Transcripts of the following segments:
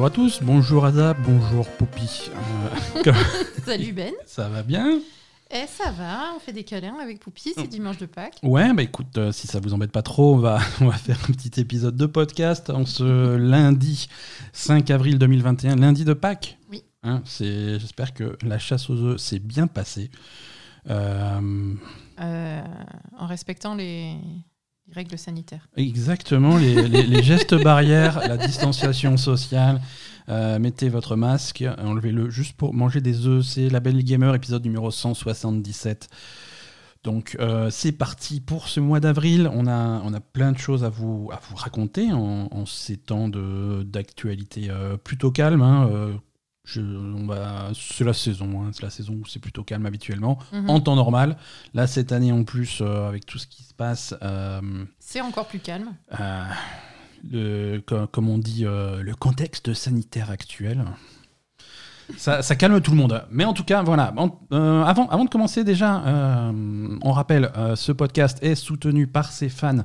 bonjour à tous, bonjour Ada, bonjour Poupy. Euh, Salut Ben. Ça va bien Eh ça va, on fait des câlins avec Poupy, c'est dimanche de Pâques. Ouais, bah écoute, euh, si ça vous embête pas trop, on va, on va faire un petit épisode de podcast en ce lundi 5 avril 2021, lundi de Pâques. Oui. Hein, c'est- J'espère que la chasse aux œufs s'est bien passée. Euh, en respectant les règles sanitaires. Exactement, les, les- les gestes barrières, la distanciation sociale. euh, mettez votre masque, enlevez-le juste pour manger des œufs. C'est La Belle Gamer, épisode numéro 177. Donc euh, c'est parti pour ce mois d'avril. On a, on a plein de choses à vous, à vous raconter en, en ces temps d'actualité euh, plutôt calme. hein. Je- on va- c'est la saison, hein. c'est la saison où c'est plutôt calme habituellement, Mhm. en temps normal. Là cette année en plus, euh, avec tout ce qui se passe, euh, C'est encore plus calme. euh, le, comme on dit, le contexte sanitaire actuel. Ça, ça calme tout le monde. Mais en tout cas, voilà. En- euh, avant, avant de commencer, déjà, euh, on rappelle, euh, ce podcast est soutenu par ses fans.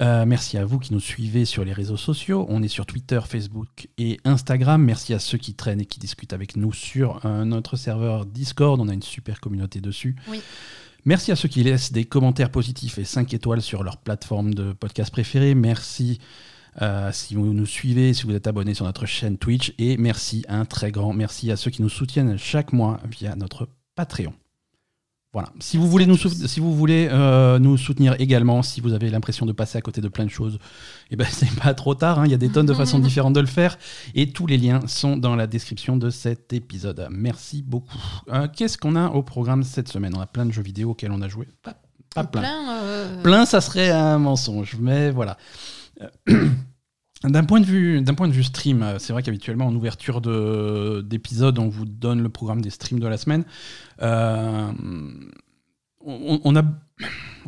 Euh, merci à vous qui nous suivez sur les réseaux sociaux. On est sur Twitter, Facebook et Instagram. Merci à ceux qui traînent et qui discutent avec nous sur euh, notre serveur Discord. On a une super communauté dessus. Oui. Merci à ceux qui laissent des commentaires positifs et 5 étoiles sur leur plateforme de podcast préférée. Merci euh, si vous nous suivez, si vous êtes abonné sur notre chaîne Twitch. Et merci, un très grand merci à ceux qui nous soutiennent chaque mois via notre Patreon. Voilà. Si vous voulez nous, sou- si vous voulez, euh, nous soutenir également, si vous avez l'impression de passer à côté de plein de choses, eh ben, c'est pas trop tard. hein. Il y a des tonnes de façons différentes de le faire. Et tous les liens sont dans la description de cet épisode. Merci beaucoup. Euh, Qu'est-ce qu'on a au programme cette semaine? On a plein de jeux vidéo auxquels on a joué. Pas, pas plein. Plein, euh, Plein, ça serait un mensonge, mais voilà. D'un point, de vue, point de vue stream, euh, c'est vrai qu'habituellement en ouverture de- d'épisode, on vous donne le programme des streams de la semaine. Euh, on a,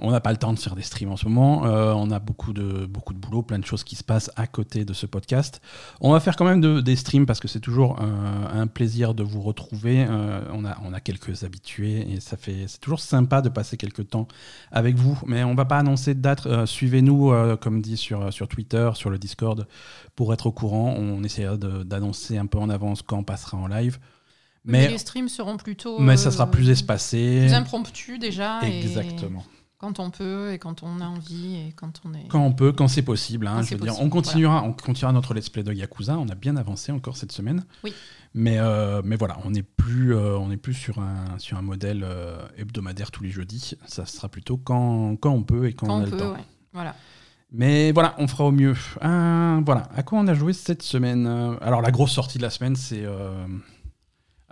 on n'a pas le temps de faire des streams en ce moment. Euh, on a beaucoup de, beaucoup de boulot, plein de choses qui se passent à côté de ce podcast. On va faire quand même de- des streams parce que c'est toujours euh, un plaisir de vous retrouver. Euh, on, a, quelques habitués et ça fait, c'est toujours sympa de passer quelques temps avec vous. Mais on va pas annoncer de date. Suivez-nous, comme dit sur, sur Twitter, sur le Discord, pour être au courant. On essaiera d'annoncer un peu en avance quand on passera en live. Mais, Mais, les streams seront plutôt. mais ça euh, sera plus espacé. Plus impromptu déjà. et Exactement. quand on peut et quand on a envie et quand on est. Quand on peut, quand c'est possible. hein, Quand je veux dire, on continuera, on continuera notre let's play de Yakuza. On a bien avancé encore cette semaine. Oui. Mais, euh, mais voilà, on n'est plus, euh, on n'est plus sur un, sur un modèle euh, hebdomadaire tous les jeudis. Ça sera plutôt quand, quand on peut et quand, Quand on a on le peut, temps. ouais. Voilà. Mais voilà, on fera au mieux. Euh, voilà, à quoi on a joué cette semaine? Euh, Alors la grosse sortie de la semaine, c'est euh,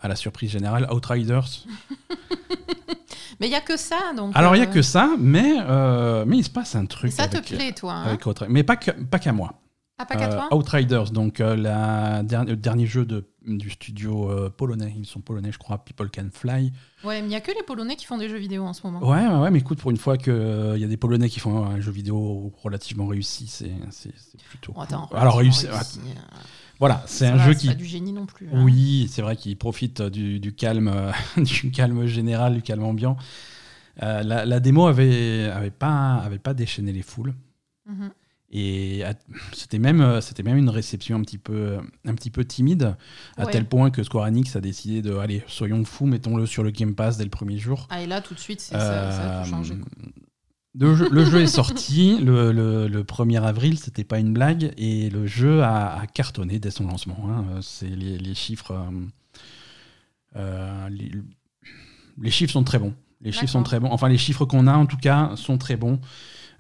à la surprise générale, Outriders. Mais il n'y a que ça, donc. Alors il n'y a euh, que ça, mais, euh, mais il se passe un truc. et ça te plaît, toi. hein avec Outri- Mais pas que- pas qu'à moi. ah, pas qu'à Euh, toi Outriders, donc euh, la le dernier jeu de, du studio euh, polonais. Ils sont polonais, je crois. People Can Fly. Ouais, mais il n'y a que les Polonais qui font des jeux vidéo en ce moment. Ouais, ouais, mais écoute, pour une fois qu'il y a des Polonais qui font un jeu vidéo relativement réussi, c'est plutôt. Bon, attends. Alors réussi. réussi, euh, Voilà, c'est un jeu qui pas du génie non plus. hein. Oui, c'est vrai qu'il profite du, du calme, euh, du calme général, du calme ambiant. Euh, la, la démo avait, avait, pas, avait pas déchaîné les foules. Mhm. Et c'était même, euh, c'était même une réception un petit peu, un petit peu timide, à Ouais. tel point que Square Enix a décidé de, allez, soyons fous, mettons-le sur le Game Pass dès le premier jour. Ah, et là, tout de suite, ça, ça a tout changé. Euh, quoi. Le, jeu, le jeu est sorti le, le- le 1er avril, c'était pas une blague, et le jeu a, a cartonné dès son lancement. hein. Euh, C'est les, les chiffres. euh, euh, les, les chiffres sont très bons. Les chiffres sont très bons. Enfin, les chiffres qu'on a en tout cas sont très bons.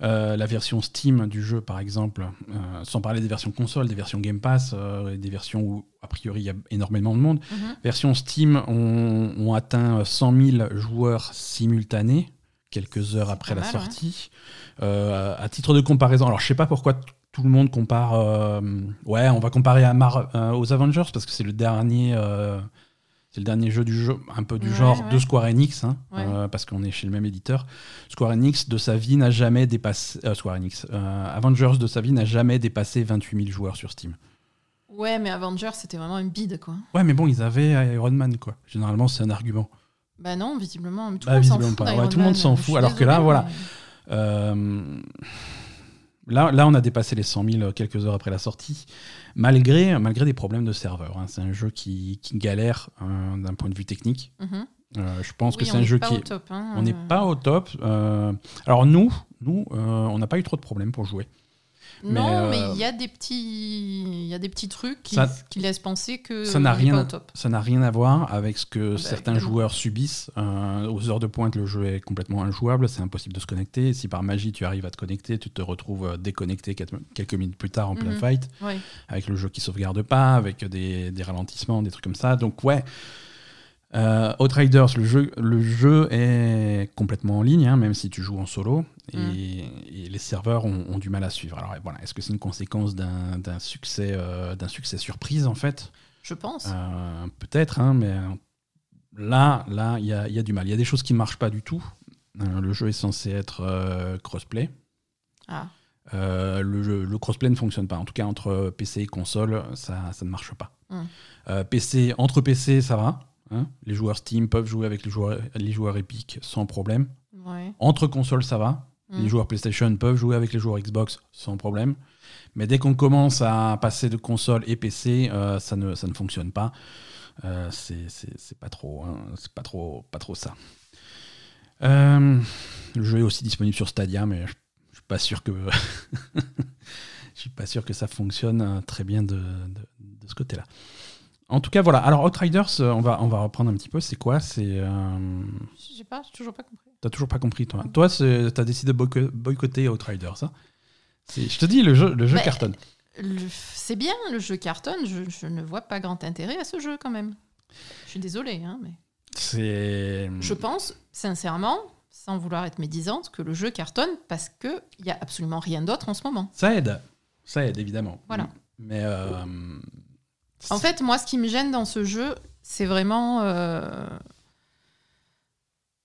Euh, la version Steam du jeu, par exemple, euh, sans parler des versions console, des versions Game Pass, euh, des versions où, a priori, il y a énormément de monde. Mhm. Version Steam ont, ont atteint 100 000 joueurs simultanés quelques heures après la mal, sortie. Euh, à titre de comparaison, alors je sais pas pourquoi tout le monde compare. euh, ouais, on va comparer à Mar- euh, aux Avengers parce que c'est le dernier. c'est le dernier jeu du jeu, un peu du Ouais, genre ouais. de Square Enix, hein, Ouais. parce qu'on est chez le même éditeur. Square Enix de sa vie n'a jamais dépassé. Square Enix. Avengers de sa vie n'a jamais dépassé 28 000 joueurs sur Steam. Ouais, mais Avengers, c'était vraiment une bide, quoi. Ouais, mais bon, ils avaient Iron Man, quoi. Généralement, c'est un argument. Bah non, visiblement. mais Tout Bah, visiblement fout Ouais, tout le monde s'en fout, alors que là, voilà. mais- Euh, Là, là, on a dépassé les 100 000 quelques heures après la sortie, malgré, malgré des problèmes de serveur. hein. C'est un jeu qui, qui galère euh, d'un point de vue technique. Mhm. Euh, je pense que c'est un jeu qui top. hein. On n'est pas au top. euh, alors nous, nous euh, on n'a pas eu trop de problèmes pour jouer. Non, euh, mais il y a des petits, il y a des petits trucs qui, Ça- qui laissent penser que ça n'a rien pas à- au top. Ça n'a rien à voir avec ce que bah, certains évidemment. joueurs subissent. Euh, aux heures de pointe, le jeu est complètement injouable, c'est impossible de se connecter. Si par magie tu arrives à te connecter, tu te retrouves euh, déconnecté quelques minutes plus tard en plein Mhm. fight, avec le jeu qui sauvegarde pas, avec des, des ralentissements, des trucs comme ça. Donc ouais. Euh, Outriders, le jeu, le jeu est complètement en ligne, hein, même si tu joues en solo, et, Mm. et les serveurs ont, ont du mal à suivre. Alors voilà, est-ce que c'est une conséquence d'un d'un succès, euh, d'un succès surprise en fait? Je pense. euh, Peut-être, hein, mais euh, là, là, il y a, y a du mal. Il y a des choses qui ne marchent pas du tout. Le jeu est censé être crossplay. Ah. Euh, le, crossplay ne fonctionne pas. En tout cas, entre PC et console, ça, ça ne marche pas. Euh, PC, entre PC, ça va. Hein. les joueurs Steam peuvent jouer avec les joueurs, les joueurs Epic sans problème. Ouais. Entre consoles, ça va. Mm. Les joueurs PlayStation peuvent jouer avec les joueurs Xbox sans problème. Mais dès qu'on commence à passer de console et PC, euh, ça, ne, ça ne fonctionne pas. Euh, c'est pas trop, hein, c'est pas trop, pas trop ça. Euh, le jeu est aussi disponible sur Stadia, mais je, je suis pas sûr que je suis pas sûr que ça fonctionne très bien de, de- de ce côté-là. En tout cas, voilà. Alors Outriders, euh, on va on va reprendre un petit peu. C'est quoi? C'est euh, J'ai pas, j'ai toujours pas compris. T'as toujours pas compris, toi. Toi, c'est- t'as décidé de boyco- boycotter Outriders. Hein je te dis, le jeu, le jeu Bah, cartonne. C'est bien, le jeu cartonne. Je, je ne vois pas grand intérêt à ce jeu quand même. Je suis désolée, hein, mais C'est. je pense sincèrement, sans vouloir être médisante, que le jeu cartonne parce que il y a absolument rien d'autre en ce moment. Ça aide. Ça aide, évidemment. Voilà. Mais. euh, En fait, moi, ce qui me gêne dans ce jeu, c'est vraiment euh,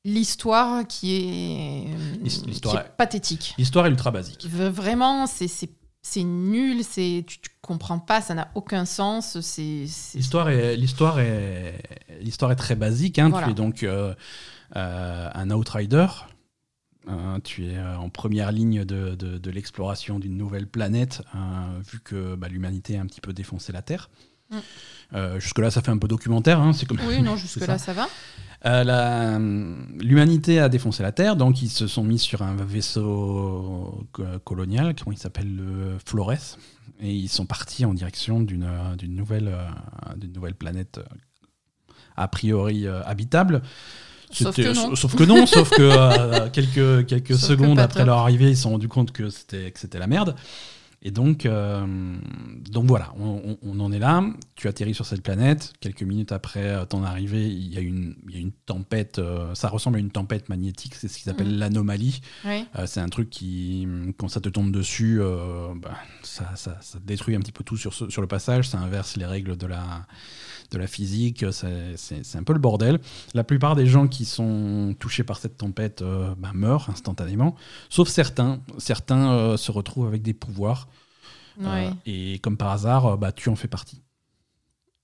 l'histoire qui est, qui est- pathétique. L'histoire est ultra basique. Vraiment, c'est c'est- c'est nul, c'est tu, tu comprends pas, ça n'a aucun sens. C'est L'histoire est, l'histoire est, l'histoire est très basique. hein. Voilà. Tu es donc euh, euh, un outrider. Euh, tu es euh, en première ligne de, de- de l'exploration d'une nouvelle planète, euh, vu que bah, l'humanité a un petit peu défoncé la Terre. Mm. Euh, Jusque-là, ça fait un peu documentaire. hein. C'est comme... Oui, non, jusque-là, ça. ça va. Euh, la- L'humanité a défoncé la Terre, donc ils se sont mis sur un vaisseau co- colonial, comment il s'appelle, le Flores, et ils sont partis en direction d'une nouvelle, euh, nouvelle planète a priori habitable. Sauf que non. Sauf que non, sauf que euh, quelques, quelques Sauf secondes après leur arrivée, ils se sont rendus compte que c'était que c'était la merde. Et donc, euh, donc voilà, on, on- on en est là. Tu atterris sur cette planète. Quelques minutes après euh, ton arrivée, il y a une, il y a une tempête. euh, ça ressemble à une tempête magnétique. C'est ce qu'ils appellent Mhm. l'anomalie. Oui. Euh, c'est un truc qui, quand ça te tombe dessus, euh, bah, ça, ça- ça détruit un petit peu tout sur, ce- sur le passage. Ça inverse les règles de la, de la physique. C'est un peu le bordel. La plupart des gens qui sont touchés par cette tempête euh, bah, meurent instantanément, sauf certains. Certains euh, se retrouvent avec des pouvoirs. Ouais. Euh, et comme par hasard, bah, tu en fais partie.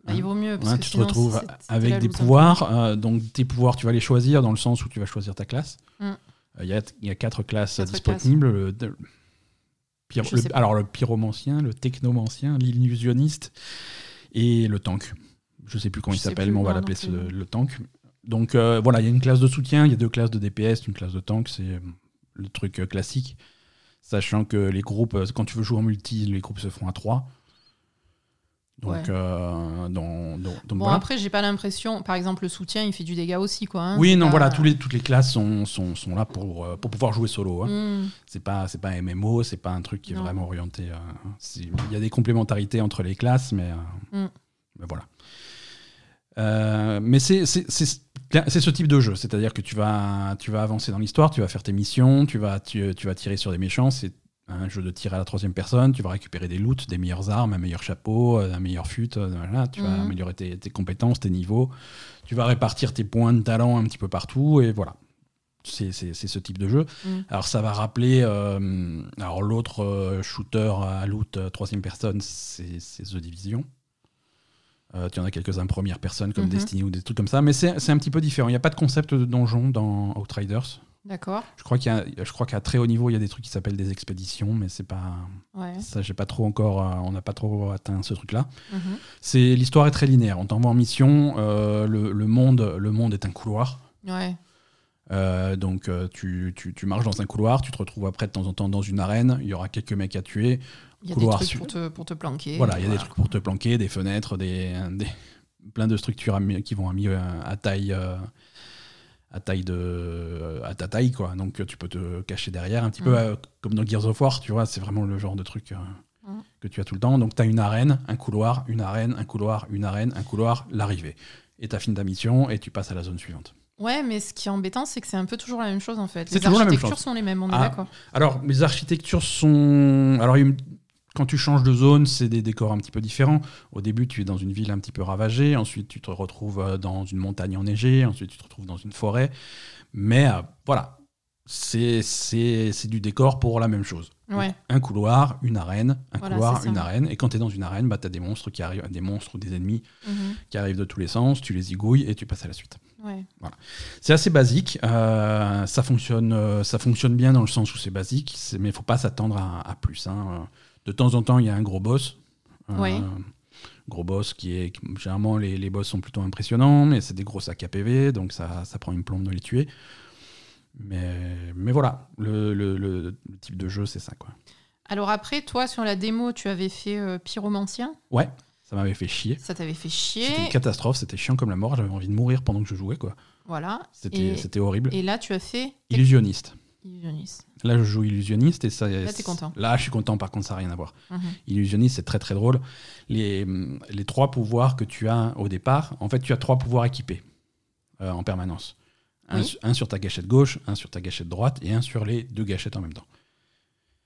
Bah, il vaut mieux. Parce Hein, que tu te retrouves avec des pouvoirs. euh, donc tes pouvoirs, tu vas les choisir dans le sens où tu vas choisir ta classe. Mm. Euh, Il y, a, il y a quatre classes Quatre disponibles. Le- pyro- le- alors le pyromancien, le technomancien, l'illusionniste et le tank. Je sais plus comment Je il s'appelle, mais on va l'appeler le tank. Donc euh, voilà, il y a une classe de soutien, il y a deux classes de DPS, une classe de tank, c'est euh, le truc euh, classique. Sachant que les groupes, quand tu veux jouer en multi, les groupes se font à 3. Donc, Ouais. euh, donc Bon, voilà. après, j'ai pas l'impression. Par exemple, le soutien, il fait du dégât aussi, quoi. hein. Oui, non, pas- voilà, tous les, toutes les classes sont, sont, sont là pour, pour pouvoir jouer solo. hein. Hmm. C'est pas, c'est pas un MMO, c'est pas un truc qui est Non. vraiment orienté. euh, Il y a des complémentarités entre les classes, mais, euh, Mm. mais voilà. Euh, mais c'est ce type de jeu, c'est-à-dire que tu vas, tu vas avancer dans l'histoire, tu vas faire tes missions, tu vas, tu, tu vas tirer sur des méchants, c'est un jeu de tir à la troisième personne, tu vas récupérer des loots, des meilleures armes, un meilleur chapeau, euh, un meilleur fut, euh, voilà, tu vas Mhm. améliorer tes, tes compétences, tes niveaux, tu vas répartir tes points de talent un petit peu partout, et voilà. C'est ce type de jeu. Mhm. Alors ça va rappeler, euh, alors l'autre shooter à loot troisième personne, c'est The Division. Euh, tu en as quelques-uns première personne comme Mhm. Destiny ou des trucs comme ça, mais c'est un petit peu différent. Il n'y a pas de concept de donjon dans Outriders. D'accord. Je crois qu'il je crois qu'à très haut niveau, il y a des trucs qui s'appellent des expéditions, mais c'est pas Ouais. ça. J'ai pas trop encore, euh, on n'a pas trop atteint ce truc-là. Mhm. C'est l'histoire est très linéaire. On t'envoie en mission. euh, le, le monde, le monde est un couloir. Ouais. Euh, donc tu, tu- tu marches dans un couloir, tu te retrouves après de temps en temps dans une arène. Il y aura quelques mecs à tuer. Il y a Couloir des trucs pour te, pour te planquer. Voilà, il y a des trucs pour te planquer, des fenêtres, des, des- plein de structures à qui vont à, mi- à taille, euh, à taille de, à ta taille quoi. Donc tu peux te cacher derrière, un petit peu Mm. euh, comme dans Gears of War, tu vois. C'est vraiment le genre de truc euh, Mm. que tu as tout le temps. Donc tu as une arène, un couloir, une arène, un couloir, une arène, un couloir, l'arrivée. Et tu fini ta mission et tu passes à la zone suivante. Ouais, mais ce qui est embêtant, c'est que c'est un peu toujours la même chose en fait. Les toujours la même architectures chose. sont les mêmes, on est Ah. d'accord. Alors, les architectures sont. Alors, il y a une- quand tu changes de zone, c'est des décors un petit peu différents. Au début, tu es dans une ville un petit peu ravagée. Ensuite, tu te retrouves euh, dans une montagne enneigée. Ensuite, tu te retrouves dans une forêt. Mais euh, voilà, c'est du décor pour la même chose. Ouais. un couloir, une arène, un Voilà, couloir, une arène. Et quand tu es dans une arène, bah, tu as des monstres qui arrivent, des monstres ou des ennemis Mhm. qui arrivent de tous les sens. Tu les igouilles et tu passes à la suite. Ouais. C'est assez basique. euh, ça, fonctionne, euh, ça fonctionne bien dans le sens où c'est basique, mais il faut pas s'attendre à, à plus. hein. De temps en temps, il y a un gros boss. Euh, Oui. Gros boss qui est. Généralement, les, les boss sont plutôt impressionnants, mais c'est des gros sacs à PV, donc ça, ça prend une plombe de les tuer. Mais, mais voilà, le, le- le- type de jeu, c'est ça. Quoi. Alors après, toi, sur la démo, tu avais fait euh, Pyromancien? Ouais, ça m'avait fait chier. Ça t'avait fait C'était une chier. catastrophe, c'était chiant comme la mort, j'avais envie de mourir pendant que je jouais. quoi. Voilà. C'était horrible. et là, tu as fait Illusionniste. Illusionniste. Là, je joue illusionniste et ça. Là, t'es content. Là, je suis content. Par contre, ça n'a rien à voir. Mhm. Illusionniste, c'est très très drôle. Les, les trois pouvoirs que tu as au départ, en fait, tu as trois pouvoirs équipés euh, en permanence. Un, Oui. su- un sur ta gâchette gauche, un sur ta gâchette droite et un sur les deux gâchettes en même temps.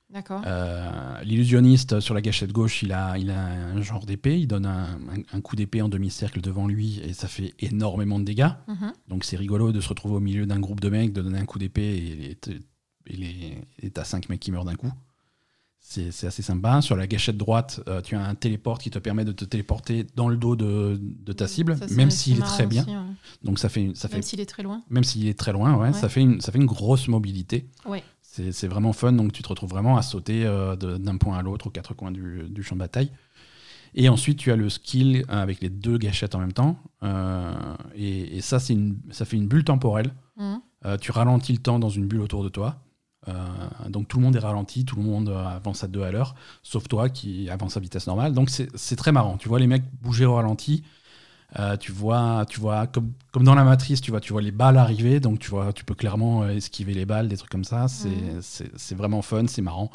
D'accord. Euh, L'illusionniste, sur la gâchette gauche, il a, il a un genre d'épée. Il donne un, un- un coup d'épée en demi-cercle devant lui et ça fait énormément de dégâts. Mhm. Donc c'est rigolo de se retrouver au milieu d'un groupe de mecs, de donner un coup d'épée et et et t'as cinq mecs qui meurent d'un coup. C'est assez sympa. Sur la gâchette droite, euh, tu as un téléport qui te permet de te téléporter dans le dos de, de ta cible, Ça, même s'il est très bien. aussi, ouais. Donc ça fait, ça fait Même s'il est très loin. même s'il est très loin, ouais, Ouais. Ça, fait une, ça fait une grosse mobilité. Ouais. C'est vraiment fun, donc tu te retrouves vraiment à sauter euh, d'un point à l'autre aux quatre coins du, du champ de bataille. Et ensuite, tu as le skill euh, avec les deux gâchettes en même temps. euh, et, et ça, une, ça fait une bulle temporelle. Mhm. Tu ralentis le temps dans une bulle autour de toi. Euh, donc tout le monde est ralenti, tout le monde euh, avance à deux à l'heure, sauf toi qui avance à vitesse normale. Donc c'est très marrant. Tu vois les mecs bouger au ralenti. Euh, tu vois, tu vois comme, comme dans la matrice, tu vois, tu vois les balles arriver, donc tu vois, tu peux clairement esquiver les balles, des trucs comme ça. C'est c'est vraiment fun, c'est marrant.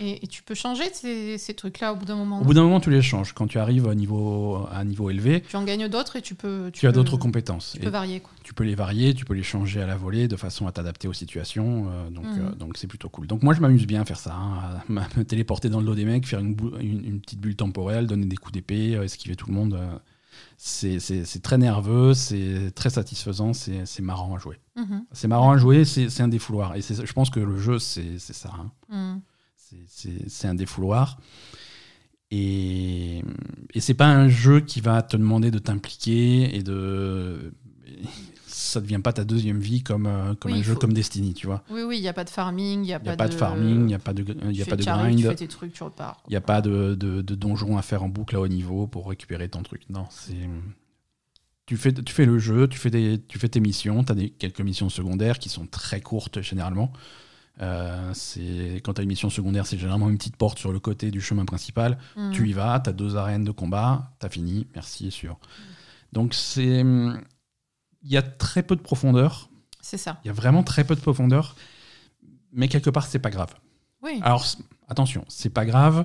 Et, et tu peux changer ces, ces trucs-là au bout d'un moment. Au bout d'un moment, tu les changes. Quand tu arrives à un niveau, à un niveau élevé, Tu en gagnes d'autres et tu peux. tu, as peux- d'autres compétences. Tu Et peux varier quoi. tu peux les varier, tu peux les changer à la volée de façon à t'adapter aux situations. euh, donc, Mhm. euh, donc c'est plutôt cool. Donc moi, je m'amuse bien à faire ça, hein, à me téléporter dans le dos des mecs, faire une, une- une petite bulle temporelle, donner des coups d'épée, euh, esquiver tout le monde. euh, c'est- très nerveux, c'est très satisfaisant, c'est marrant à jouer. Mhm. C'est marrant à jouer, c'est un défouloir. Et je pense que le jeu, c'est c'est ça. hein. Mhm. C'est- un défouloir. Et, et c'est pas un jeu qui va te demander de t'impliquer et de. Ça devient pas ta deuxième vie comme, euh, comme Oui, un jeu faut- comme Destiny, tu vois. Oui, oui, il n'y a pas de farming, il n'y a, pas de farming, il n'y a pas de, y a pas grind, Tu fais il tes trucs, tu repars. n'y a pas de, de, de donjon à faire en boucle à haut niveau pour récupérer ton truc. Non, c'est. Tu fais, tu fais le jeu, tu fais, des, tu fais tes missions, tu as des, quelques missions secondaires qui sont très courtes généralement. Euh, c'est- quand tu as une mission secondaire, c'est généralement une petite porte sur le côté du chemin principal. Mhm. Tu y vas, tu as deux arènes de combat, tu as fini, merci, sûr. Donc c'est. Il y a très peu de profondeur, C'est ça. il y a vraiment très peu de profondeur, mais quelque part, c'est pas grave. Oui. Alors, attention, c'est pas grave.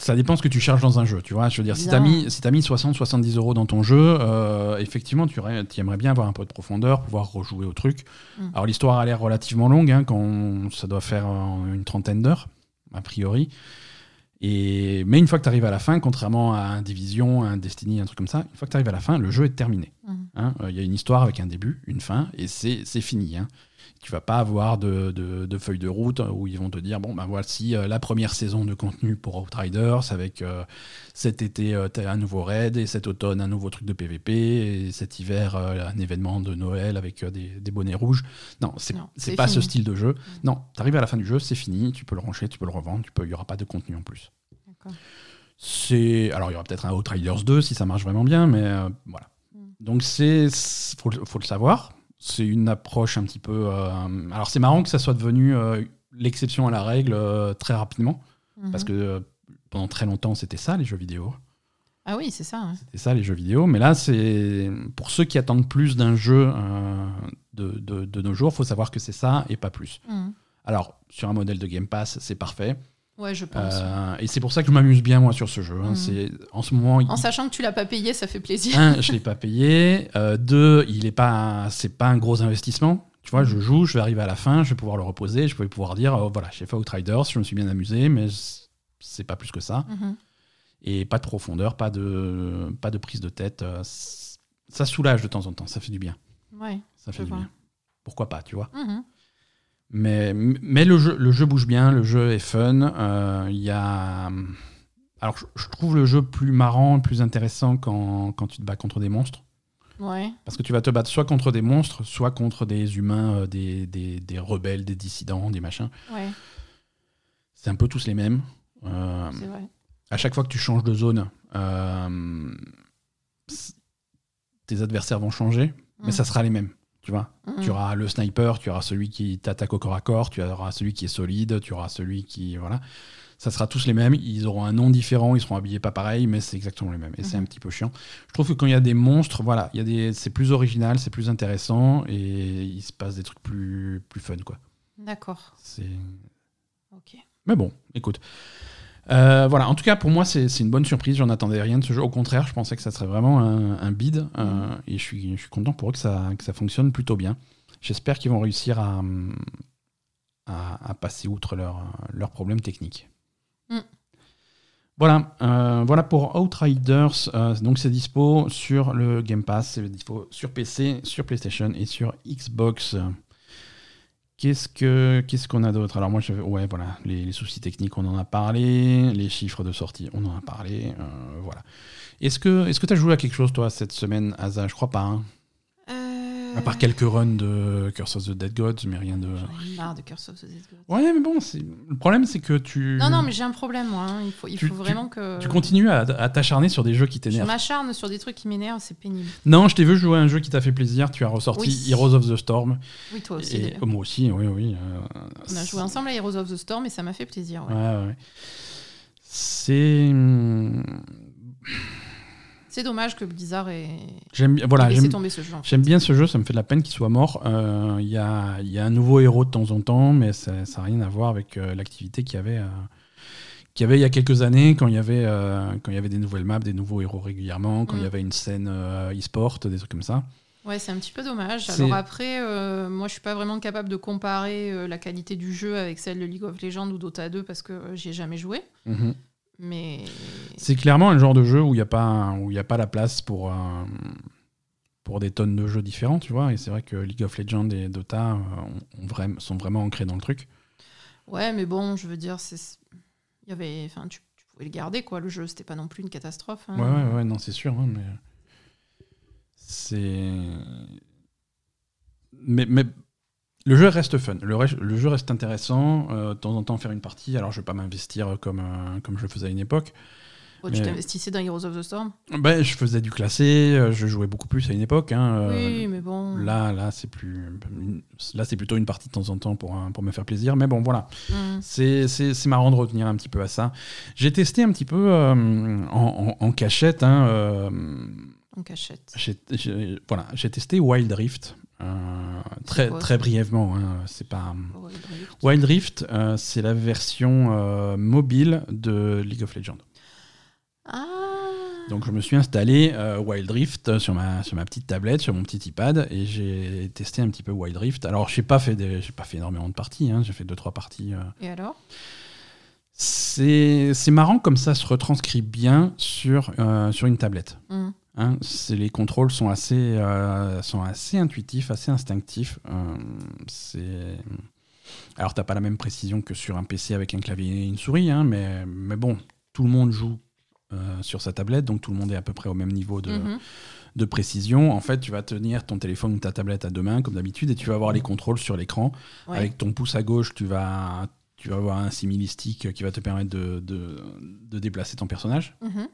Ça dépend ce que tu cherches dans un jeu, tu vois. Je veux dire, si t'as mis, si t'as mis 60-70 euros dans ton jeu, euh, effectivement, tu aimerais bien avoir un peu de profondeur, pouvoir rejouer au truc. Mm. Alors, l'histoire a l'air relativement longue, hein, quand ça doit faire euh, une trentaine d'heures, a priori. Et, mais une fois que tu arrives à la fin, contrairement à un Division, un Destiny, un truc comme ça, une fois que tu arrives à la fin, le jeu est terminé. Mhm. hein. Euh, Il y a une histoire avec un début, une fin, et c'est c'est fini. Hein. Tu vas pas avoir de, de, de feuille de route où ils vont te dire bon ben voici euh, la première saison de contenu pour Outriders avec euh, cet été euh, un nouveau raid et cet automne un nouveau truc de PVP et cet hiver un événement de Noël avec des, des bonnets rouges. Non, c'est pas ce style de jeu. Non, t'arrives à la fin du jeu, c'est fini, tu peux le ranger, tu peux le revendre, tu peux, il y aura pas de contenu en plus. D'accord. C'est alors il y aura peut-être un Outriders 2 si ça marche vraiment bien, mais euh, voilà. Mm. Donc c'est faut, faut le savoir. C'est une approche un petit peu. euh, alors c'est marrant que ça soit devenu euh, l'exception à la règle euh, très rapidement, parce Mhm. que euh, pendant très longtemps c'était ça les jeux vidéo. Ah oui, c'est ça. C'était ça les jeux vidéo. Mais là c'est pour ceux qui attendent plus d'un jeu de, de- de nos jours, faut savoir que c'est ça et pas plus. Mhm. Alors sur un modèle de Game Pass c'est parfait. Ouais, je pense. Euh, et c'est pour ça que je m'amuse bien moi sur ce jeu. hein. Mhm. C'est en ce moment. En sachant que tu l'as pas payé, ça fait plaisir. un, je l'ai pas payé. Euh, deux, il est pas, c'est pas un gros investissement. Tu vois, je joue, je vais arriver à la fin, je vais pouvoir le reposer, je vais pouvoir dire, oh, voilà, j'ai fait Outriders, je me suis bien amusé, mais c'est pas plus que ça. Mhm. Et pas de profondeur, pas de, pas de prise de tête. euh, Ça soulage de temps en temps, ça fait du bien. Ouais. Ça fait du vois. bien. Pourquoi pas, tu vois Mhm. Mais, mais le, jeu, le jeu bouge bien, le jeu est fun. euh, Il y a. Alors, je, trouve le jeu plus marrant, plus intéressant quand, quand tu te bats contre des monstres. Ouais. Parce que tu vas te battre soit contre des monstres, soit contre des humains, euh, des, des, des rebelles, des dissidents, des machins. Ouais, C'est un peu tous les mêmes. Euh, c'est vrai. à chaque fois que tu changes de zone, euh, tes adversaires vont changer, mais Mhm. ça sera les mêmes. Tu vois Mhm. Tu auras le sniper, tu auras celui qui t'attaque au corps à corps, tu auras celui qui est solide, tu auras celui qui. Voilà. Ça sera tous les mêmes. Ils auront un nom différent, ils seront habillés pas pareil, mais c'est exactement les mêmes. Et c'est Mhm. un petit peu chiant. Je trouve que quand il y a des monstres, voilà, il y a des, c'est plus original, c'est plus intéressant et il se passe des trucs plus, plus fun, quoi. D'accord. C'est. Ok. Mais bon, écoute. Euh, voilà, en tout cas, pour moi, c'est une bonne surprise. J'en attendais rien de ce jeu. Au contraire, je pensais que ça serait vraiment un, un bid. euh, et je suis, je suis content pour eux que ça, que ça fonctionne plutôt bien. J'espère qu'ils vont réussir à, à, à passer outre leurs problèmes techniques. Mm. Voilà, euh, voilà pour Outriders. Euh, donc, c'est dispo sur le Game Pass, c'est dispo sur PC, sur PlayStation et sur Xbox. Qu'est-ce que qu'est-ce qu'on a d'autre? Alors moi, je, ouais, voilà, les, soucis techniques, on en a parlé, les chiffres de sortie, on en a parlé, euh, voilà. Est-ce que est-ce que tu as joué à quelque chose toi cette semaine, Asa? Je crois pas. hein. À part quelques runs de Curse of the Dead Gods, mais rien de. J'en ai marre de Curse of the Dead God. Ouais, mais bon, le problème, c'est que tu Non, non, mais j'ai un problème, moi. hein. Il faut, il Tu- faut vraiment que. tu continues à, à t'acharner sur des jeux qui Je t'énervent. m'acharne sur des trucs qui m'énervent, c'est pénible. Non, je t'ai vu jouer à un jeu qui t'a fait plaisir. Tu as ressorti Oui. Heroes of the Storm. Oui, toi aussi. Et, moi aussi, oui, oui. euh, On a joué ensemble à Heroes of the Storm et ça m'a fait plaisir. ouais. Ouais, ouais. C'est. C'est dommage que Blizzard ait, J'aime bien. Voilà, laissé tomber ce jeu. en fait. J'aime bien ce jeu, ça me fait de la peine qu'il soit mort. Euh, Il y, a, il y a un nouveau héros de temps en temps, mais ça n'a rien à voir avec euh, l'activité qu'il y, avait, euh, qu'il y avait il y a quelques années, quand il, y avait, quand il y avait des nouvelles maps, des nouveaux héros régulièrement, quand il y Mm. avait une scène e-sport, des trucs comme ça. Ouais, c'est un petit peu dommage. C'est- Alors après, euh, moi, je suis pas vraiment capable de comparer euh, la qualité du jeu avec celle de League of Legends ou Dota 2 parce que euh, j'y ai jamais joué. Mhm. Mais C'est clairement un genre de jeu où il n'y a, pas- où il y a pas la place pour, euh, pour des tonnes de jeux différents, tu vois. Et c'est vrai que League of Legends et Dota euh, ont- sont vraiment ancrés dans le truc. ouais, mais bon, je veux dire, c'est, y avait, enfin, tu, tu pouvais le garder quoi. Le jeu, c'était pas non plus une catastrophe. hein. Ouais, ouais, ouais, non, c'est sûr. hein, mais c'est. Mais, mais le jeu reste fun. Le, re- le jeu reste intéressant. euh, de temps en temps, faire une partie. Alors, je vais pas m'investir comme, euh, comme je le faisais à une époque. Bon, tu t'investissais dans Heroes of the Storm? Ben, je faisais du classé. euh, Je jouais beaucoup plus à une époque. hein, oui, mais bon. Là, là, c'est plus. Là, plutôt une partie de temps en temps pour, pour me faire plaisir. Mais bon, voilà. Hmm. C'est marrant de revenir un petit peu à ça. J'ai testé un petit peu euh, en, en- en cachette. hein, En cachette. Voilà, j'ai testé Wild Rift euh, très, très brièvement. hein, c'est pas Rift. Wild Rift, euh, c'est la version euh, mobile de League of Legends. Ah. Donc je me suis installé Wild Rift sur ma sur ma petite tablette, sur mon petit iPad, et j'ai testé un petit peu Wild Rift. Alors j'ai pas fait des- j'ai pas fait énormément de parties, hein, j'ai fait deux trois parties. Et alors? C'est marrant comme ça se retranscrit bien sur sur une tablette. Hmm. Hein, les contrôles sont assez, euh, sont assez intuitifs, assez instinctifs. Euh, c'est... Alors, t'as pas la même précision que sur un PC avec un clavier et une souris, hein, mais, mais bon, tout le monde joue euh, sur sa tablette, donc tout le monde est à peu près au même niveau de, Mhm. de précision. En fait, tu vas tenir ton téléphone ou ta tablette à deux mains, comme d'habitude, et tu vas avoir les contrôles sur l'écran. Ouais. Avec ton pouce à gauche, tu vas, tu vas avoir un simili-stick qui va te permettre de, de, de déplacer ton personnage. Mhm.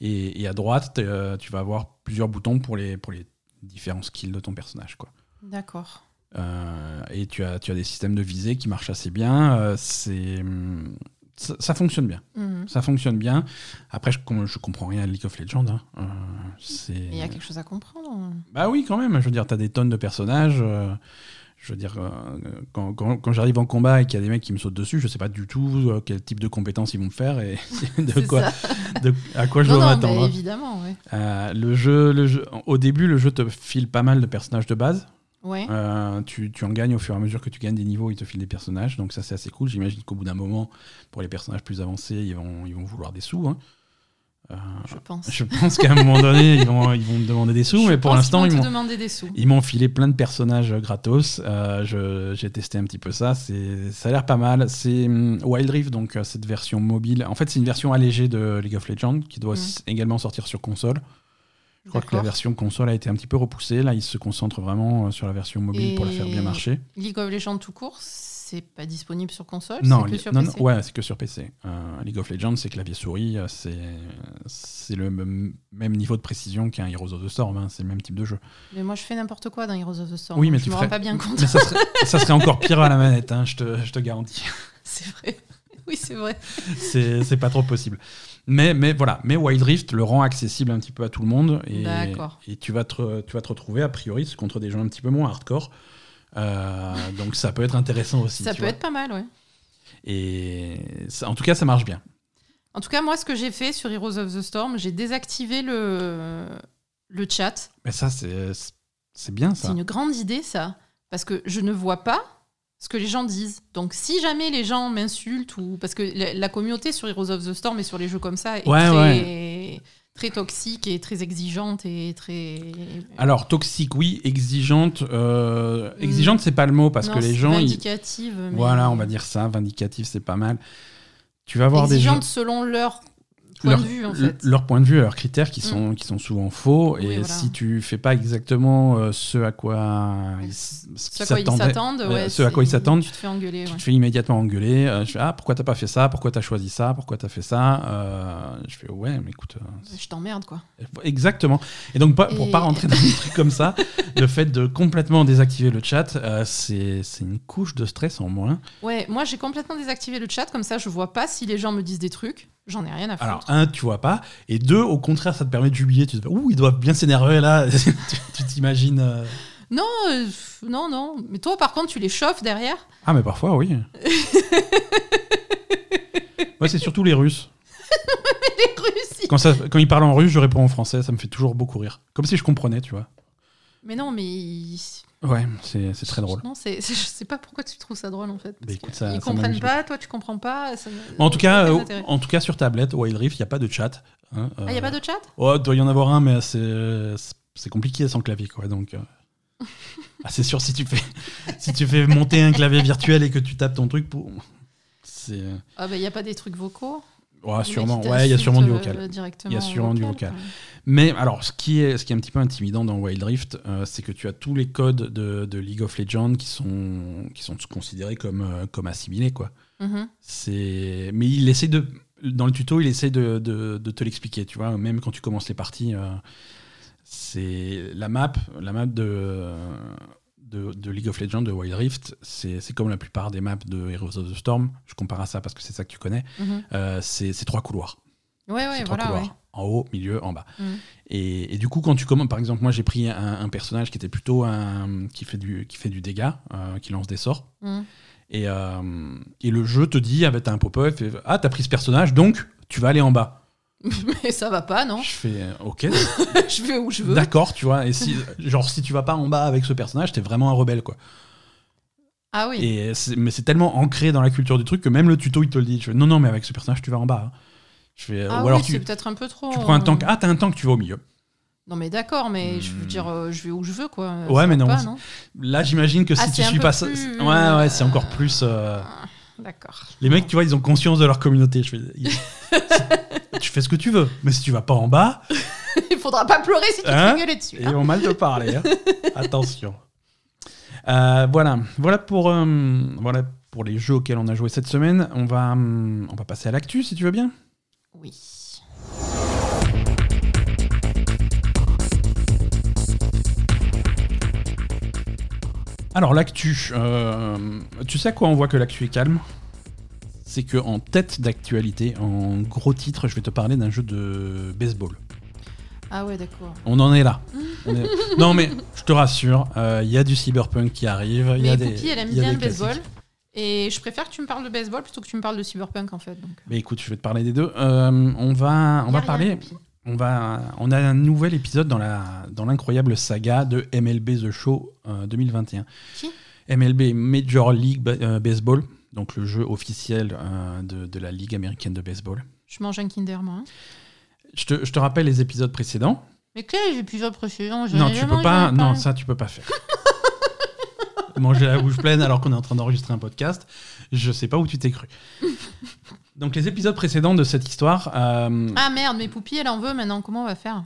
Et, et à droite, euh, tu vas avoir plusieurs boutons pour les, pour les différents skills de ton personnage. Quoi. D'accord. Euh, et tu as, tu as des systèmes de visée qui marchent assez bien. Euh, c'est, hum, ça, ça fonctionne bien. Mhm. Ça fonctionne bien. Après, je, je comprends rien à League of Legends. hein. Euh. Il y a quelque chose à comprendre. Bah oui, quand même. Je veux dire, t'as des tonnes de personnages. Je veux dire, euh, quand, quand- quand j'arrive en combat et qu'il y a des mecs qui me sautent dessus, je sais pas du tout euh, quel type de compétences ils vont me faire et de quoi, de- à quoi je non, dois m'attendre. mais évidemment, ouais. Euh, le jeu, le jeu, au début, le jeu te file pas mal de personnages de base. Ouais. Euh, tu, tu en gagnes au fur et à mesure que tu gagnes des niveaux, il te file des personnages. Donc ça, c'est assez cool. J'imagine qu'au bout d'un moment, pour les personnages plus avancés, ils vont, ils vont vouloir des sous. hein. Euh, Je pense. je pense qu'à un moment donné, ils vont, ils vont me demander des sous, Je mais pour l'instant, ils m'ont ils filé plein de personnages gratos. Euh, J'ai testé un petit peu ça. Ça a l'air pas mal. C'est hum, Wild Rift, donc euh, cette version mobile. En fait, c'est une version allégée de League of Legends qui doit également sortir sur console. Je crois que la version console a été un petit peu repoussée. Là, ils se concentrent vraiment sur la version mobile pour la faire bien marcher. League of Legends tout court, c'est pas disponible sur console Non, que sur non, PC. non, ouais, c'est que sur PC. Euh, League of Legends, c'est clavier souris, euh, c'est c'est le même niveau de précision qu'un Heroes of the Storm. hein, c'est le même type de jeu. Mais moi, je fais n'importe quoi dans Heroes of the Storm. Oui, mais je tu me ferais- rends pas bien compte. Mais ça serait, ça serait encore pire à la manette, hein, je, te, je te garantis. c'est vrai. Oui, c'est vrai. c'est c'est pas trop possible. Mais, mais voilà, mais Wild Rift le rend accessible un petit peu à tout le monde et, D'accord. et tu, vas te, tu vas te retrouver a priori contre des gens un petit peu moins hardcore. Euh, donc ça peut être intéressant aussi. ça peut vois. être pas mal, ouais. Et ça- en tout cas, ça marche bien. En tout cas, moi, ce que j'ai fait sur Heroes of the Storm, j'ai désactivé le, le chat. Mais ça, c'est c'est bien C'est ça. une grande idée, ça. Parce que je ne vois pas ce que les gens disent. Donc, si jamais les gens m'insultent, ou parce que la, la communauté sur Heroes of the Storm et sur les jeux comme ça est Ouais, très, très toxique et très exigeante et très. Alors, toxique, oui, exigeante. euh, exigeante, c'est pas le mot parce Non, que les gens. ils- vindicative. mais- Voilà, on va dire ça, vindicatif, c'est pas mal. Tu vas avoir des gens. Exigeante selon leur point leur, de vue, en fait. leur point de vue, leurs critères qui sont, qui sont souvent faux. Oui, et voilà. si tu fais pas exactement euh, ce à quoi ils, s'attendent, euh, ouais, ce à quoi ils c'est- s'attendent, Tu te fais engueuler, tu ouais. te fais immédiatement engueuler. Euh, je fais Ah, pourquoi t'as pas fait ça? Pourquoi t'as choisi ça? Pourquoi t'as fait ça? Euh, Je fais Ouais, mais écoute. euh, Je t'emmerde, quoi. Exactement. Et donc, pas- pour Et- pas rentrer dans des trucs comme ça, le fait de complètement désactiver le chat, euh, c'est c'est une couche de stress en moins. Ouais, moi j'ai complètement désactivé le chat, comme ça je vois pas si les gens me disent des trucs. J'en ai rien à foutre. Alors, un, tu vois pas. Et deux, au contraire, ça te permet de jubiler. Tu te dis Ouh, ils doivent bien s'énerver là. tu t'imagines. euh, Non, euh, pff, non, non. Mais toi par contre, tu les chauffes derrière? Ah, mais parfois, oui. Moi, c'est surtout les Russes. Les Russes. ils- Quand, ça, quand ils parlent en russe, je réponds en français. Ça me fait toujours beaucoup rire. Comme si je comprenais, tu vois. Mais non, mais. ils- Ouais, c'est très drôle. Non, c'est- je sais pas pourquoi tu trouves ça drôle en fait. Bah, parce écoute, ça- ils ça comprennent pas, toi tu comprends pas. ça En tout cas, euh, en tout cas, sur tablette, Wild Rift, il n'y a pas de chat. hein, Ah, y a euh, pas de chat? Oh, il doit y en avoir un, mais c'est c'est compliqué sans clavier, quoi. Donc, euh. ah, c'est sûr si tu fais si tu fais monter un clavier virtuel et que tu tapes ton truc pour, Ah, bah y a pas des trucs vocaux ouais, sûrement. Ouais, il y a sûrement du vocal. euh, directement Il y a en sûrement du vocal. Mais alors, ce qui est ce qui est un petit peu intimidant dans Wild Rift, euh, c'est que tu as tous les codes de, de League of Legends qui sont qui sont considérés comme euh, comme assimilés, quoi. Mhm. C'est, mais il essaie de, dans le tuto, il essaie de, de- de te l'expliquer, tu vois. Même quand tu commences les parties, euh, c'est la map, la map de, de, de League of Legends, de Wild Rift, c'est comme la plupart des maps de Heroes of the Storm. Je compare à ça parce que c'est ça que tu connais. Mhm. Euh, c'est trois couloirs. Ouais, ouais, trois voilà. couloirs. Ouais. En haut, milieu, en bas. Mhm. Et, et du coup, quand tu commences, par exemple, moi j'ai pris un, un personnage qui était plutôt un qui fait du qui fait du dégât, euh, qui lance des sorts. Mhm. Et, euh, et le jeu te dit, avec un pop-up, ah, t'as pris ce personnage, donc tu vas aller en bas. Mais ça va pas, non Je fais, euh, ok, Je vais où je veux. d'accord, tu vois. Et si, genre, si tu vas pas en bas avec ce personnage, t'es vraiment un rebelle, quoi. Ah oui. Et mais c'est tellement ancré dans la culture du truc que même le tuto, il te le dit. Je fais, non, non, mais avec ce personnage, tu vas en bas. hein. Je fais, Ah ou alors oui, tu, c'est peut-être un peu trop. tu prends un euh, tank. Ah, t'as un tank, tu vas au milieu. Non, mais d'accord, mais je veux Hmm. dire, euh, je vais où je veux, quoi. Ouais, Ça mais non, pas, non Là, j'imagine que Ah, si tu suis pas plus, Ouais, ouais, c'est euh, encore plus. euh, D'accord. Les mecs, tu vois, ils ont conscience de leur communauté. Je fais, tu fais ce que tu veux, mais si tu vas pas en bas, Il faudra pas pleurer si tu te Hein fais gueuler dessus. ils hein. mal te parler. hein. Attention. Euh, voilà, voilà pour, euh, voilà pour les jeux auxquels on a joué cette semaine. On va, hum, on va passer à l'actu, si tu veux bien. Oui. Alors l'actu, euh, tu sais à quoi on voit que l'actu est calme? C'est que en tête d'actualité, en gros titre, je vais te parler d'un jeu de baseball. Ah ouais, d'accord. On en est là. On est- Non mais je te rassure, il y a du cyberpunk qui arrive. il y a Mais des, Poupie, elle aime bien le baseball. Et je préfère que tu me parles de baseball plutôt que tu me parles de cyberpunk, en fait. Donc. Mais écoute, je vais te parler des deux. Euh, on va, on va rien, parler. Poupie. On va, on a un nouvel épisode dans la, dans l'incroyable saga de MLB The Show euh, 2021. Qui? MLB Major League Ba- euh, Baseball, donc le jeu officiel euh, de, de la Ligue américaine de baseball. Je mange un Kinder, moi. hein. Je te, je te rappelle les épisodes précédents. Mais quel j'ai plusieurs précédents Non, tu peux pas. Non, ça tu peux pas faire. Manger la bouche pleine alors qu'on est en train d'enregistrer un podcast. Je sais pas où tu t'es cru. Donc les épisodes précédents de cette histoire. euh, Ah merde, mais Poupie, elle en veut maintenant. Comment on va faire?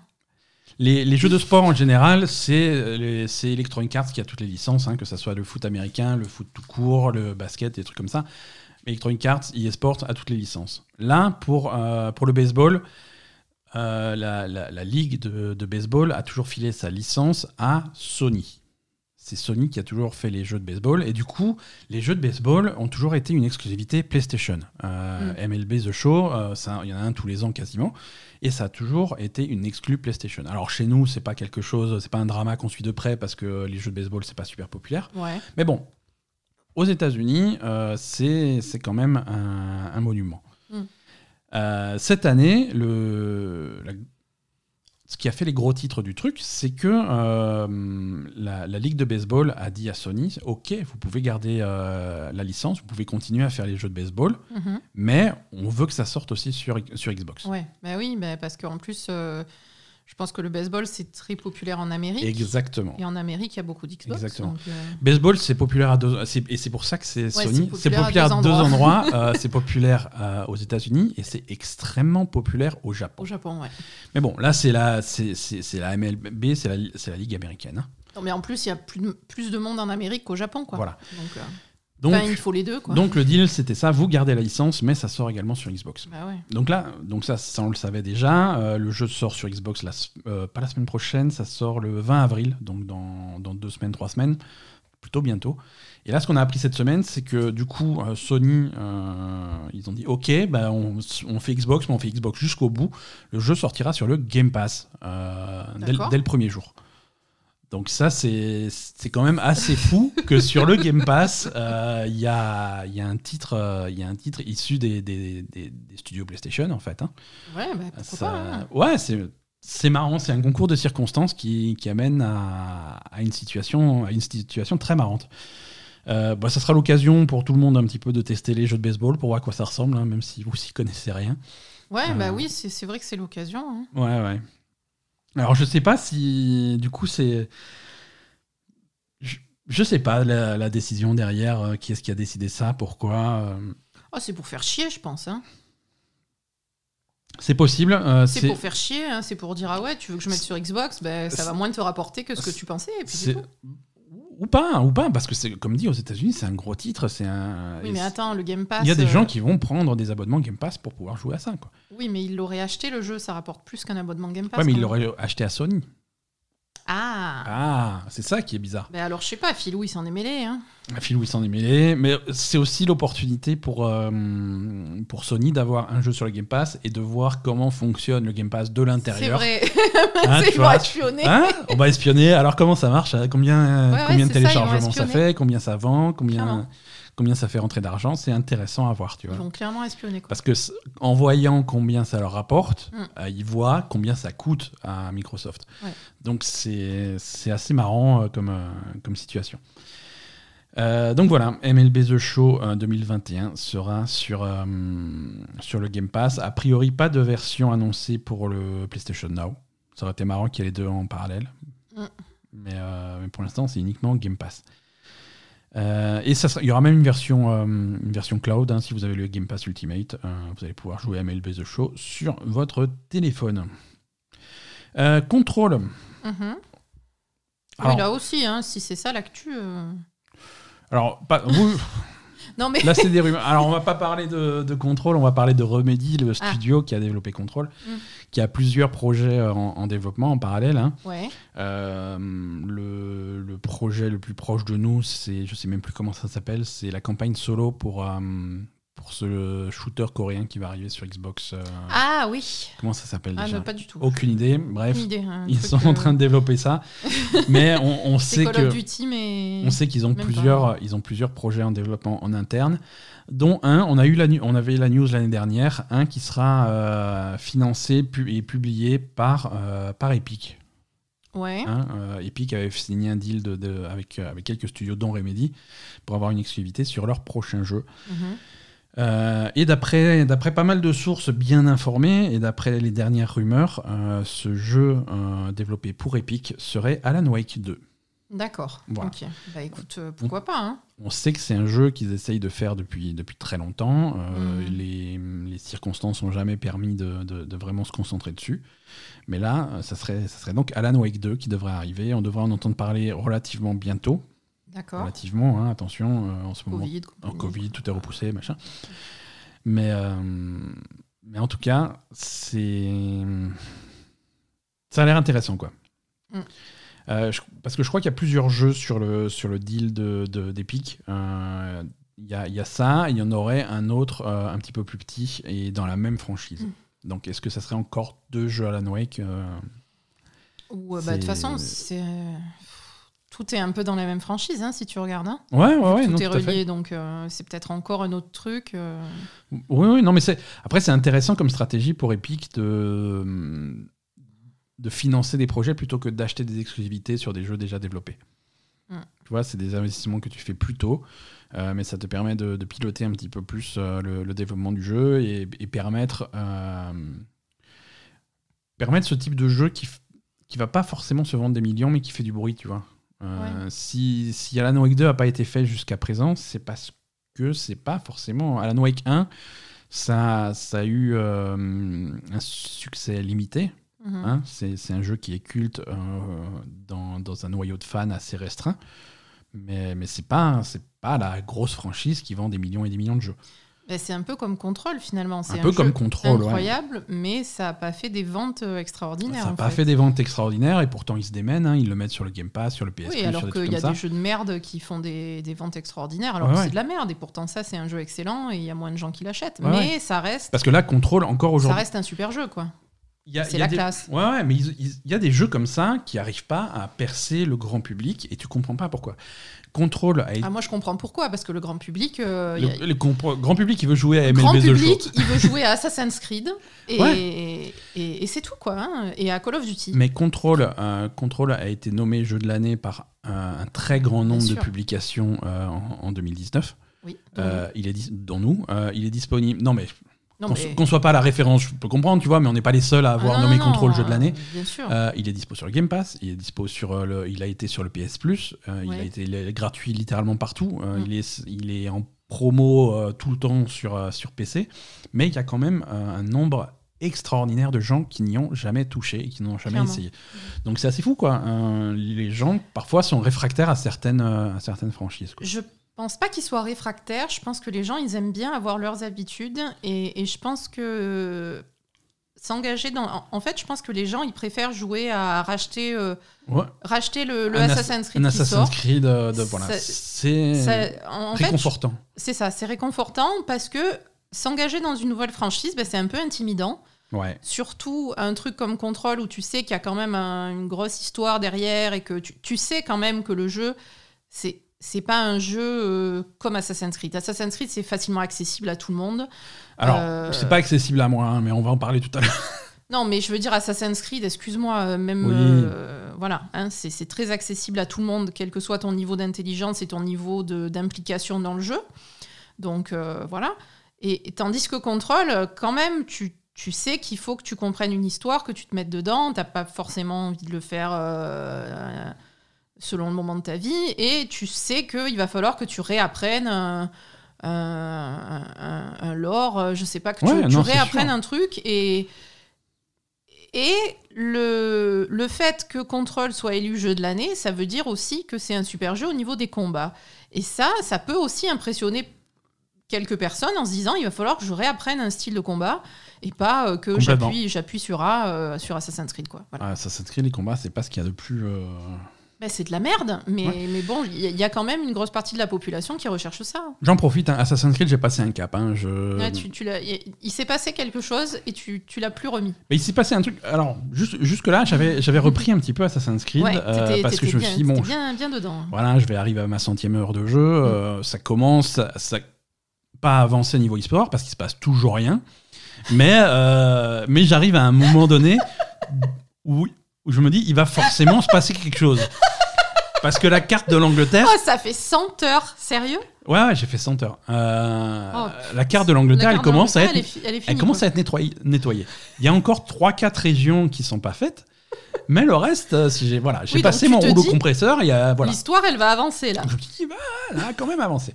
Les, jeux de sport en général, c'est euh, c'est Electronic Arts qui a toutes les licences, hein, que ce soit le foot américain, le foot tout court, le basket, des trucs comme ça. Electronic Arts, EA Sport a toutes les licences. Là, pour, euh, pour le baseball, euh, la, ligue de baseball a toujours filé sa licence à Sony. C'est Sony qui a toujours fait les jeux de baseball. Et du coup, les jeux de baseball ont toujours été une exclusivité PlayStation. Euh, MLB The Show, euh, il y en a un tous les ans quasiment. Et ça a toujours été une exclue PlayStation. Alors chez nous, c'est pas quelque chose, c'est pas un drama qu'on suit de près parce que les jeux de baseball, c'est pas super populaire. Ouais. Mais bon, aux États-Unis, euh, c'est c'est quand même un, un monument. Mm. Cette année, le, la- ce qui a fait les gros titres du truc, c'est que euh, la, la Ligue de baseball a dit à Sony Ok, vous pouvez garder euh, la licence, vous pouvez continuer à faire les jeux de baseball, Mhm. mais on veut que ça sorte aussi sur, sur Xbox. Ouais, bah oui, bah parce qu'en plus, euh, je pense que le baseball, c'est très populaire en Amérique. Exactement. Et en Amérique, il y a beaucoup d'Xbox. Exactement. donc, euh, Baseball, c'est populaire à deux, et c'est pour ça que c'est Sony. C'est populaire à populaire, à deux endroits. endroits. euh, c'est populaire euh, aux États-Unis et c'est extrêmement populaire au Japon. au Japon, ouais. Mais bon, là, c'est la, c'est, la MLB, c'est la, c'est la ligue américaine. hein. Non, mais en plus, il y a plus de, plus de monde en Amérique qu'au Japon, quoi. Voilà. Donc, Donc, enfin, il faut les deux, quoi. donc le deal, c'était ça. Vous gardez la licence, mais ça sort également sur Xbox. Bah ouais. Donc là, donc ça, ça on le savait déjà. Euh, le jeu sort sur Xbox, la, euh, pas la semaine prochaine, ça sort le 20 avril, donc dans, dans deux semaines, trois semaines, plutôt bientôt. Et là, ce qu'on a appris cette semaine, c'est que du coup, euh, Sony, ils ont dit OK, bah, on, on fait Xbox, mais on fait Xbox jusqu'au bout. Le jeu sortira sur le Game Pass dès le premier jour. Donc ça, c'est quand même assez fou que sur le Game Pass, euh, il y, a, y, a un titre, euh, y a un titre issu des, des- des- des studios PlayStation, en fait. hein. Ouais, bah pourquoi Ça- pas. hein. Ouais, c'est marrant, c'est un concours de circonstances qui, qui amène à, à une situation, à une situation très marrante. Euh, bah, ça sera l'occasion pour tout le monde un petit peu de tester les jeux de baseball pour voir à quoi ça ressemble, hein, même si vous s'y connaissez rien. Ouais, Euh. bah oui, c'est c'est vrai que c'est l'occasion. hein. Ouais, ouais. Alors je sais pas si du coup c'est. Je, je sais pas la, la décision derrière, euh, qui est-ce qui a décidé ça, pourquoi. euh, Oh, c'est pour faire chier, je pense. Hein. C'est possible. euh, C'est pour faire chier, hein, c'est pour dire ah ouais, tu veux que je mette sur Xbox, bah, ça va moins te rapporter que ce que tu pensais. Et puis c'est c'est- tout. Ou pas, ou pas, parce que c'est comme dit aux États-Unis, c'est un gros titre, c'est un. Oui, mais attends, le Game Pass. Il y a des euh, gens qui vont prendre des abonnements Game Pass pour pouvoir jouer à ça. Quoi. Oui, mais ils l'auraient acheté le jeu, ça rapporte plus qu'un abonnement Game Pass. Ouais, mais ils l'auraient acheté à Sony. Ah, Ah, c'est ça qui est bizarre. bah alors je sais pas, Philou il s'en est mêlé. Hein. Phil il s'en est mêlé, mais c'est aussi l'opportunité pour, euh, pour Sony d'avoir un jeu sur le Game Pass et de voir comment fonctionne le Game Pass de C'est l'intérieur. vrai, Hein, c'est tu pour vois. espionner. Hein On va espionner. Alors comment ça marche Combien, euh, ouais, combien de ça, téléchargements ça, fait Combien ça vend Combien, Clairement. Combien ça fait rentrer d'argent C'est intéressant à voir, tu Ils vois. vont clairement espionner. Quoi. Parce que en voyant combien ça leur rapporte, Mm. euh, ils voient combien ça coûte à Microsoft. Ouais. Donc c'est assez marrant euh, comme, euh, comme situation. Donc voilà, MLB The Show 2021 sera sur, sur le Game Pass. A priori, pas de version annoncée pour le PlayStation Now. Ça aurait été marrant qu'il y ait les deux en parallèle. Mm. Mais, mais, pour l'instant, c'est uniquement Game Pass. Et ça il y aura même une version, une version cloud. Hein, si vous avez le Game Pass Ultimate, vous allez pouvoir jouer à MLB The Show sur votre téléphone. Contrôle. Mm-hmm. oui, là aussi, hein, si c'est ça l'actu. Alors, pas, vous, non, mais... Là, c'est des rumeurs. Alors, on va pas parler de, de Control, on va parler de Remedy, le ah. studio qui a développé Control, mm. qui a plusieurs projets en, développement en parallèle. Hein. Ouais. Euh, le, le, projet le plus proche de nous, c'est, je sais même plus comment ça s'appelle, c'est la campagne solo pour euh, pour ce shooter coréen qui va arriver sur Xbox. Euh, ah oui. Comment ça s'appelle ah, déjà Pas du tout. Aucune idée. Bref, ils sont en train de développer ça, mais on, sait Call que of Duty, mais on sait qu'ils ont plusieurs, ils ont plusieurs projets en développement en interne, dont un. On a eu la, on avait la news l'année dernière, un qui sera euh, financé et publié par euh, par Epic. Ouais. Hein, Epic avait signé un deal de, avec, avec quelques studios, dont Remedy, pour avoir une exclusivité sur leur prochain jeu. Mm euh, et d'après, d'après pas mal de sources bien informées et d'après les dernières rumeurs, euh, ce jeu euh, développé pour Epic serait Alan Wake 2. D'accord. Ok. Bah écoute, pourquoi pas hein On sait que c'est un jeu qu'ils essayent de faire depuis, depuis très longtemps. Mm. Les, les, circonstances n'ont jamais permis de, de, de, vraiment se concentrer dessus. Mais là, ça serait, ça serait donc Alan Wake 2 qui devrait arriver. On devrait en entendre parler relativement bientôt. Relativement, hein, attention, euh, en ce moment. En Covid, tout est repoussé, machin. Mais, euh, mais en tout cas, c'est. Ça a l'air intéressant, quoi. Mm. Euh, parce que je crois qu'il y a plusieurs jeux sur le, sur le deal d'Epic. De, il y, a, y, a, ça, il y en aurait un autre un petit peu plus petit et dans la même franchise. Mm. Donc est-ce que ça serait encore deux jeux Alan Wake Ou bah, de toute façon, c'est tout est un peu dans la même franchise, hein, si tu regardes. Hein. Ouais, ouais, ouais. Tout est relié, donc euh, c'est peut-être encore un autre truc. Euh. Oui, oui, non, mais c'est après c'est intéressant comme stratégie pour Epic de de financer des projets plutôt que d'acheter des exclusivités sur des jeux déjà développés. Mm. Tu vois, c'est des investissements que tu fais plus tôt, euh, mais ça te permet de, piloter un petit peu plus le, développement du jeu et, permettre permettre ce type de jeu qui qui va pas forcément se vendre des millions, mais qui fait du bruit, tu vois. Euh, si, si, Alan Wake 2 n'a pas été fait jusqu'à présent, c'est parce que c'est pas forcément. Alan Wake 1, ça, ça a eu euh, un succès limité. Mhm. Hein. c'est un jeu qui est culte euh, dans, dans, un noyau de fans assez restreint. Mais, mais c'est pas, pas la grosse franchise qui vend des millions et des millions de jeux. Bah, c'est un peu comme contrôle finalement. C'est un, peu comme contrôle, incroyable, mais ça n'a pas fait des ventes euh, extraordinaires. Ça n'a pas fait. des ventes extraordinaires et pourtant ils se démènent. Hein, ils le mettent sur le Game Pass, sur le PS. Oui, alors qu'il y a des jeux de merde qui font des, des ventes extraordinaires. Alors que c'est de la merde et pourtant ça c'est un jeu excellent et il y a moins de gens qui l'achètent. mais ça reste. Parce que là, contrôle encore aujourd'hui. Ça reste un super jeu quoi. C'est la classe. Ouais, ouais mais il y a des jeux comme ça qui n'arrivent pas à percer le grand public et tu comprends pas pourquoi. Contrôle. Ah, moi, je comprends pourquoi, parce que le grand public. Euh, le, grand public, il veut jouer à MLB grand public, il veut jouer à Assassin's Creed. Et, et, c'est tout, quoi. Hein, et à Call of Duty. Mais Control, euh, Control a été nommé jeu de l'année par un très grand nombre de publications euh, en, 2019. Oui. il est dans nous. il est disponible. Non, mais qu'on soit pas la référence, je peux comprendre, tu vois, mais on n'est pas les seuls à avoir ah nommé Control jeu de l'année. Euh, il est dispo sur le Game Pass, il est dispo sur euh, le, il a été sur le PS Plus, euh, il a été gratuit littéralement partout. Mm. il est, il est en promo tout le temps sur sur PC, mais il y a quand même un nombre extraordinaire de gens qui n'y ont jamais touché et qui n'ont jamais essayé. Donc c'est assez fou, quoi. les gens parfois sont réfractaires à certaines à certaines franchises. Quoi. Je pense pas qu'ils soient réfractaires. Je pense que les gens, ils aiment bien avoir leurs habitudes. Et, je pense que s'engager dans. En fait, je pense que les gens, ils préfèrent jouer à racheter, euh, racheter le, Assassin's Creed. Un Assassin's Creed, de, voilà. C'est réconfortant. C'est ça, c'est réconfortant parce que s'engager dans une nouvelle franchise, ben, c'est un peu intimidant. Ouais. Surtout un truc comme Control où tu sais qu'il y a quand même une grosse histoire derrière et que tu, tu sais quand même que le jeu, c'est c'est pas un jeu euh, comme Assassin's Creed. Assassin's Creed, c'est facilement accessible à tout le monde. Alors, euh, c'est pas accessible à moi, hein, mais on va en parler tout à l'heure. Non, mais je veux dire Assassin's Creed, excuse-moi, euh, même Oui. euh, voilà, hein, c'est très accessible à tout le monde, quel que soit ton niveau d'intelligence et ton niveau d'implication dans le jeu. Donc voilà. Et, et tandis que Control, quand même, tu, tu sais qu'il faut que tu comprennes une histoire, que tu te mettes dedans. T'as pas forcément envie de le faire selon le moment de ta vie, et tu sais qu'il va falloir que tu réapprennes. un- un, un- un lore, euh, je sais pas, que tu, Ouais, tu non, c'est réapprennes un truc et, et le, le fait que Control soit élu jeu de l'année, ça veut dire aussi que c'est un super jeu au niveau des combats. Et ça, ça peut aussi impressionner quelques personnes en se disant il va falloir que je réapprenne un style de combat et pas euh, que j'appuie j'appuie sur A euh, sur Assassin's Creed quoi. Voilà. Ah, Assassin's Creed, les combats, c'est pas ce qu'il y a de plus. euh, Ben, c'est de la merde, mais, Ouais. mais bon, il y, a- il y a quand même une grosse partie de la population qui recherche ça. J'en profite, hein, Assassin's Creed, j'ai passé un cap. hein, je... Ouais, tu- tu l'as- il s'est passé quelque chose et tu, tu l'as plus remis. Mais il s'est passé un truc. Alors, jusque-là, j'avais, repris un petit peu Assassin's Creed Ouais, euh, parce que je me suis dit, bon, bien, bien dedans. voilà, je vais arriver à ma centième heure de jeu. euh, ça commence, ça, ça- pas avancer niveau e-sport parce qu'il se passe toujours rien. Mais, euh, mais j'arrive à un moment donné où, où je me dis, il va forcément se passer quelque chose. Parce que la carte de l'Angleterre. Oh, ça fait 100 heures, sérieux? Ouais, ouais, j'ai fait 100 heures. Euh, Oh, la carte de l'Angleterre, La elle commence à être d'Angleterre, elle est fi- elle est finie, elle commence quoi. à être nettoyée, nettoyée. Il y a encore 3-4 régions qui sont pas faites, mais le reste, euh, si j'ai voilà, j'ai Oui, donc passé tu mon te rouleau dis, compresseur. Il y a voilà. L'histoire, elle va avancer là. Je me dis, bah, là, quand même avancé.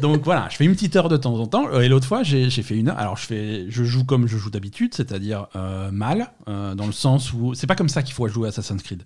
Donc voilà, je fais une petite heure de temps en temps. Euh, Et l'autre fois, j'ai j'ai fait une heure. Alors je fais, je joue comme je joue d'habitude, c'est-à-dire euh, mal, euh, dans le sens où c'est pas comme ça qu'il faut jouer à Assassin's Creed.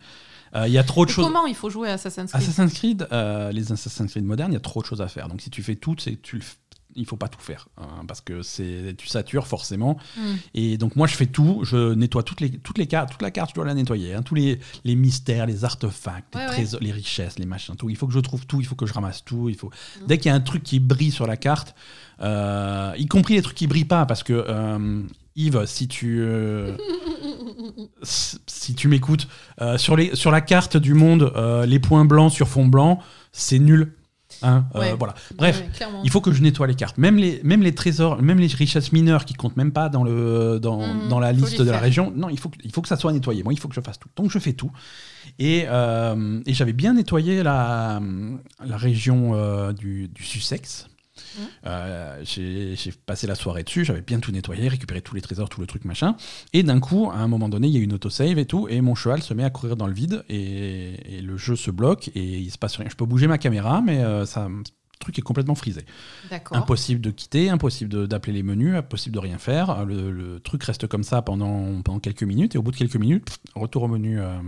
Euh, Il y a trop de choses. Comment il faut jouer à Assassin's Creed? Assassin's Creed, euh, les Assassin's Creed modernes, il y a trop de choses à faire. Donc si tu fais tout, c'est tu le f- il faut pas tout faire hein, parce que c'est tu satures forcément. Hmm. Et donc moi je fais tout, je nettoie toutes les toutes les cartes, toute la carte je dois la nettoyer, hein, tous les, les mystères, les artefacts, les ouais. trésors, les richesses, les machins, tout. Il faut que je trouve tout, il faut que je ramasse tout, il faut. Hmm. Dès qu'il y a un truc qui brille sur la carte, euh, y compris les trucs qui brillent pas, parce que euh, Yves, si tu euh, si si tu m'écoutes, euh, sur, les, sur la carte du monde, euh, les points blancs sur fond blanc, c'est nul. Hein, euh, voilà. Bref, Ouais, il faut que je nettoie les cartes. Même les, même les trésors, même les richesses mineures qui comptent même pas dans, le, dans, Mhm, dans la liste de la région. Non, il faut, que- il faut que ça soit nettoyé. Moi, il faut que je fasse tout. Donc, je fais tout. Et, euh, et j'avais bien nettoyé la, la région euh, du, du Sussex. Euh, j'ai passé la soirée dessus, j'avais bien tout nettoyé, récupéré tous les trésors, tout le truc machin. Et d'un coup, à un moment donné, il y a une autosave et tout, et mon cheval se met à courir dans le vide, et, et le jeu se bloque, et il se passe rien. Je peux bouger ma caméra, mais euh, ça, le truc est complètement frisé. Impossible de quitter, impossible d'appeler les menus, impossible de rien faire. Le, le truc reste comme ça pendant, pendant quelques minutes, et au bout de quelques minutes, pff, retour au menu. euh,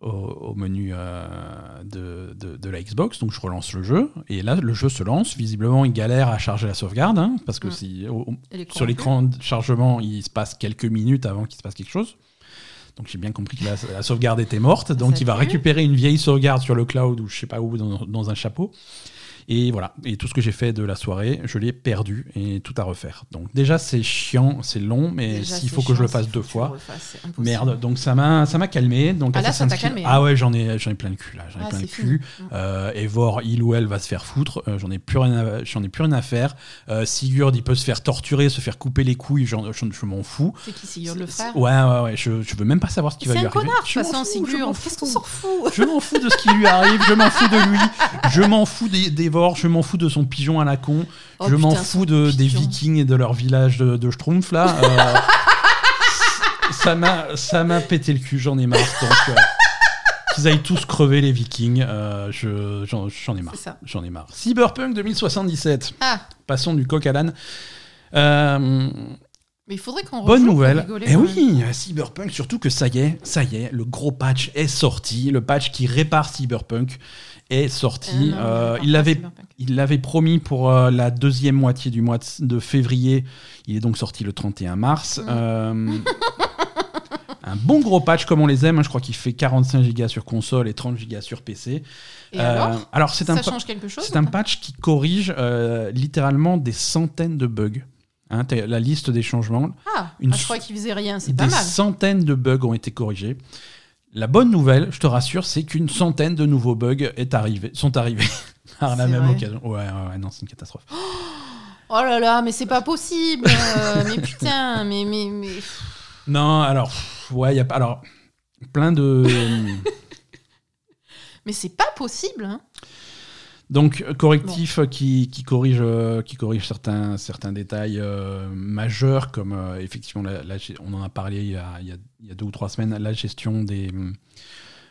au, au menu euh, de, de- de la Xbox, donc je relance le jeu, et là le jeu se lance, visiblement il galère à charger la sauvegarde, hein, parce que si, au- sur l'écran de chargement il se passe quelques minutes avant qu'il se passe quelque chose. Donc j'ai bien compris que la, la sauvegarde était morte, donc Ça il va récupérer une vieille sauvegarde sur le cloud ou je sais pas où dans, dans un chapeau. Et voilà, et tout ce que j'ai fait de la soirée, je l'ai perdu et tout à refaire. Donc déjà c'est chiant, c'est long, mais s'il c'est faut que je le fasse deux fois, refasses, c'est. Merde, donc ça m'a ça m'a calmé. Donc Ah, là, ça Assassin's t'a Creed- calmé, Ah ouais, j'en ai j'en ai plein le cul là, j'en ai Ah, plein le c'est cul. Euh, Evor, il ou elle va se faire foutre. Euh, j'en ai plus rien à, j'en ai plus rien à faire. Euh, Sigurd, il peut se faire torturer, se faire couper les couilles. j'en- je m'en fous. C'est qui Sigurd le frère Ouais ouais ouais. Je, je veux même pas savoir ce qui va C'est lui un arriver. connard, Je fous, je m'en Sigurd. Qu'est-ce qu'on s'en fout Je m'en fous de ce qui lui arrive, je m'en fous de lui, je m'en fous des- je m'en fous de son pigeon à la con, Oh, je m'en fous de, des vikings et de leur village de, de Schtroumpf là. Euh, ça m'a ça m'a pété le cul, j'en ai marre. Donc, euh, qu'ils aillent tous crever les vikings, euh, je- j'en j'en ai marre. J'en ai marre. Cyberpunk 2077, Ah, passons du coq à l'âne. Euh, mais il faudrait qu'on Bonne nouvelle. rigoler, Eh oui, Cyberpunk, surtout que ça y est, ça y est, le gros patch est sorti. Le patch qui répare Cyberpunk est sorti. Ah, Euh, non, il l'avait Cyberpunk. il l'avait promis pour euh, la deuxième moitié du mois de, de février. Il est donc sorti le 31 mars. Mm. Euh, un bon gros patch comme on les aime. hein. Je crois qu'il fait 45 gigas sur console et 30 gigas sur PC. Et Euh, alors? c'est un, Ça change quelque chose c'est un patch qui corrige littéralement des centaines de bugs. Hein, la liste des changements. Ah, une ah, je crois qu'il faisait rien, c'est Des pas mal. centaines de bugs ont été corrigés. La bonne nouvelle, je te rassure, c'est qu'une centaine de nouveaux bugs est arrivé, sont arrivés par la même vrai occasion. Ouais, ouais, ouais, non, c'est une catastrophe. Oh là là, mais c'est pas possible. euh, mais putain, mais mais mais. Non, alors, ouais, il y a pas. Alors, plein de. Mais c'est pas possible. Hein. Donc, correctif qui, qui corrige, euh, qui corrige certains, certains détails euh, majeurs, comme euh, effectivement, la- la ge- on en a parlé y a- il y a deux ou trois semaines, la gestion des,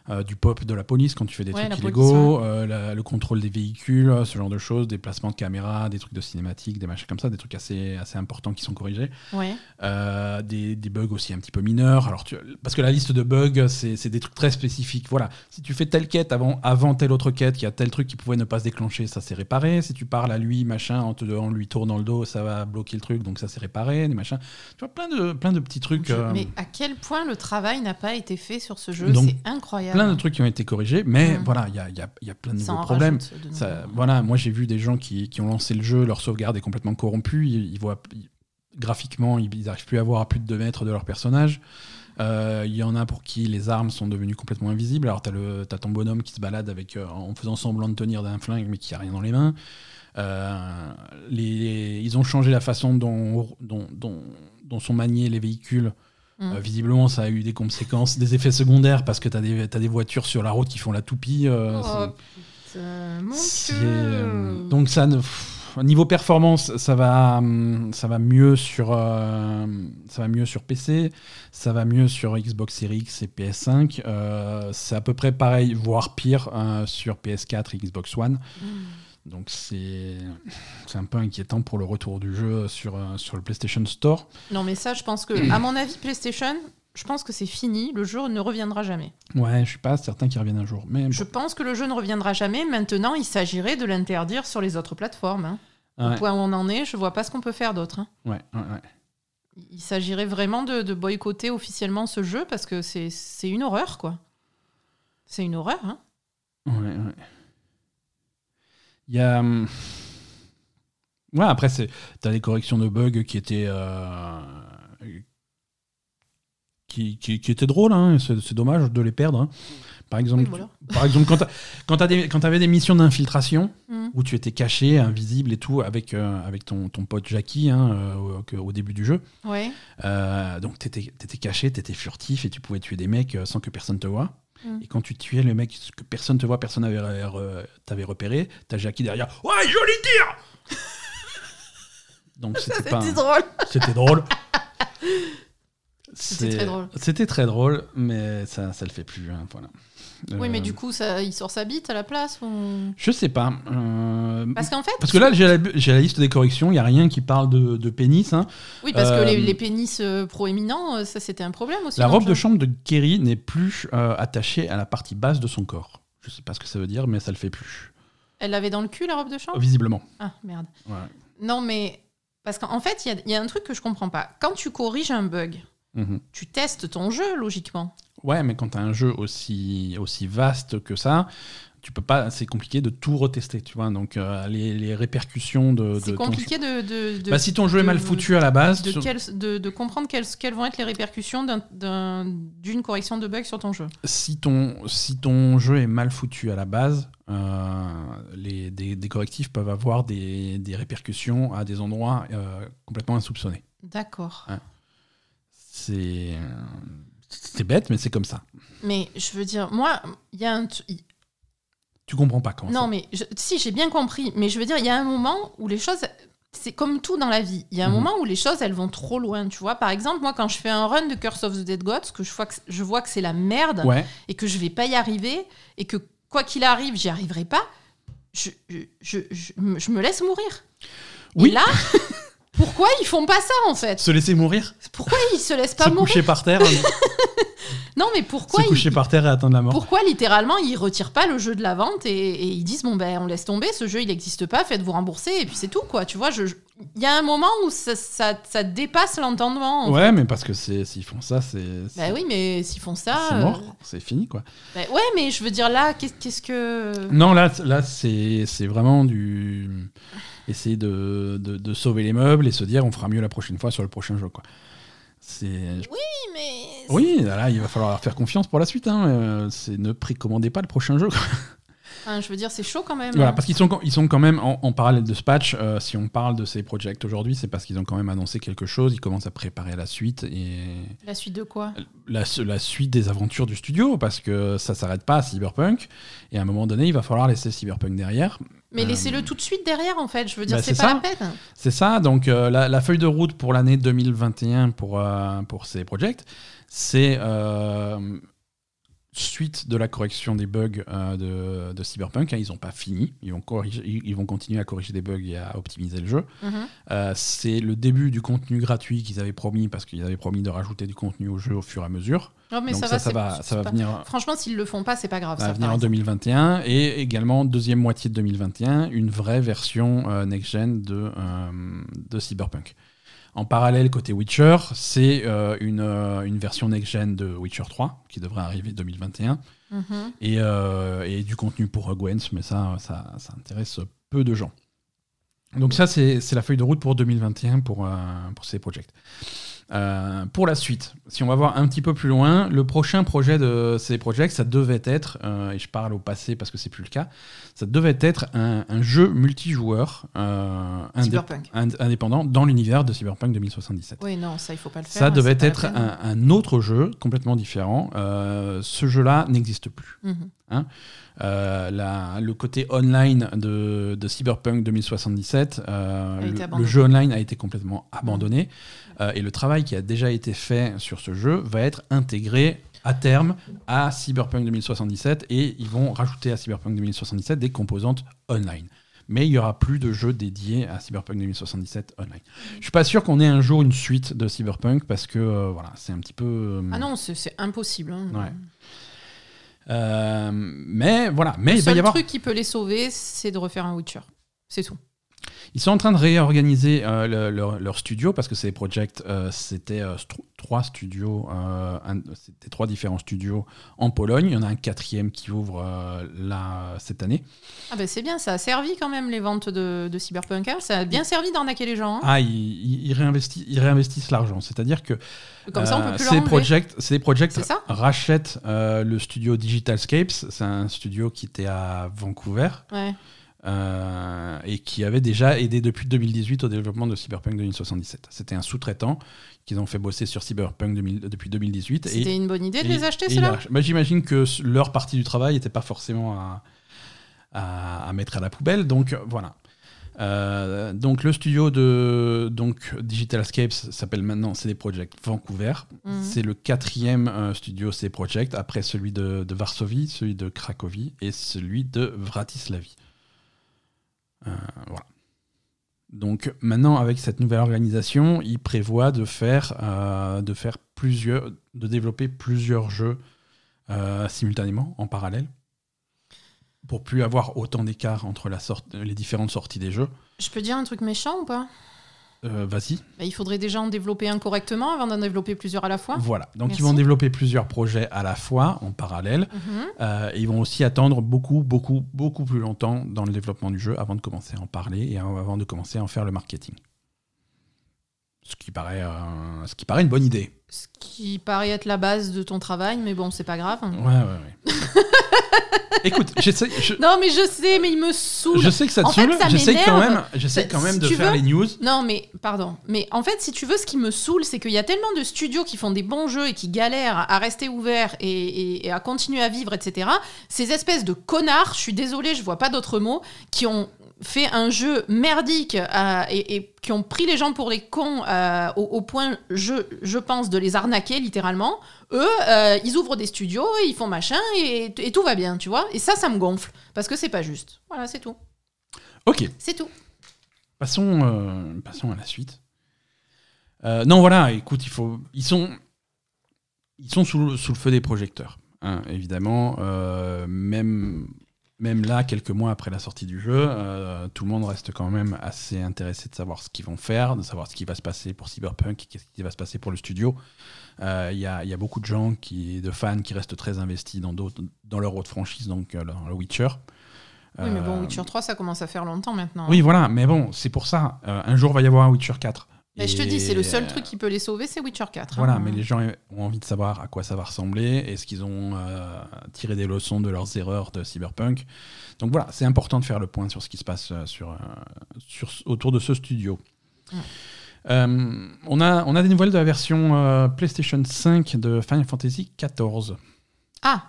euh, du pop de la police quand tu fais des Ouais, trucs illégaux, euh, la- le contrôle des véhicules, ce genre de choses, des placements de caméras, des trucs de cinématique, des machins comme ça, des trucs assez, assez importants qui sont corrigés. Ouais. Euh, des, des bugs aussi un petit peu mineurs. Alors tu- parce que la liste de bugs, c'est des trucs très spécifiques. Voilà, si tu fais telle quête avant, avant telle autre quête, qu'il y a tel truc qui pouvait ne pas se déclencher, ça s'est réparé. Si tu parles à lui, machin, en, te, en lui tournant le dos, ça va bloquer le truc, donc ça s'est réparé, des machins. Tu vois, plein de, plein de petits trucs. Euh, Mais à quel point le travail n'a pas été fait sur ce jeu, c'est incroyable. Plein de trucs qui ont été corrigés, mais Mm. voilà, il y a, il y a- il y a plein de Ça nouveaux problèmes. de Ça, voilà, moi j'ai vu des gens qui, qui ont lancé le jeu, leur sauvegarde est complètement corrompue, ils, ils voient ils- graphiquement, ils n'arrivent plus à voir à plus de 2 mètres de leur personnage. Euh, Il y en a pour qui les armes sont devenues complètement invisibles. Alors, tu as, ton bonhomme qui se balade avec, euh, en faisant semblant de tenir d'un flingue, mais qui a rien dans les mains. Euh, les, ils ont changé la façon dont, dont, dont- dont sont maniés les véhicules. Mm. Euh, visiblement, ça a eu des conséquences, des effets secondaires, parce que tu as, des voitures sur la route qui font la toupie. euh, Oh, putain, mon Dieu. euh, donc ça, ne- pff, niveau performance, ça va, hum, ça va mieux sur, euh, ça va mieux sur PC, ça va mieux sur Xbox Series X et PS5. euh, c'est à peu près pareil, voire pire sur PS4 et Xbox One. Mm. Donc c'est, un peu inquiétant pour le retour du jeu sur, euh, sur le PlayStation Store. Non, mais ça, je pense que, à mon avis, PlayStation, je pense que c'est fini. Le jeu ne reviendra jamais. Ouais, je suis pas certain qu'il revienne un jour, mais Je pense que le jeu ne reviendra jamais. Maintenant, il s'agirait de l'interdire sur les autres plateformes. hein. ouais, Au point où on en est, je vois pas ce qu'on peut faire d'autre. hein. ouais, ouais, ouais. Il s'agirait vraiment de, de boycotter officiellement ce jeu parce que c'est c'est une horreur, quoi. C'est une horreur, hein. Ouais, ouais. Il y a. hum, Ouais, après, c'est... t'as des corrections de bugs qui étaient. euh, Qui, qui, qui étaient drôles, hein, c'est, c'est dommage de les perdre. hein. Par exemple, Oui, voilà. par exemple quand, t'as- quand, t'as des, quand t'avais des missions d'infiltration Mm. où tu étais caché, invisible et tout, avec, euh, avec ton, ton pote Jackie hein, euh, au, début du jeu, Ouais. euh, donc t'étais, t'étais caché, t'étais furtif et tu pouvais tuer des mecs sans que personne te voie. Mm. Et quand tu tuais le mec que personne te voit, personne re- t'avait repéré, t'as Jackie derrière. Ouais, joli tir Donc c'était pas. Drôle. C'était drôle. C'était très drôle. C'était très drôle, mais ça, ça le fait plus. hein, voilà. Oui, mais Euh, du coup, ça, il sort sa bite à la place ou... Je sais pas. euh, Parce qu'en fait... Parce que là, j'ai la, liste des corrections, il n'y a rien qui parle de, de pénis. hein. Oui, parce que Euh, les, les pénis euh, proéminents, euh, ça c'était un problème aussi. La robe de chambre de Kerry n'est plus euh, attachée à la partie basse de son corps. Je sais pas ce que ça veut dire, mais ça le fait plus. Elle l'avait dans le cul, la robe de chambre? Visiblement. Ah, merde. Ouais. Non, mais... Parce qu'en fait, il y a- il y, a un truc que je comprends pas. Quand tu corriges un bug, Mhm. tu testes ton jeu, logiquement. Ouais, mais quand tu as un jeu aussi, aussi vaste que ça, tu peux pas. C'est compliqué de tout retester, tu vois. Donc euh, les, les répercussions de. C'est ton compliqué de, de, Bah, si ton jeu est mal foutu à la base, de sur- quel- comprendre quelles, quelles vont être les répercussions d'un- d'un- d'une correction de bug sur ton jeu. si ton, si ton jeu est mal foutu à la base, euh, les, des, des correctifs peuvent avoir des, des répercussions à des endroits euh, complètement insoupçonnés. D'accord. C'est c'est bête, mais c'est comme ça. Mais je veux dire, moi, il y a un... Tu comprends pas comment Non, ça. mais je- si, j'ai bien compris. Mais je veux dire, il y a un moment où les choses. C'est comme tout dans la vie. Il y a un Mhm. moment où les choses, elles vont trop loin. Tu vois, par exemple, moi, quand je fais un run de Curse of the Dead Gods, que je vois que, je vois que c'est la merde Ouais, et que je vais pas y arriver et que quoi qu'il arrive, j'y arriverai pas, je, je, je, je me laisse mourir. Oui. Et là, pourquoi ils font pas ça en fait se laisser mourir, Pourquoi ils se laissent pas se mourir coucher par terre, Non, mais pourquoi se ils, coucher par terre et attendre la mort. Pourquoi littéralement ils retirent pas le jeu de la vente et, et ils disent bon ben on laisse tomber ce jeu il n'existe pas faites-vous rembourser et puis c'est tout quoi tu vois je je- il y a un moment où ça, ça, ça dépasse l'entendement en Ouais, mais parce que s'ils font ça, c'est bah oui mais s'ils font ça c'est euh, mort, c'est fini quoi. bah ouais mais je veux dire là qu'est- qu'est-ce que Non, là, là c'est c'est vraiment du. Essayer de, de, de sauver les meubles et se dire on fera mieux la prochaine fois sur le prochain jeu. quoi. Oui mais Oui, là, il va falloir leur faire confiance pour la suite. Hein. euh, c'est ne précommandez pas le prochain jeu. Je veux dire, c'est chaud quand même. Voilà, parce qu'ils sont, ils sont quand même en, en parallèle de ce patch. euh, si on parle de ces projects aujourd'hui, c'est parce qu'ils ont quand même annoncé quelque chose. Ils commencent à préparer la suite et La suite de quoi? La, la suite des aventures du studio, parce que ça s'arrête pas à Cyberpunk. Et à un moment donné, il va falloir laisser Cyberpunk derrière. Mais Euh, laissez-le tout de suite derrière, en fait. Je veux dire, bah, c'est pas ça. la peine. C'est ça. Donc euh, la, la feuille de route pour l'année 2021 pour pour ces projects, c'est suite de la correction des bugs euh, de, de Cyberpunk. hein, ils n'ont pas fini. Ils vont corriger, ils, vont continuer à corriger des bugs et à optimiser le jeu. Mhm. Euh, c'est le début du contenu gratuit qu'ils avaient promis parce qu'ils avaient promis de rajouter du contenu au jeu au fur et à mesure. Non, mais Donc ça, ça, va, ça c'est- va, c'est ça va pas- venir. Franchement, s'ils le font pas, c'est pas grave. va ça, venir par en exemple. 2021 et également deuxième moitié de 2021 une vraie version euh, next-gen de, euh, de Cyberpunk. En parallèle, côté Witcher, c'est euh, une, euh, une version next-gen de Witcher 3 qui devrait arriver 2021 Mhm. et, euh, et du contenu pour Gwens, mais ça, ça, ça intéresse peu de gens. Donc ça, c'est la feuille de route pour 2021 pour, pour ces projets. Euh, pour la suite, si on va voir un petit peu plus loin, le prochain projet de ces projets, ça devait être, euh, et je parle au passé parce que c'est plus le cas, ça devait être un, un jeu multijoueur euh, ind- indépendant dans l'univers de Cyberpunk 2077. Oui, non, ça, il faut pas le faire. Ça hein, devait être un, un autre jeu complètement différent. Ce jeu-là n'existe plus. Mhm. La- le côté online de, de Cyberpunk 2077, euh, A été le, jeu online a été complètement abandonné. Euh, et le travail qui a déjà été fait sur ce jeu va être intégré à terme à Cyberpunk 2077 et ils vont rajouter à Cyberpunk 2077 des composantes online. Mais il y aura plus de jeux dédiés à Cyberpunk 2077 online. Je suis pas sûr qu'on ait un jour une suite de Cyberpunk parce que euh, voilà, c'est un petit peu. euh, Ah non, c'est impossible. hein. Ouais. euh, mais voilà, mais Le il va y seul avoir. truc qui peut les sauver, c'est de refaire un Witcher. C'est tout. Ils sont en train de réorganiser euh, le- leur, leur studio parce que ces projects, euh, c'était euh, trois studios, c'était trois différents studios en Pologne. Il y en a un quatrième qui ouvre là cette année. Ah ben c'est bien, ça a servi quand même les ventes de, de Cyberpunk. hein. Ça a bien servi d'arnaquer les gens. hein. Ah, ils, ils- réinvestissent, ils réinvestissent l'argent. C'est-à-dire que Comme ça, on peut plus ces projects, ces projects rachètent le studio Digitalscapes. C'est un studio qui était à Vancouver. Ouais. Euh, et qui avait déjà aidé depuis 2018 au développement de Cyberpunk 2077. C'était un sous-traitant qu'ils ont fait bosser sur Cyberpunk 2000 depuis 2018. C'était une bonne idée de et- les acheter, et ceux-là il a- bah, J'imagine que leur partie du travail n'était pas forcément à, à- à mettre à la poubelle. Donc voilà. Euh, donc le studio de donc Digitalscapes s'appelle maintenant CD Projekt Vancouver. Mhm. C'est le quatrième euh, studio CD Projekt après celui de, de Varsovie, celui de Cracovie et celui de Vratislavie. Euh. Donc maintenant, avec cette nouvelle organisation, il prévoit de faire, euh, de faire plusieurs, de développer plusieurs jeux euh, simultanément, en parallèle, pour plus avoir autant d'écart entre les différentes sorties des jeux. Je peux dire un truc méchant ou pas? Euh, Vas-y. Bah, Il faudrait déjà en développer un correctement avant d'en développer plusieurs à la fois. Voilà. Donc Merci. ils vont développer plusieurs projets à la fois, en parallèle. Mhm. Euh, et ils vont aussi attendre beaucoup, beaucoup, beaucoup plus longtemps dans le développement du jeu avant de commencer à en parler et avant de commencer à en faire le marketing. Ce qui paraît, euh, ce qui paraît une bonne idée. Ce qui paraît être la base de ton travail, mais bon, c'est pas grave. Ouais, ouais, ouais. Écoute, j'essaie, je, Non, mais je sais, mais il me saoule. je sais que ça te En saoule. J'essaie quand même, j'essaie quand même si de faire veux- les news. Non, mais pardon. Mais en fait, si tu veux, ce qui me saoule, c'est qu'il y a tellement de studios qui font des bons jeux et qui galèrent à rester ouverts et, et- et à continuer à vivre, etc. Ces espèces de connards, je suis désolée, je vois pas d'autres mots, qui ont fait un jeu merdique euh, et, et qui ont pris les gens pour les cons euh, au, au point, je, je pense, de les arnaquer littéralement. Eux, euh, ils ouvrent des studios, et ils font machin et, et tout va bien, tu vois. Et ça, ça me gonfle parce que c'est pas juste. Voilà, c'est tout. Ok, C'est tout. passons, passons à la suite. Non, voilà, écoute, il faut, ils sont, ils sont sous, le- sous le feu des projecteurs, hein, évidemment. même, même là, quelques mois après la sortie du jeu, euh, tout le monde reste quand même assez intéressé de savoir ce qu'ils vont faire, de savoir ce qui va se passer pour Cyberpunk, qu'est-ce qui va se passer pour le studio. Euh, Il y, a, il y a beaucoup de gens, qui, de fans, qui restent très investis dans, leur autre franchise, donc euh, dans le Witcher. Oui, mais bon, Witcher 3, ça commence à faire longtemps maintenant. oui, voilà, mais bon, c'est pour ça. Un jour, va y avoir un Witcher 4. Mais je te dis, c'est le seul truc qui peut les sauver, c'est Witcher 4. Voilà, hein. mais les gens ont envie de savoir à quoi ça va ressembler. Est-ce qu'ils ont euh, tiré des leçons de leurs erreurs de Cyberpunk? Donc voilà, c'est important de faire le point sur ce qui se passe euh, sur, euh, sur, autour de ce studio. Ouais. Euh, on, a, on a des nouvelles de la version euh, PlayStation 5 de Final Fantasy XIV. Ah,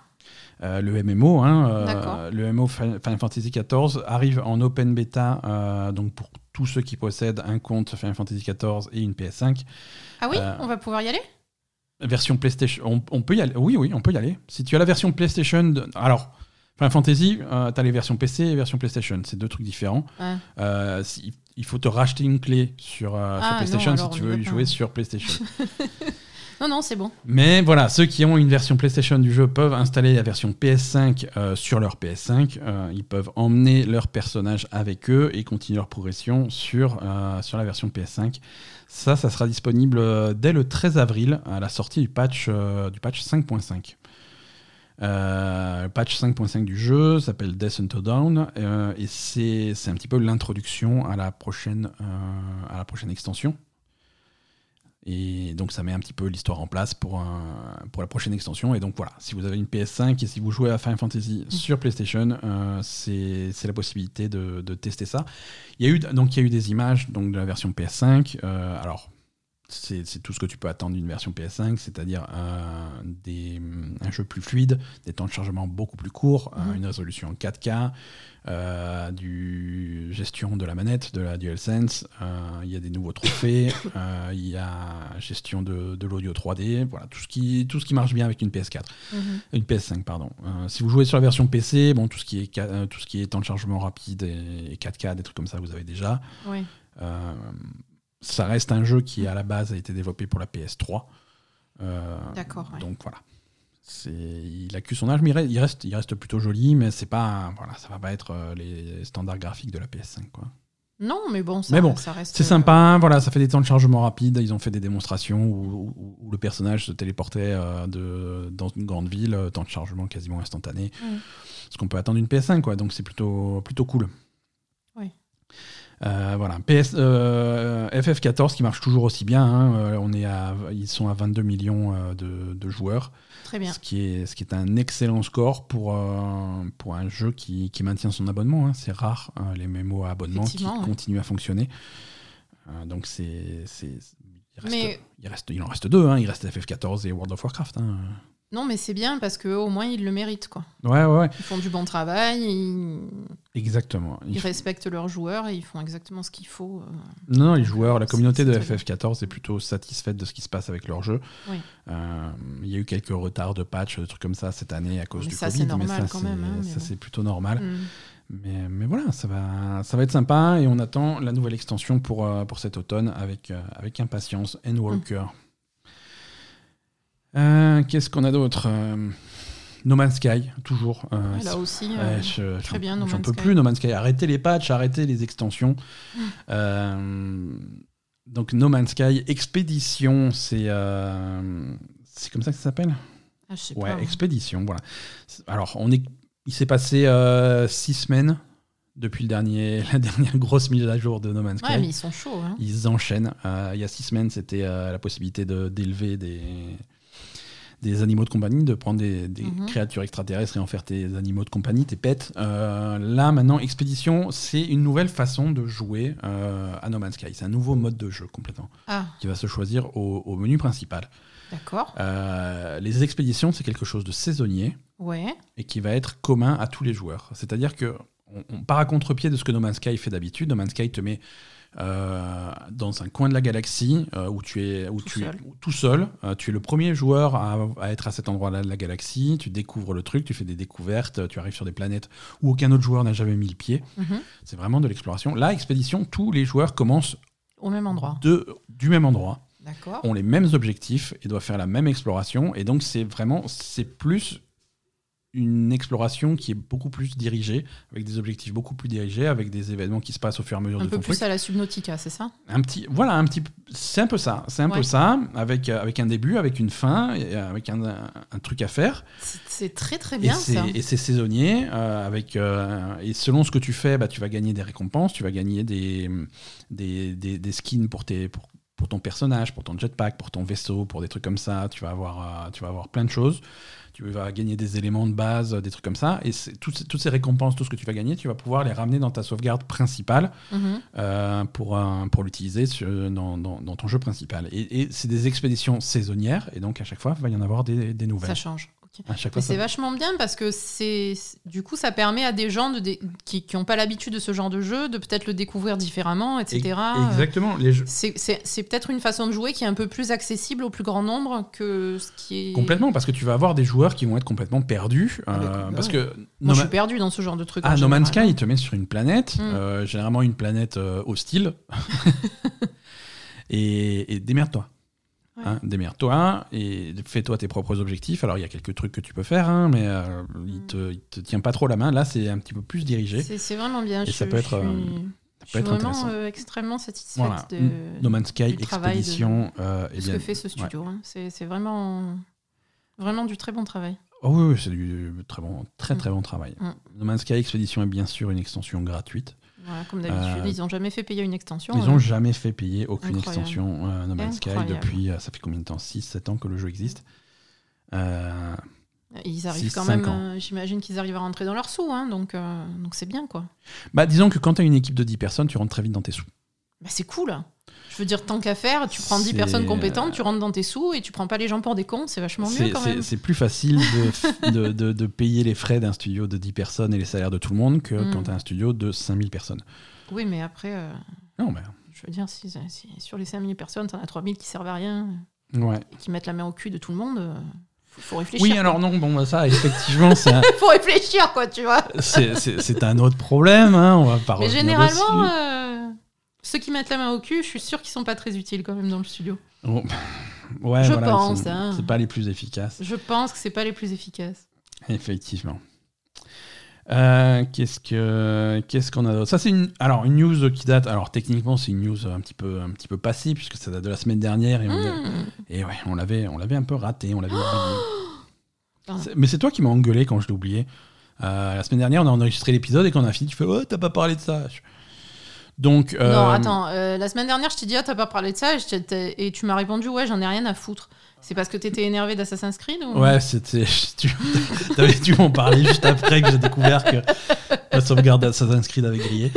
Euh, le MMO, hein, euh, le MMO Fi- Final Fantasy XIV arrive en open beta, euh, donc pour tous ceux qui possèdent un compte Final Fantasy XIV et une PS5. ah oui, Euh, on va pouvoir y aller? Version PlayStation, on, on peut y aller. Oui, oui, on peut y aller. Si tu as la version PlayStation, de- alors Final Fantasy, tu as les versions PC et version PlayStation, c'est deux trucs différents. Ouais. Euh, si- il faut te racheter une clé sur, euh, sur Ah, PlayStation non, si tu veux y jouer sur PlayStation. Non, non, c'est bon. Mais voilà, ceux qui ont une version PlayStation du jeu peuvent installer la version PS5 euh, sur leur PS5. Euh, ils peuvent emmener leur personnage avec eux et continuer leur progression sur, euh, la version PS5. Ça, ça sera disponible dès le 13 avril à la sortie du patch, euh, du patch 5.5. Euh, le patch 5.5 du jeu s'appelle Death Until Dawn euh, et c'est un petit peu l'introduction à la prochaine extension. Et donc ça met un petit peu l'histoire en place pour, un- pour la prochaine extension. Et donc voilà, si vous avez une PS5 et si vous jouez à Final Fantasy sur PlayStation, euh, c'est la possibilité de, de tester ça. Il y a eu, donc, il y a eu des images donc, de la version PS5. euh, alors, c'est tout ce que tu peux attendre d'une version PS5, c'est-à-dire un, des- un jeu plus fluide, des temps de chargement beaucoup plus courts, euh, Mhm. une résolution en 4K, euh, du gestion de la manette, de la DualSense, euh, il y a des nouveaux trophées, euh, il y a gestion de, de l'audio 3D, voilà, tout ce, qui, tout ce qui marche bien avec une PS4. Mhm. Une PS5, pardon. Si vous jouez sur la version PC, bon, tout ce qui est, tout ce qui est temps de chargement rapide et, et 4K, des trucs comme ça, vous avez déjà. Oui. Ça reste un jeu qui, à la base, a été développé pour la PS3. Euh, D'accord, ouais. Donc voilà. Il a que son âge, mais il reste, il reste, plutôt joli, mais c'est pas, voilà, ça va pas être euh, les standards graphiques de la PS5, quoi. Non, mais bon, ça, Mais bon, ça reste. C'est euh, sympa, voilà, ça fait des temps de chargement rapides. Ils ont fait des démonstrations où, où- où le personnage se téléportait euh, de, dans une grande ville, euh, temps de chargement quasiment instantané. Mm. Ce qu'on peut attendre d'une PS5, quoi. Donc c'est plutôt, plutôt cool. Oui. Euh, voilà, PS, euh, FF14 qui marche toujours aussi bien. hein. Euh, on est à, ils sont à 22 millions euh, de, de joueurs, Très bien. ce qui, est, ce qui est un excellent score pour, euh, pour un jeu qui, qui maintient son abonnement. hein. C'est rare euh, les mémos à abonnement qui continuent à fonctionner. Euh, donc c'est, il, reste, Mais- il, reste, il en reste deux. hein. Il reste FF14 et World of Warcraft. Non, mais c'est bien parce qu'au moins ils le méritent. Quoi. Ouais, ouais, ouais. Ils font du bon travail, ils, Exactement. Il ils respectent leurs joueurs et ils font exactement ce qu'il faut. euh. Non, non, les joueurs, la communauté de c'est très FF14 est plutôt satisfaite de ce qui se passe avec leur jeu. Oui. Euh, il y a eu quelques retards de patch, de trucs comme ça cette année à cause Mais du ça, Covid, c'est normal mais ça, quand c'est- même, hein, mais ça c'est plutôt normal. Mm. Mais, mais voilà, ça va, ça va être sympa et on attend la nouvelle extension pour, euh, pour cet automne avec, avec impatience. Endwalker. Euh, Qu'est-ce qu'on a d'autre Euh, No Man's Sky, toujours. Euh, Ouais, là aussi, euh, je- très bien, No J'en peux Sky. plus, No Man's Sky. Arrêtez les patchs, arrêtez les extensions. Mm. Euh, donc, No Man's Sky Expédition, c'est c'est comme ça que ça s'appelle? Ah, Ouais, pas. Expédition, voilà. Alors, on est, il s'est passé six semaines depuis le dernier, la dernière grosse mise à jour de No Man's Sky. Ouais, mais ils sont chauds. hein. Ils enchaînent. Il y a six semaines, c'était la possibilité de- d'élever des, des animaux de compagnie, de prendre des, des Mhm. créatures extraterrestres et en faire tes animaux de compagnie, tes pets. Euh, là, maintenant, Expédition, c'est une nouvelle façon de jouer euh, à No Man's Sky. C'est un nouveau mode de jeu complètement Ah, qui va se choisir au, au menu principal. d'accord. Euh, les expéditions, c'est quelque chose de saisonnier Ouais. et qui va être commun à tous les joueurs. C'est-à-dire que on, on part à contre-pied de ce que No Man's Sky fait d'habitude. No Man's Sky te met euh, dans un coin de la galaxie euh, où tu es, où Tout tu es seul. tout seul. Euh, tu es le premier joueur à, à être à cet endroit-là de la galaxie. Tu découvres le truc, tu fais des découvertes, tu arrives sur des planètes où aucun autre joueur n'a jamais mis le pied. Mhm. C'est vraiment de l'exploration. Là, expédition, tous les joueurs commencent Au même endroit. de, du même endroit ont les mêmes objectifs et doivent faire la même exploration. Et donc, c'est vraiment, c'est plus une exploration qui est beaucoup plus dirigée, avec des objectifs beaucoup plus dirigés, avec des événements qui se passent au fur et à mesure Un de peu ton plus truc. à la Subnautica, c'est ça? Un petit, voilà, un petit, c'est un peu ça, c'est un peu ça, avec euh, avec un début, avec une fin, et euh, avec un, un- un truc à faire. C'est- très très Et bien c'est ça. et c'est saisonnier, euh, avec euh, et selon ce que tu fais, bah, tu vas gagner des récompenses, tu vas gagner des des, des, des skins pour tes pour pour ton personnage, pour ton jetpack, pour ton vaisseau, pour des trucs comme ça. Tu vas avoir, euh, tu vas avoir plein de choses. Tu vas gagner des éléments de base, des trucs comme ça. Et toutes, toutes, ces récompenses, tout ce que tu vas gagner, tu vas pouvoir les ramener dans ta sauvegarde principale Mhm. euh, pour, pour l'utiliser dans, dans- dans ton jeu principal. Et, et c'est des expéditions saisonnières. Et donc, à chaque fois, il va y en avoir des, des nouvelles. Ça change. Ok. À chaque Mais fois, c'est vachement bien parce que c'est du coup ça permet à des gens de dé- qui n'ont pas l'habitude de ce genre de jeu de peut-être le découvrir différemment, etc. Exactement. Les jeux, C'est peut-être une façon de jouer qui est un peu plus accessible au plus grand nombre que ce qui est. Complètement, parce que tu vas avoir des joueurs qui vont être complètement perdus. Ah, euh, parce ouais. que Moi, No je suis perdu dans ce genre de truc. ah, No Man's Sky, il te met sur une planète, Mm. euh, généralement une planète euh, hostile. et et démerde-toi. Ouais. Hein, démerde-toi et fais-toi tes propres objectifs. Alors, il y a quelques trucs que tu peux faire, hein, mais euh, il, te, il te tient pas trop la main. Là, c'est un petit peu plus dirigé. C'est vraiment bien. Et je, ça peut je être, suis, euh, je suis vraiment euh, extrêmement satisfaite Voilà. de, No Man's Sky, du travail de- euh, de eh ce bien, que fait ce studio. hein. C'est vraiment, vraiment du très bon travail. Oh oui, oui, c'est du très bon, très très bon travail. Mm. No Man's Sky Expedition est bien sûr une extension gratuite. Voilà, comme d'habitude, Euh, ils n'ont jamais fait payer une extension. Ils euh, n'ont jamais fait payer aucune Incroyable. extension euh, No Man's Sky depuis, euh, ça fait combien de temps? 6-7 ans que le jeu existe? Euh, Ils arrivent quand même, euh, j'imagine qu'ils arrivent à rentrer dans leurs sous, hein, donc euh, donc c'est bien quoi. bah, disons que quand tu as une équipe de 10 personnes, tu rentres très vite dans tes sous. Bah, c'est cool. Je veux dire, tant qu'à faire, tu prends 10 C'est- personnes compétentes, tu rentres dans tes sous et tu prends pas les gens pour des cons, c'est vachement mieux C'est quand même. c'est plus facile de, de, de- de payer les frais d'un studio de 10 personnes et les salaires de tout le monde que Mm. quand tu as un studio de 5000 personnes. Oui, mais après, euh, Non, mais je veux dire, si, si sur les 5000 personnes, t'en as 3000 qui servent à rien ouais. et qui mettent la main au cul de tout le monde, euh, faut, réfléchir. Oui, alors non, bon, bah, ça, effectivement, c'est un, faut réfléchir quoi, tu vois. c'est- un autre problème. Hein, on va pas Mais généralement, euh, ceux qui mettent la main au cul, je suis sûre qu'ils sont pas très utiles quand même dans le studio. Oh, Ouais, Je voilà, pense, hein. C'est pas les plus efficaces. Je pense que c'est pas les plus efficaces. Effectivement. Euh, qu'est-ce que qu'est-ce qu'on a d'autre? Ça c'est une alors une news qui date alors techniquement c'est une news un petit peu un petit peu passée puisque ça date de la semaine dernière et on, Hmm. et ouais on l'avait on l'avait un peu raté on l'avait Mais c'est toi qui m'as engueulé quand je l'ai oublié. Euh, la semaine dernière on a enregistré l'épisode et quand on a fini tu fais oh t'as pas parlé de ça. Je- Donc euh, Non, attends, euh, la semaine dernière, je t'ai dit, ah, t'as pas parlé de ça, et, je et tu m'as répondu, ouais, j'en ai rien à foutre. C'est parce que t'étais énervé d'Assassin's Creed ou... Ouais, c'était. Tu avais dû m'en parler juste après que j'ai découvert que la sauvegarde d'Assassin's Creed avait grillé.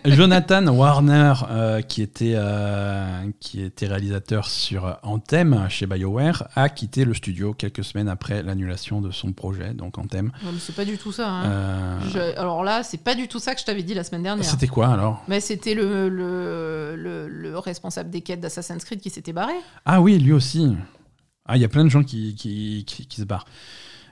Jonathan Warner, euh, qui, était, euh, qui était réalisateur sur Anthem chez BioWare, a quitté le studio quelques semaines après l'annulation de son projet, donc Anthem. Mais c'est pas du tout ça. hein. Euh, Je- Alors là, c'est pas du tout ça que je t'avais dit la semaine dernière. C'était quoi alors? Mais c'était le, le, le, le responsable des quêtes d'Assassin's Creed qui s'était barré. Ah oui, lui aussi. Ah, il y a plein de gens qui, qui, qui- qui se barrent.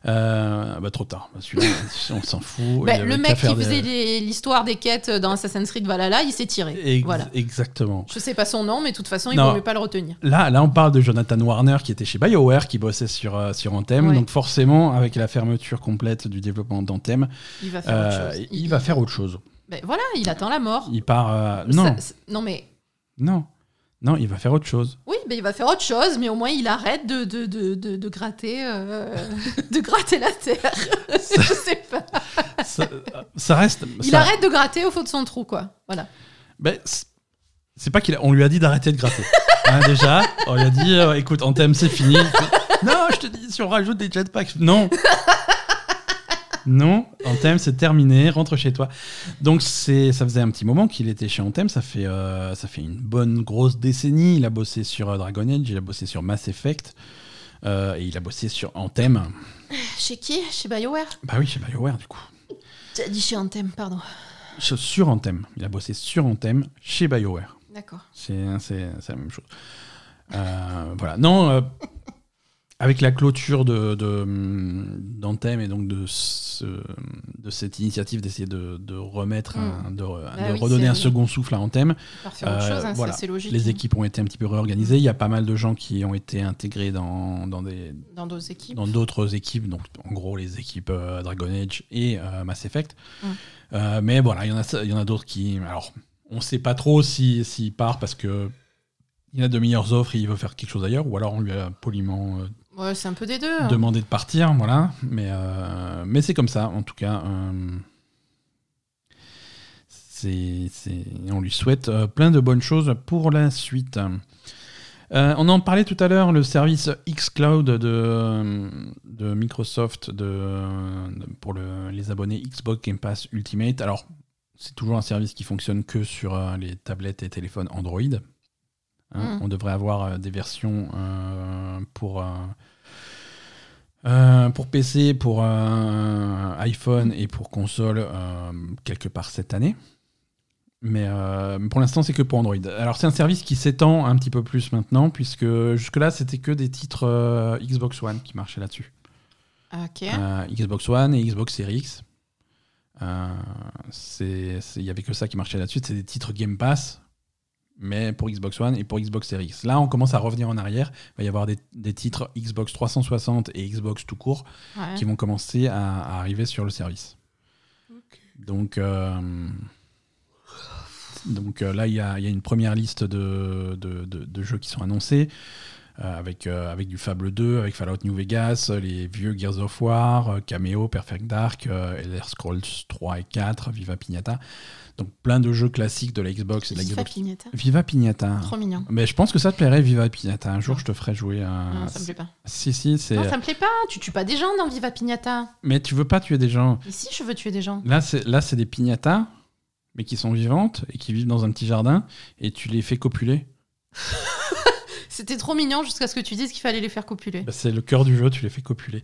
Euh, bah, trop tard. On s'en fout. Bah, le mec qui faisait l'histoire des quêtes dans Assassin's Creed Valhalla, il s'est tiré. Ex- Voilà. Exactement. Je sais pas son nom, mais de toute façon, il Non. vaut mieux pas le retenir. Là, là, on parle de Jonathan Warner qui était chez BioWare, qui bossait sur, euh, sur Anthem. Ouais. Donc forcément, avec la fermeture complète du développement d'Anthem, Il va faire autre euh, chose. il, va faire autre chose. Ben voilà, il attend la mort. Il part... non, Ça- non, mais non, non, il va faire autre chose. Oui, ben il va faire autre chose, mais au moins il arrête de, de, de, de, de gratter, euh, de gratter la terre. Je sais pas. ça, ça reste... Il ça- arrête de gratter au fond de son trou, quoi. Voilà. Ben, c'est- pas qu'il a- on lui a dit d'arrêter de gratter. Hein, déjà, on lui a dit, euh, écoute, Anthem, c'est fini. non, je te dis, si on rajoute des jetpacks, non. Non, Anthem, c'est terminé, rentre chez toi. Donc, c'est, ça faisait un petit moment qu'il était chez Anthem, ça fait, euh, ça fait une bonne grosse décennie. Il a bossé sur euh, Dragon Age, il a bossé sur Mass Effect, euh, et il a bossé sur Anthem. Chez qui? Chez BioWare? Bah oui, chez BioWare, du coup. T'as dit chez Anthem, pardon. Sur Anthem. Il a bossé sur Anthem chez BioWare. D'accord. C'est c'est- c'est la même chose. Euh, voilà. Non, avec la clôture de, de, d'Anthem et donc de, ce- de cette initiative d'essayer de, de remettre, un- de, re- de Bah oui, redonner un second souffle à Anthem, Euh, chose, hein, voilà. ça c'est logique. les hein. équipes ont été un petit peu réorganisées. Il y a pas mal de gens qui ont été intégrés dans, dans des, Dans d'autres équipes. dans d'autres équipes, donc en gros les équipes euh, Dragon Age et euh, Mass Effect. Mm. Mais voilà, il y en a, il y en a d'autres qui. Alors, on sait pas trop s'il si, part parce que il a de meilleures offres et il veut faire quelque chose ailleurs, ou alors on lui a poliment Ouais, c'est un peu des deux. hein. demandé de partir, voilà. Mais, euh, mais c'est comme ça, en tout cas. euh, c'est, on lui souhaite euh, plein de bonnes choses pour la suite. Euh, on en parlait tout à l'heure, le service xCloud de, de Microsoft de, de- pour le- les abonnés Xbox Game Pass Ultimate. Alors, c'est toujours un service qui fonctionne que sur les tablettes et téléphones Android. Hein, Mm. On devrait avoir des versions euh, pour, euh, euh, pour PC, pour euh, iPhone et pour console euh, quelque part cette année. Mais euh, pour l'instant, c'est que pour Android. Alors, c'est un service qui s'étend un petit peu plus maintenant, puisque jusque-là, c'était que des titres Xbox One qui marchaient là-dessus. Euh, Xbox One et Xbox Series X. Il y avait que ça qui marchait là-dessus. C'est des titres Game Pass, mais pour Xbox One et pour Xbox Series X. Là, on commence à revenir en arrière. Il va y avoir des, des titres Xbox 360 et Xbox tout court Ouais. qui vont commencer à, à arriver sur le service. Donc, euh, donc euh, là, il y a, il y a une première liste de, de- de- de jeux qui sont annoncés. euh, avec, avec du Fable 2, avec Fallout New Vegas, les vieux Gears of War, Cameo, Perfect Dark, Elder Scrolls 3 et 4, Viva Pignata. Donc plein de jeux classiques de la Xbox et de la Viva Xbox. Pignata. Viva Pignata. Trop mignon. Mais je pense que ça te plairait, Viva Pignata. Un jour, je te ferai jouer à. Non, ça me plaît pas. Si, si, c'est. Non, ça me plaît pas. Tu tues pas des gens dans Viva Pignata. Mais tu veux pas tuer des gens. Ici, je veux tuer des gens. Là, c'est là, c'est des piñatas, mais qui sont vivantes et qui vivent dans un petit jardin, et tu les fais copuler. C'était trop mignon jusqu'à ce que tu dises qu'il fallait les faire copuler. Bah, c'est le cœur du jeu, tu les fais copuler.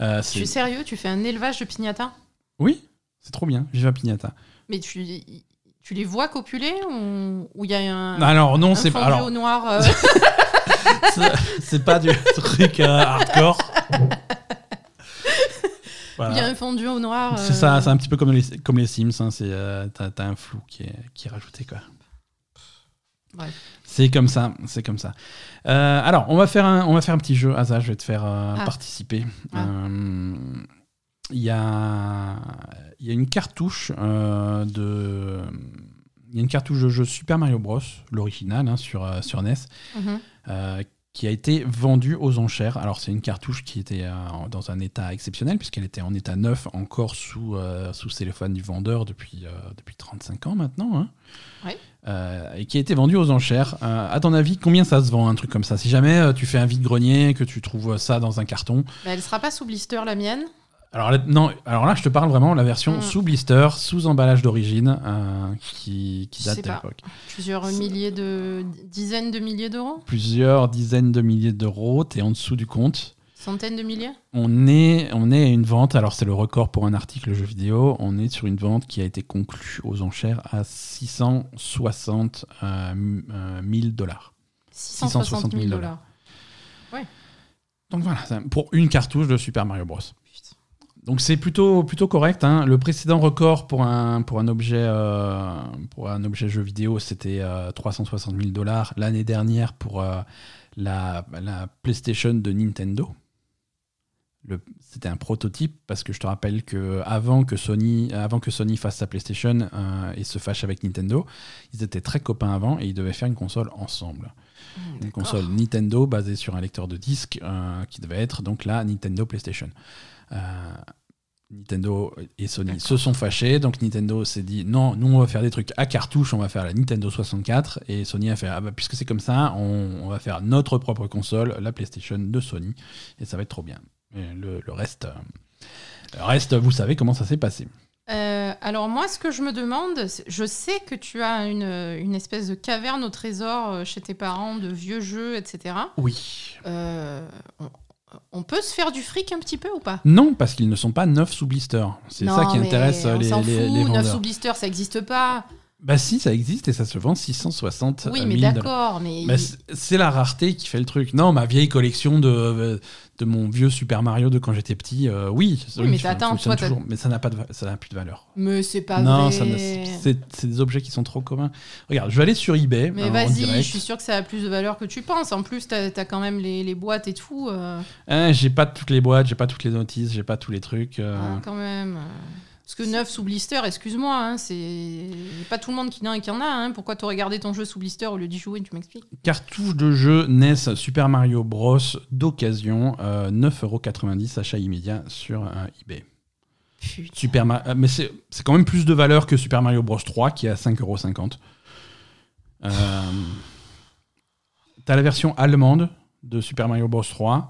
Euh, Tu es sérieux? Tu fais un élevage de pignata Oui, c'est trop bien, Viva Pignata. Mais tu, tu les vois copuler ou il y a un, alors non, c'est pas. Alors, au noir euh, c'est- pas du truc euh, hardcore. Voilà. Il y a un fondu au noir. C'est euh, ça, c'est un petit peu comme les, comme les Sims. hein, c'est, euh, t'as, un flou qui est, qui est rajouté. Quoi. C'est comme ça, c'est comme ça. Euh, alors, on va, faire un, on va faire un petit jeu. Asa, je vais te faire euh, Ah. participer. Ah. Il y, a, il y a une cartouche euh, de. Il y a une cartouche de jeu Super Mario Bros, l'original hein, sur, euh, sur NES, mhm. euh, qui a été vendue aux enchères. Alors, c'est une cartouche qui était dans un état exceptionnel, puisqu'elle était en état neuf, encore sous, sous téléphone du vendeur depuis, depuis 35 ans maintenant. hein. Ouais. Et qui a été vendue aux enchères. À ton avis, combien ça se vend un truc comme ça? Si jamais tu fais un vide-grenier, que tu trouves ça dans un carton? Bah, elle sera pas sous blister la mienne. Alors là, non, alors là, je te parle vraiment de la version Mm. sous blister, sous emballage d'origine, euh, qui, date de l'époque. Plusieurs milliers de. dizaines de milliers d'euros Plusieurs dizaines de milliers d'euros, t'es en dessous du compte. Centaines de milliers On est, on est à une vente, alors c'est le record pour un article jeu vidéo, on est sur une vente qui a été conclue aux enchères à 660 euh, m- euh, 000 dollars. 660 000 dollars. Donc voilà, pour une cartouche de Super Mario Bros. Donc c'est plutôt, plutôt correct. hein. Le précédent record pour un, pour un, objet, euh, pour un objet jeu vidéo, c'était euh, 360 000 dollars l'année dernière pour euh, la, la PlayStation de Nintendo. C'était un prototype parce que je te rappelle que avant que Sony, avant que Sony fasse sa PlayStation euh, et se fâche avec Nintendo, ils étaient très copains avant et ils devaient faire une console ensemble. Une console Nintendo basée sur un lecteur de disque euh, qui devait être donc la Nintendo PlayStation. Euh, Nintendo et Sony se sont fâchés, donc Nintendo s'est dit non, nous on va faire des trucs à cartouche, on va faire la Nintendo 64, et Sony a fait ah bah, puisque c'est comme ça, on, on va faire notre propre console, la PlayStation de Sony, et ça va être trop bien. Et le, le reste, euh, le reste, vous savez comment ça s'est passé. Euh, alors moi, ce que je me demande, je sais que tu as une, une espèce de caverne au trésor chez tes parents de vieux jeux, etc. Oui. Euh, on, peut se faire du fric un petit peu ou pas? Non, parce qu'ils ne sont pas neufs sous blister. C'est ça qui intéresse euh, on les, les, fout, les neuf vendeurs. sous blister, ça n'existe pas. Bah si, ça existe et ça se vend 660 Oui, 000 mais d'accord, mais Bah, c'est- c'est la rareté qui fait le truc. Non, ma vieille collection de, euh, de mon vieux Super Mario de quand j'étais petit, euh, oui. Oui, mais ça attends, fonctionne toi, toujours, mais ça n'a pas de, ça n'a plus de valeur. mais c'est pas non, vrai. ne- c'est des objets qui sont trop communs. Regarde, je vais aller sur eBay. Mais euh, vas-y, je suis sûre que ça a plus de valeur que tu penses. En plus, t'as as quand même les, les boîtes et tout. euh, Hein, j'ai pas toutes les boîtes, j'ai pas toutes les notices, j'ai pas tous les trucs. euh, hein, quand même. Parce que neuf sous blister, excuse-moi, hein, c'est pas tout le monde qui en a qui en a. Hein. Pourquoi t'aurais gardé ton jeu sous blister au lieu d'y jouer Tu m'expliques? Cartouche de jeu NES Super Mario Bros d'occasion, euh, 9,90€ achat immédiat sur euh, eBay. Putain. Super euh, mais c'est c'est quand même plus de valeur que Super Mario Bros 3 qui est à 5,50€. Euh, T'as la version allemande de Super Mario Bros 3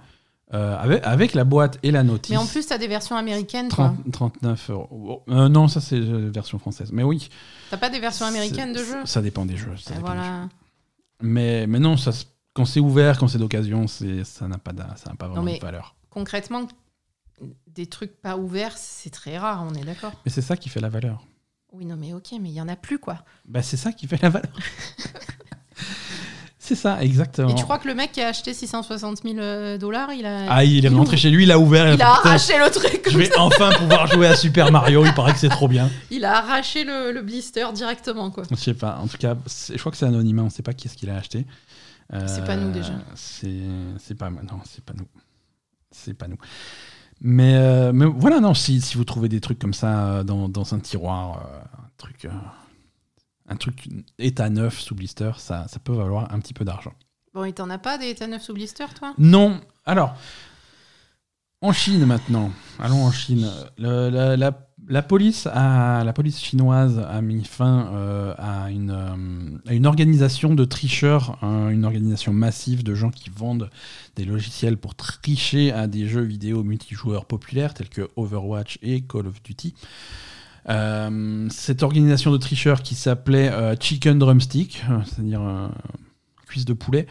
euh, avec, avec la boîte et la notice. Mais en plus, t'as des versions américaines, toi. 30 39 euros. Euh, non, ça c'est la version française. Mais oui. T'as pas des versions américaines de jeux Ça dépend des jeux. ça Et dépend des jeux. Voilà. Mais, mais non, ça, quand c'est ouvert, quand c'est d'occasion, ça n'a pas, ça pas vraiment mais- de valeur. Concrètement, des trucs pas ouverts, c'est très rare, on est d'accord. Mais c'est ça qui fait la valeur. Oui, non, mais ok, mais il y en a plus, quoi. Bah, c'est ça qui fait la valeur. c'est ça, exactement. Et tu crois que le mec qui a acheté 660 000 euh, dollars, il a. Ah, il est il rentré chez lui, il a ouvert. il a a arraché le truc. Je vais ça. enfin pouvoir jouer à Super Mario. Il paraît que c'est trop bien. Il a arraché le, le blister directement, quoi. Je sais pas. En tout cas, je crois que c'est anonymat. On sait pas qui est-ce qu'il a acheté. C'est pas nous, déjà. C'est pas non, c'est pas nous. C'est pas nous. Mais, euh, mais voilà, non. Si, si vous trouvez des trucs comme ça euh, dans, dans un tiroir, euh, un truc, euh, un truc état neuf sous blister, ça, ça peut valoir un petit peu d'argent. Bon, et t'en as pas des états neufs sous blister, toi? Non. Alors, en Chine maintenant. Allons en Chine. Le- la, la- la police a, la police chinoise a mis fin euh, à, une, euh, à une organisation de tricheurs, hein, une organisation massive de gens qui vendent des logiciels pour tricher à des jeux vidéo multijoueurs populaires tels que Overwatch et Call of Duty. Euh, cette organisation de tricheurs qui s'appelait euh, Chicken Drumstick, euh, c'est-à-dire cuisse de poulet.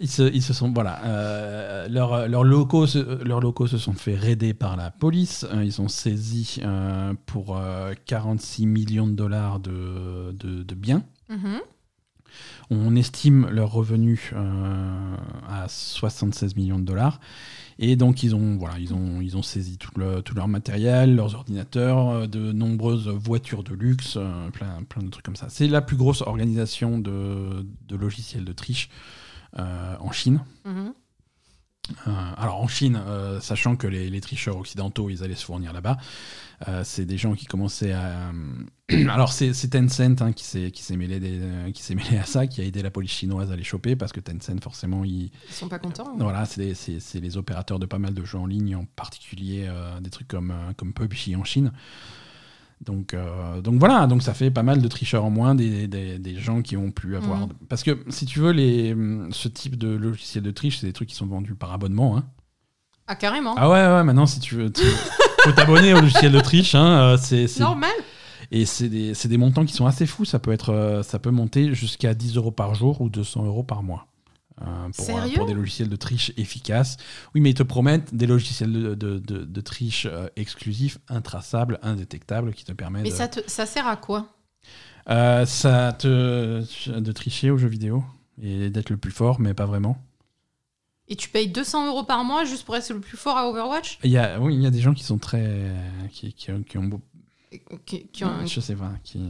Ils se, ils se sont voilà leurs leurs locaux se, leurs locaux se sont fait raider par la police ils ont saisi pour euh, 46 millions de dollars de, de, biens Mhm. On estime leurs revenus euh, à 76 millions de dollars. Et donc, ils ont, voilà, ils ont, ils ont saisi tout, tout leur matériel, leurs ordinateurs, euh, de nombreuses voitures de luxe, euh, plein, plein de trucs comme ça. C'est la plus grosse organisation de, de logiciels de triche en Chine. Mhm. Euh, alors en Chine, euh, sachant que les, les tricheurs occidentaux, ils allaient se fournir là-bas, euh, c'est des gens qui commençaient à... alors c'est Tencent hein, qui s'est qui s'est mêlé, des- qui s'est mêlé à ça, qui a aidé la police chinoise à les choper, parce que Tencent, forcément, ils, Ils sont pas contents. voilà, c'est des- c'est c'est les opérateurs de pas mal de jeux en ligne, en particulier des trucs comme, comme PUBG en Chine. Donc, euh, donc voilà, donc ça fait pas mal de tricheurs en moins, des, des- des gens qui ont pu avoir. Mhm. Parce que si tu veux, les, ce type de logiciel de triche, c'est des trucs qui sont vendus par abonnement. Hein. Ah, carrément. Ah ouais, ouais, maintenant si tu veux, tu faut t'abonner au logiciel de triche. Hein, euh, c'est, Normal. et c'est des, c'est des montants qui sont assez fous. Ça peut, être, euh, ça peut monter jusqu'à 10 euros par jour ou 200 euros par mois. Euh, pour, euh, Sérieux pour des logiciels de triche efficaces. Oui, mais ils te promettent des logiciels de, de, de- de triche euh, exclusifs, intraçables, indétectables, qui te permettent Mais ça, te- ça sert à quoi? Euh, ça te de tricher aux jeux vidéo et d'être le plus fort, mais pas vraiment. Et tu payes 200 euros par mois juste pour être le plus fort à Overwatch? Il y a, oui, il y a des gens qui sont très, qui, qui, ont- qui ont, Qui- qui ont- je sais pas, qui.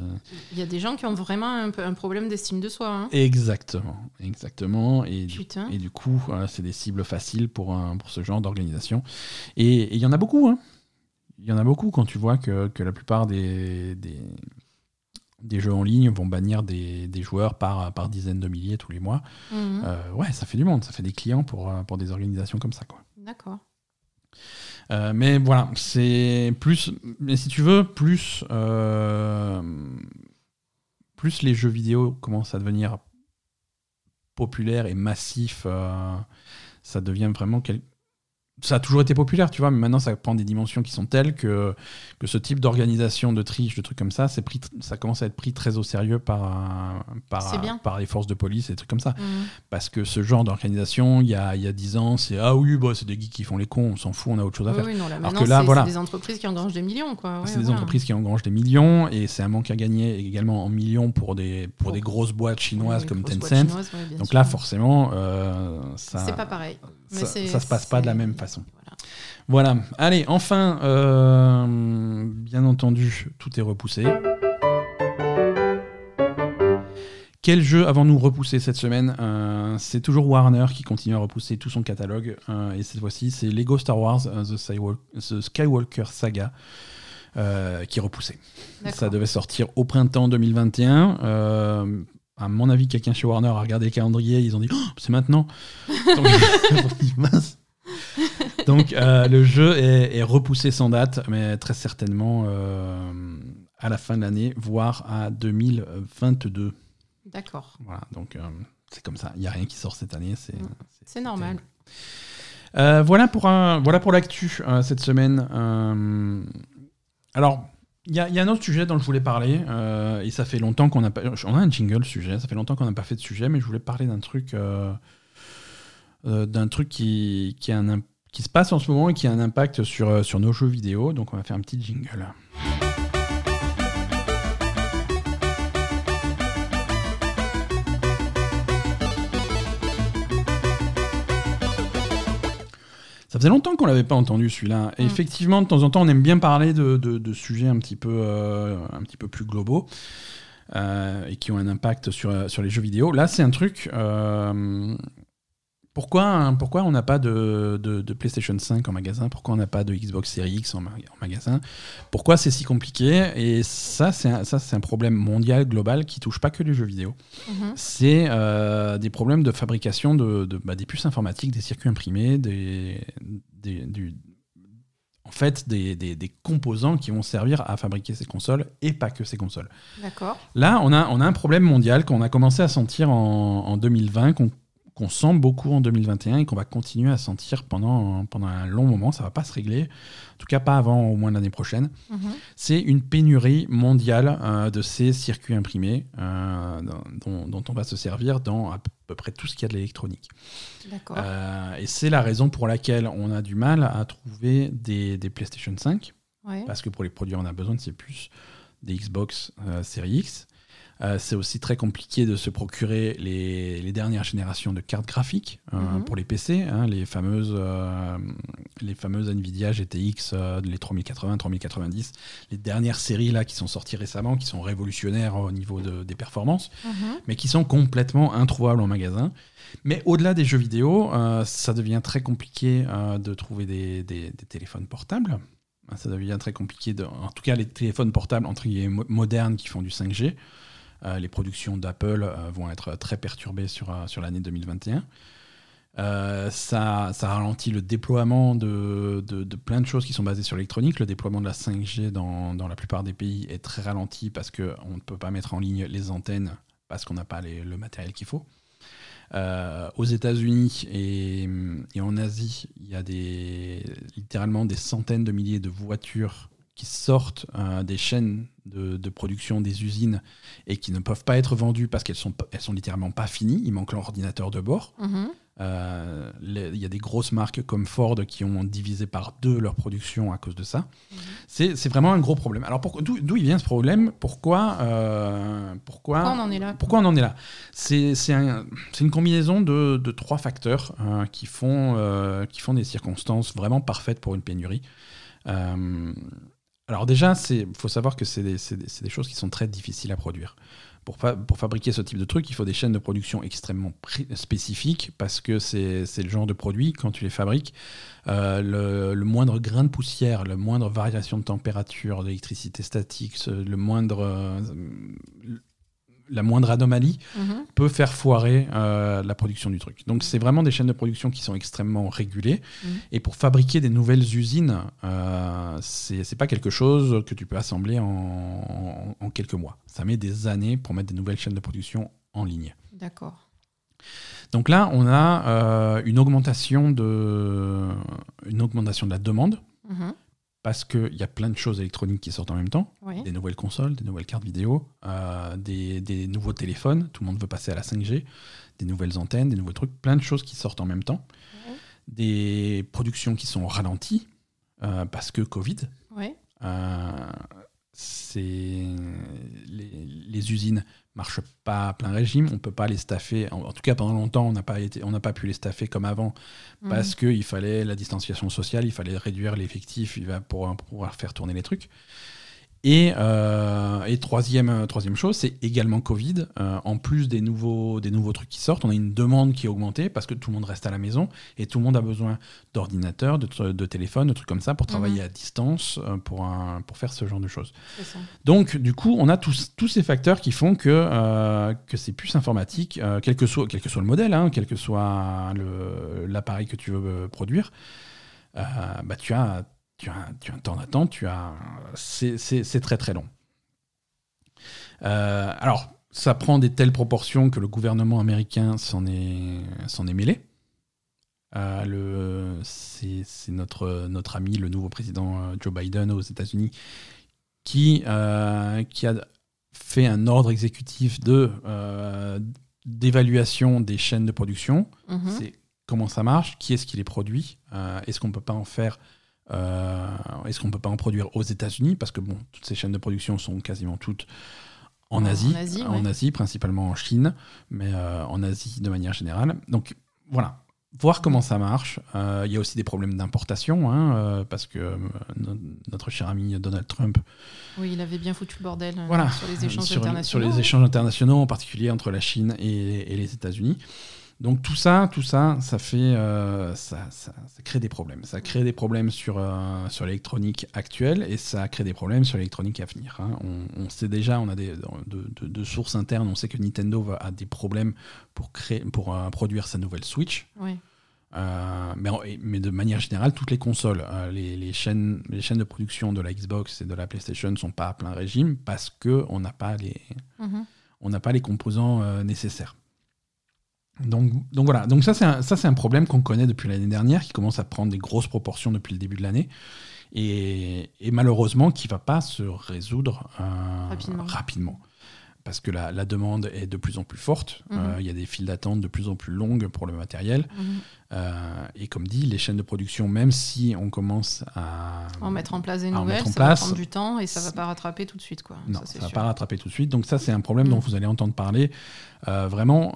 Il y a des gens qui ont vraiment un, problème d'estime de soi. hein. Exactement, exactement. Et du, Putain. et du coup, voilà, c'est des cibles faciles pour, pour ce genre d'organisation. Et il y en a beaucoup. hein. Il y en a beaucoup quand tu vois que, que la plupart des, des, des jeux en ligne vont bannir des, des joueurs par, par dizaines de milliers tous les mois. Mhm. Euh, ouais, ça fait du monde, ça fait des clients pour, euh, pour des organisations comme ça. D'accord. Euh, mais voilà, c'est plus. Mais si tu veux, plus. euh, plus les jeux vidéo commencent à devenir populaires et massifs, euh, ça devient vraiment. quel- Ça a toujours été populaire, tu vois, mais maintenant ça prend des dimensions qui sont telles que, que ce type d'organisation de triche, de trucs comme ça, c'est pris, ça commence à être pris très au sérieux par, par, les forces de police et des trucs comme ça. Mhm. Parce que ce genre d'organisation, il y a, y a 10 ans, c'est ah oui, bah, c'est des geeks qui font les cons, on s'en fout, on a autre chose à Oui, faire. oui, non, là, Alors que là, c'est voilà. c'est des entreprises qui engrangent des millions. quoi. Ouais, c'est des voilà. entreprises qui engrangent des millions et c'est un manque à gagner également en millions pour des, pour des grosses boîtes chinoises Oui, comme Tencent. chinoises, ouais, bien Donc sûr. là, forcément, euh, ça, c'est pas pareil. Ça, se passe pas de la même façon. Voilà. Voilà. Allez, enfin, euh, bien entendu, tout est repoussé. Quel jeu avons-nous repoussé cette semaine? Euh, C'est toujours Warner qui continue à repousser tout son catalogue. euh, et cette fois-ci, c'est Lego Star Wars The, Skywalker, The Skywalker Saga euh, qui est repoussé. Ça devait sortir au printemps 2021. Euh, à mon avis, quelqu'un chez Warner a regardé le calendrier. Ils ont dit Oh, c'est maintenant. Donc. Donc le jeu est, repoussé sans date, mais très certainement à la fin de l'année, voire à 2022. D'accord. Voilà, donc c'est comme ça. Il n'y a rien qui sort cette année. C'est normal. voilà pour, un, voilà pour l'actu cette semaine. alors, il y, a un autre sujet dont je voulais parler, euh, et ça fait longtemps qu'on n'a pas. On a un jingle sujet, ça fait longtemps qu'on n'a pas fait de sujet, mais je voulais parler d'un truc, euh, euh, d'un truc qui, qui, qui se passe en ce moment et qui a un impact sur, sur nos jeux vidéo. Donc on va faire un petit jingle. Faisait longtemps qu'on l'avait pas entendu celui-là. Mm. effectivement, de temps en temps, on aime bien parler de, sujets un petit peu, euh, un petit peu plus globaux euh, et qui ont un impact sur, sur les jeux vidéo. Là, c'est un truc. Euh, pourquoi, pourquoi on n'a pas de, de, PlayStation 5 en magasin? Pourquoi on n'a pas de Xbox Series X en, magasin? Pourquoi c'est si compliqué? Et ça, c'est un, ça, c'est un problème mondial, global, qui touche pas que les jeux vidéo. Mhm. C'est euh, des problèmes de fabrication de, bah, des puces informatiques, des circuits imprimés, des, des du, en fait des, des, des, composants qui vont servir à fabriquer ces consoles et pas que ces consoles. D'accord. Là, on a, on a un problème mondial qu'on a commencé à sentir en, en 2020, qu'on qu'on sent beaucoup en 2021 et qu'on va continuer à sentir pendant, pendant un long moment. Ça ne va pas se régler, en tout cas pas avant au moins l'année prochaine. Mhm. C'est une pénurie mondiale euh, de ces circuits imprimés euh, dont, on va se servir dans à peu près tout ce qu'il y a de l'électronique. Euh, et c'est la raison pour laquelle on a du mal à trouver des, des PlayStation 5, parce que pour les produire, on a besoin de ces puces des Xbox Series X. Euh, c'est aussi très compliqué de se procurer les, dernières générations de cartes graphiques euh, mhm. pour les PC, hein, les, fameuses, euh, les fameuses Nvidia GTX, les 3080, 3090, les dernières séries là qui sont sorties récemment, qui sont révolutionnaires au niveau des performances, mhm. mais qui sont complètement introuvables en magasin. Mais au-delà des jeux vidéo, ça devient très compliqué de trouver des, téléphones portables. Ça devient très compliqué, de, en tout cas les téléphones portables entre modernes qui font du 5G. Euh, les productions d'Apple euh, vont être très perturbées sur, euh, sur l'année 2021. ça, ça, ralentit le déploiement de, de, plein de choses qui sont basées sur l'électronique. Le déploiement de la 5G dans, dans la plupart des pays est très ralenti parce qu'on ne peut pas mettre en ligne les antennes parce qu'on n'a pas le matériel qu'il faut. aux États-Unis et, et, en Asie, il y a des, littéralement des centaines de milliers de voitures qui sortent euh, des chaînes de, production des usines et qui ne peuvent pas être vendues parce qu'elles sont, elles sont littéralement pas finies, il manque l'ordinateur de bord. Mhm. Euh, il y a des grosses marques comme Ford qui ont divisé par deux leur production à cause de ça. Mhm. C'est vraiment un gros problème. Alors d'où il vient ce problème? Pourquoi, euh, pourquoi, pourquoi, on en est là? Pourquoi on en est là? C'est un, une combinaison de, de trois facteurs qui, font, qui font des circonstances vraiment parfaites pour une pénurie. Alors déjà, il faut savoir que c'est des, choses qui sont très difficiles à produire. Pour, fabriquer ce type de truc, il faut des chaînes de production extrêmement spécifiques parce que c'est le genre de produit, quand tu les fabriques, euh, le, moindre grain de poussière, la moindre variation de température, d'électricité statique, le moindre, euh, la moindre anomalie mhm. peut faire foirer euh, la production du truc. Donc c'est vraiment des chaînes de production qui sont extrêmement régulées. Mhm. Et pour fabriquer des nouvelles usines, euh, c'est pas quelque chose que tu peux assembler en, quelques mois. Ça met des années pour mettre des nouvelles chaînes de production en ligne. D'accord. Donc là, on a euh, une, augmentation de, une augmentation de la demande. Mhm parce qu'il y a plein de choses électroniques qui sortent en même temps. Des nouvelles consoles, des nouvelles cartes vidéo, euh, des, nouveaux téléphones, tout le monde veut passer à la 5G, des nouvelles antennes, des nouveaux trucs, plein de choses qui sortent en même temps. Des productions qui sont ralenties euh, parce que Covid. Euh, c'est les, les, usines marchent pas à plein régime, on peut pas les staffer. En, tout cas, pendant longtemps, on n'a pas été, on n'a pas pu les staffer comme avant mmh. parce qu'il fallait la distanciation sociale, il fallait réduire l'effectif, pour, pour pouvoir faire tourner les trucs. Et, euh, et troisième, euh, troisième chose, c'est également Covid. Euh, en plus des nouveaux, des nouveaux trucs qui sortent, on a une demande qui est augmentée parce que tout le monde reste à la maison et tout le monde a besoin d'ordinateurs, de, de téléphones, de trucs comme ça pour travailler mhm. à distance, pour, un, pour faire ce genre de choses. Donc, du coup, on a tous, tous ces facteurs qui font que, que ces puces informatiques, quel, que soit, quel que soit le modèle, hein, quel que soit l'appareil que tu veux produire, bah, tu as tu as, tu as un temps d'attente, tu as c'est très très long. alors ça prend des telles proportions que le gouvernement américain s'en est, s'en est mêlé. Euh, c'est, notre, notre ami, le nouveau président euh, Joe Biden aux États-Unis, qui, euh, qui a fait un ordre exécutif de, d'évaluation des chaînes de production. Mhm. C'est comment ça marche, qui est-ce qui les produit, est-ce qu'on ne peut pas en faire est-ce qu'on peut pas en produire aux États-Unis? Parce que bon, toutes ces chaînes de production sont quasiment toutes en Asie, en Asie, principalement en Chine, mais euh, en Asie de manière générale. Donc voilà, voir comment ça marche. Euh, il y a aussi des problèmes d'importation, hein, euh, parce que notre cher ami Donald Trump. Oui, il avait bien foutu le bordel sur les échanges internationaux. Sur les échanges internationaux, en particulier entre la Chine et, et les États-Unis. Donc tout ça, tout ça, ça fait, euh, ça, ça, crée des problèmes. Ça crée des problèmes sur, euh, sur l'électronique actuelle et ça crée des problèmes sur l'électronique à venir. Hein. On, sait déjà, on a des de, sources internes, on sait que Nintendo a des problèmes pour créer, pour euh, produire sa nouvelle Switch. Oui. mais, mais, de manière générale, toutes les consoles, les, les, chaînes, les chaînes de production de la Xbox et de la PlayStation ne sont pas à plein régime parce qu'on n'a pas, les, mhm. on n'a pas les composants nécessaires. Donc, donc voilà, donc ça c'est un, ça c'est un problème qu'on connaît depuis l'année dernière, qui commence à prendre des grosses proportions depuis le début de l'année, et, et, malheureusement qui va pas se résoudre euh, rapidement parce que la, la, demande est de plus en plus forte. Mhm. Euh, il y a des files d'attente de plus en plus longues pour le matériel. Mhm. Euh, et comme dit, les chaînes de production, même si on commence à en mettre en place des nouvelles, ça va prendre du temps et ça ne va pas rattraper tout de suite. Quoi. Non, ça ne va pas rattraper tout de suite. Donc ça, c'est un problème dont mhm. vous allez entendre parler euh, vraiment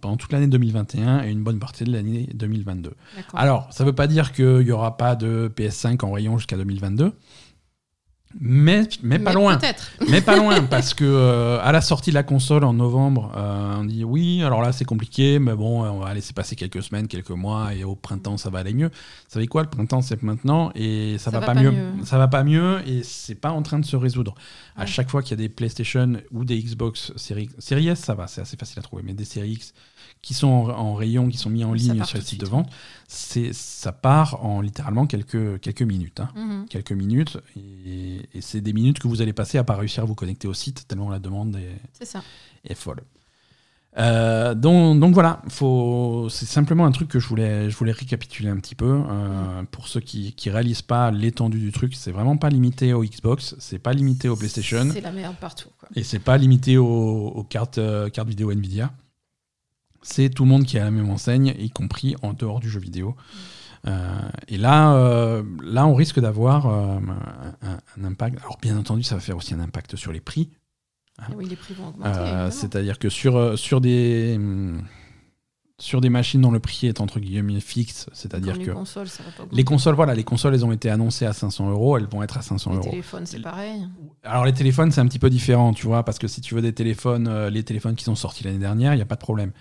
pendant toute l'année 2021 et une bonne partie de l'année 2022. Alors, ça ne veut pas dire qu'il n'y aura pas de PS5 en rayon jusqu'à 2022. Mais, mais, pas loin. Mais pas loin, parce que euh, à la sortie de la console en novembre, euh, on dit oui, alors là c'est compliqué, mais bon, on va laisser passer quelques semaines, quelques mois, et au printemps ça va aller mieux. Vous savez quoi, le printemps c'est maintenant, et ça, va, pas, mieux. Ça va pas mieux, et c'est pas en train de se résoudre. À chaque fois qu'il y a des PlayStation ou des Xbox Series, Series S, ça va, c'est assez facile à trouver, mais des Series X qui sont en, rayon, qui sont mis en ligne sur le site de vente, c'est ça part en littéralement quelques, quelques minutes. Hein. Mhm. Quelques minutes, et, c'est des minutes que vous allez passer à pas réussir à vous connecter au site, tellement la demande est, ça. est folle. Euh, donc, donc, voilà, c'est simplement un truc que je voulais, je voulais récapituler un petit peu. Euh, pour ceux qui ne réalisent pas l'étendue du truc, c'est vraiment pas limité au Xbox, c'est pas limité au PlayStation. C'est la merde partout. Quoi. Et c'est pas limité aux, cartes, euh, cartes vidéo Nvidia c'est tout le monde qui a la même enseigne, y compris en dehors du jeu vidéo. Euh, et là, euh, là, on risque d'avoir euh, un, impact. Alors, bien entendu, ça va faire aussi un impact sur les prix. Oui, les prix vont augmenter. C'est-à-dire que sur, sur des. Hum, sur des machines dont le prix est entre guillemets fixe, c'est-à-dire que les consoles, ça va pas les consoles, voilà, les consoles, elles ont été annoncées à 500 euros, elles vont être à 500 euros. Les téléphones, c'est pareil. Alors les téléphones, c'est un petit peu différent, tu vois, parce que si tu veux des téléphones, euh, les téléphones qui sont sortis l'année dernière, il n'y a pas de problème.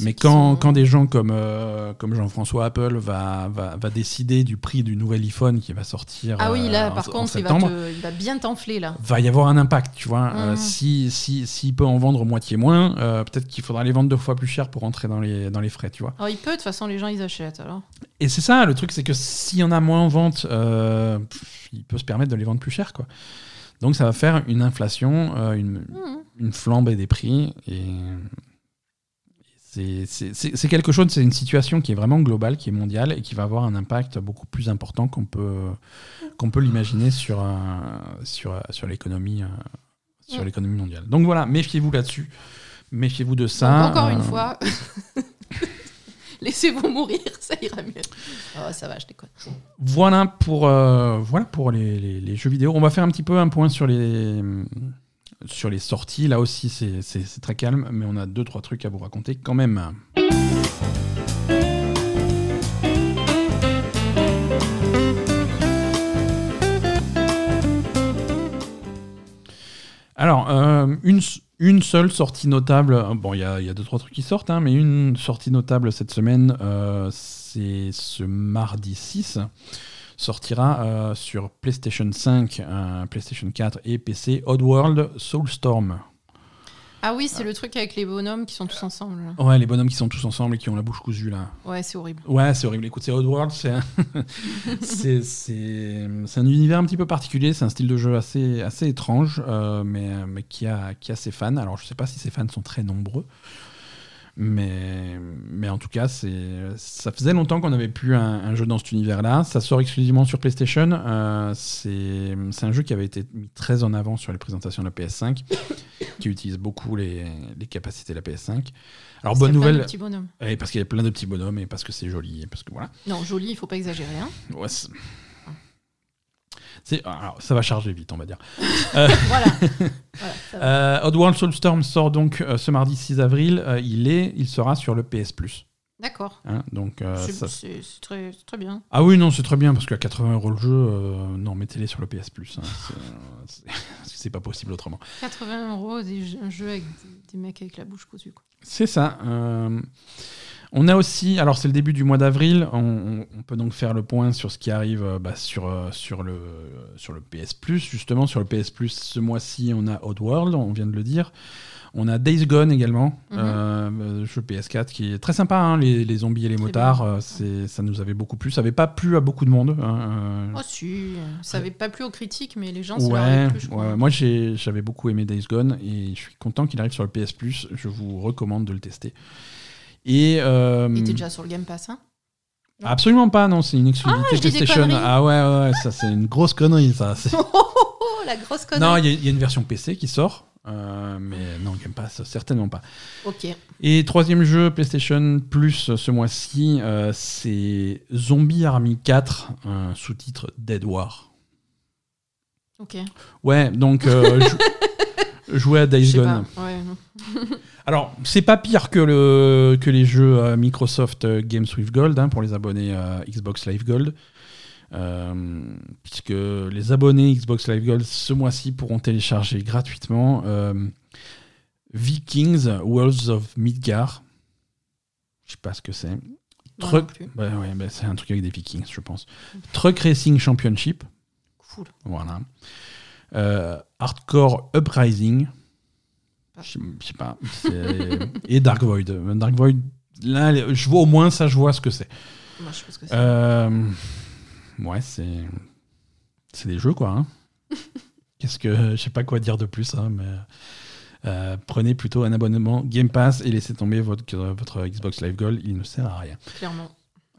Mais quand, quand des gens comme euh, comme Jean-François Apple va, va, va, décider du prix du nouvel iPhone qui va sortir, ah oui, là, euh, par contre, il, va il, va bien t'enfler là. Va y avoir un impact, tu vois. Mmh. si s'il si, peut en vendre moitié moins, peut-être qu'il faudra les vendre deux fois plus cher pour rentrer dans les dans les frais, tu vois il peut, de toute façon, les gens, ils achètent. Alors. Et c'est ça, le truc, c'est que s'il y en a moins en vente, euh, il peut se permettre de les vendre plus cher. Quoi. Donc ça va faire une inflation, euh, une, mmh. une, flambée des prix. Et c'est quelque chose, c'est une situation qui est vraiment globale, qui est mondiale et qui va avoir un impact beaucoup plus important qu'on peut, qu'on peut l'imaginer sur, euh, sur, sur l'économie sur mmh. l'économie mondiale. Donc voilà, méfiez-vous là-dessus. Méfiez-vous de ça. encore une fois. Laissez-vous mourir, ça ira mieux. Oh, ça va, je déconne. Voilà pour, euh, voilà pour les, les, jeux vidéo. On va faire un petit peu un point sur les, sur les sorties. Là aussi, c'est très calme, mais on a deux, trois trucs à vous raconter quand même. Alors, euh, une, une seule sortie notable, euh, bon, il y a, y a, deux, trois trucs qui sortent, hein, mais une sortie notable cette semaine, euh, c'est ce mardi 6, sortira euh, sur PlayStation 5, PlayStation 4 et PC Oddworld Soulstorm. Ah oui, c'est le truc avec les bonhommes qui sont tous ensemble. là. Ouais, les bonhommes qui sont tous ensemble et qui ont la bouche cousue là. Ouais, c'est horrible. Ouais, c'est horrible. Écoute, c'est Oddworld, c'est un... univers un petit peu particulier, c'est un style de jeu assez, assez étrange, euh, mais, mais qui, a, qui a ses fans. Alors, je sais pas si ses fans sont très nombreux, mais, mais en tout cas, ça faisait longtemps qu'on n'avait plus un, un jeu dans cet univers-là. Ça sort exclusivement sur PlayStation. euh, c'est, un jeu qui avait été mis très en avant sur les présentations de la PS5, qui utilise beaucoup les, les capacités de la PS5. Alors, bonne a plein de nouvelle. petits bonhommes. Et parce qu'il y a plein de petits bonhommes et parce que c'est joli et parce que voilà. Non, joli, il faut pas exagérer. Hein. Ouais, alors, ça va charger vite, on va dire. voilà. Voilà, va. Euh, Oddworld Soulstorm sort donc euh, ce mardi 6 avril. Euh, il est, il sera sur le PS Plus. D'accord. hein, donc euh, C'est ça- c'est- c'est très, très bien. ah oui non c'est très bien parce qu'à 80 euros le jeu, euh, non mettez-les sur le PS Plus. hein, c'est- pas possible autrement. 80 euros, des jeux, un jeu avec des, des mecs avec la bouche cousue. Quoi. C'est ça. On a aussi, alors c'est le début du mois d'avril, on, peut donc faire le point sur ce qui arrive euh, bah, sur, euh, sur, le, sur le PS Plus. Justement, sur le PS Plus, ce mois-ci, on a Oddworld, on vient de le dire. On a Days Gone également, euh, jeu PS4 qui est très sympa, hein, les, les zombies et les motards, euh, c'est, ça nous avait beaucoup plu. Ça n'avait pas plu à beaucoup de monde. hein, euh, Oh si, ça avait pas plu aux critiques, mais les gens, ça Ouais, je ouais, moi j'avais beaucoup aimé Days Gone et je suis content qu'il arrive sur le PS Plus. Je vous recommande de le tester. Et, euh, Il était déjà sur le Game Pass, hein Non. Absolument pas, non, c'est une exclusivité Ah, PlayStation. Ah ouais, ouais, ouais, ça c'est une grosse connerie ça. C'est- oh, oh, oh, la grosse connerie. Non, il y, a- il y a une version PC qui sort, euh, mais non, Game Pass, certainement pas. Ok. Et troisième jeu PlayStation Plus ce mois-ci, euh, c'est Zombie Army 4, un sous-titre Dead War. Ok. Ouais, donc euh, jou- jouer à Days Gone. pas. Ouais. Alors, c'est pas pire que, le, que les jeux euh, Microsoft euh, Games with Gold hein, pour les abonnés euh, Xbox Live Gold. Euh, puisque les abonnés Xbox Live Gold ce mois-ci pourront télécharger gratuitement euh, Vikings Worlds of Midgar. Je sais pas ce que c'est. Truck, bah ouais, bah c'est un truc avec des Vikings, je pense. Truck Racing Championship, Cool. voilà. Euh, Hardcore Uprising. Je sais- pas. Et Dark Void. Dark Void, là, je vois au moins ça, je vois ce que c'est. Moi, je sais pas ce que c'est. Euh, ouais, c'est. C'est des jeux, quoi. hein. Qu'est-ce que. Je sais pas quoi dire de plus, hein, mais. euh, prenez plutôt un abonnement Game Pass et laissez tomber votre, votre Xbox Live Gold, il ne sert à rien. Clairement.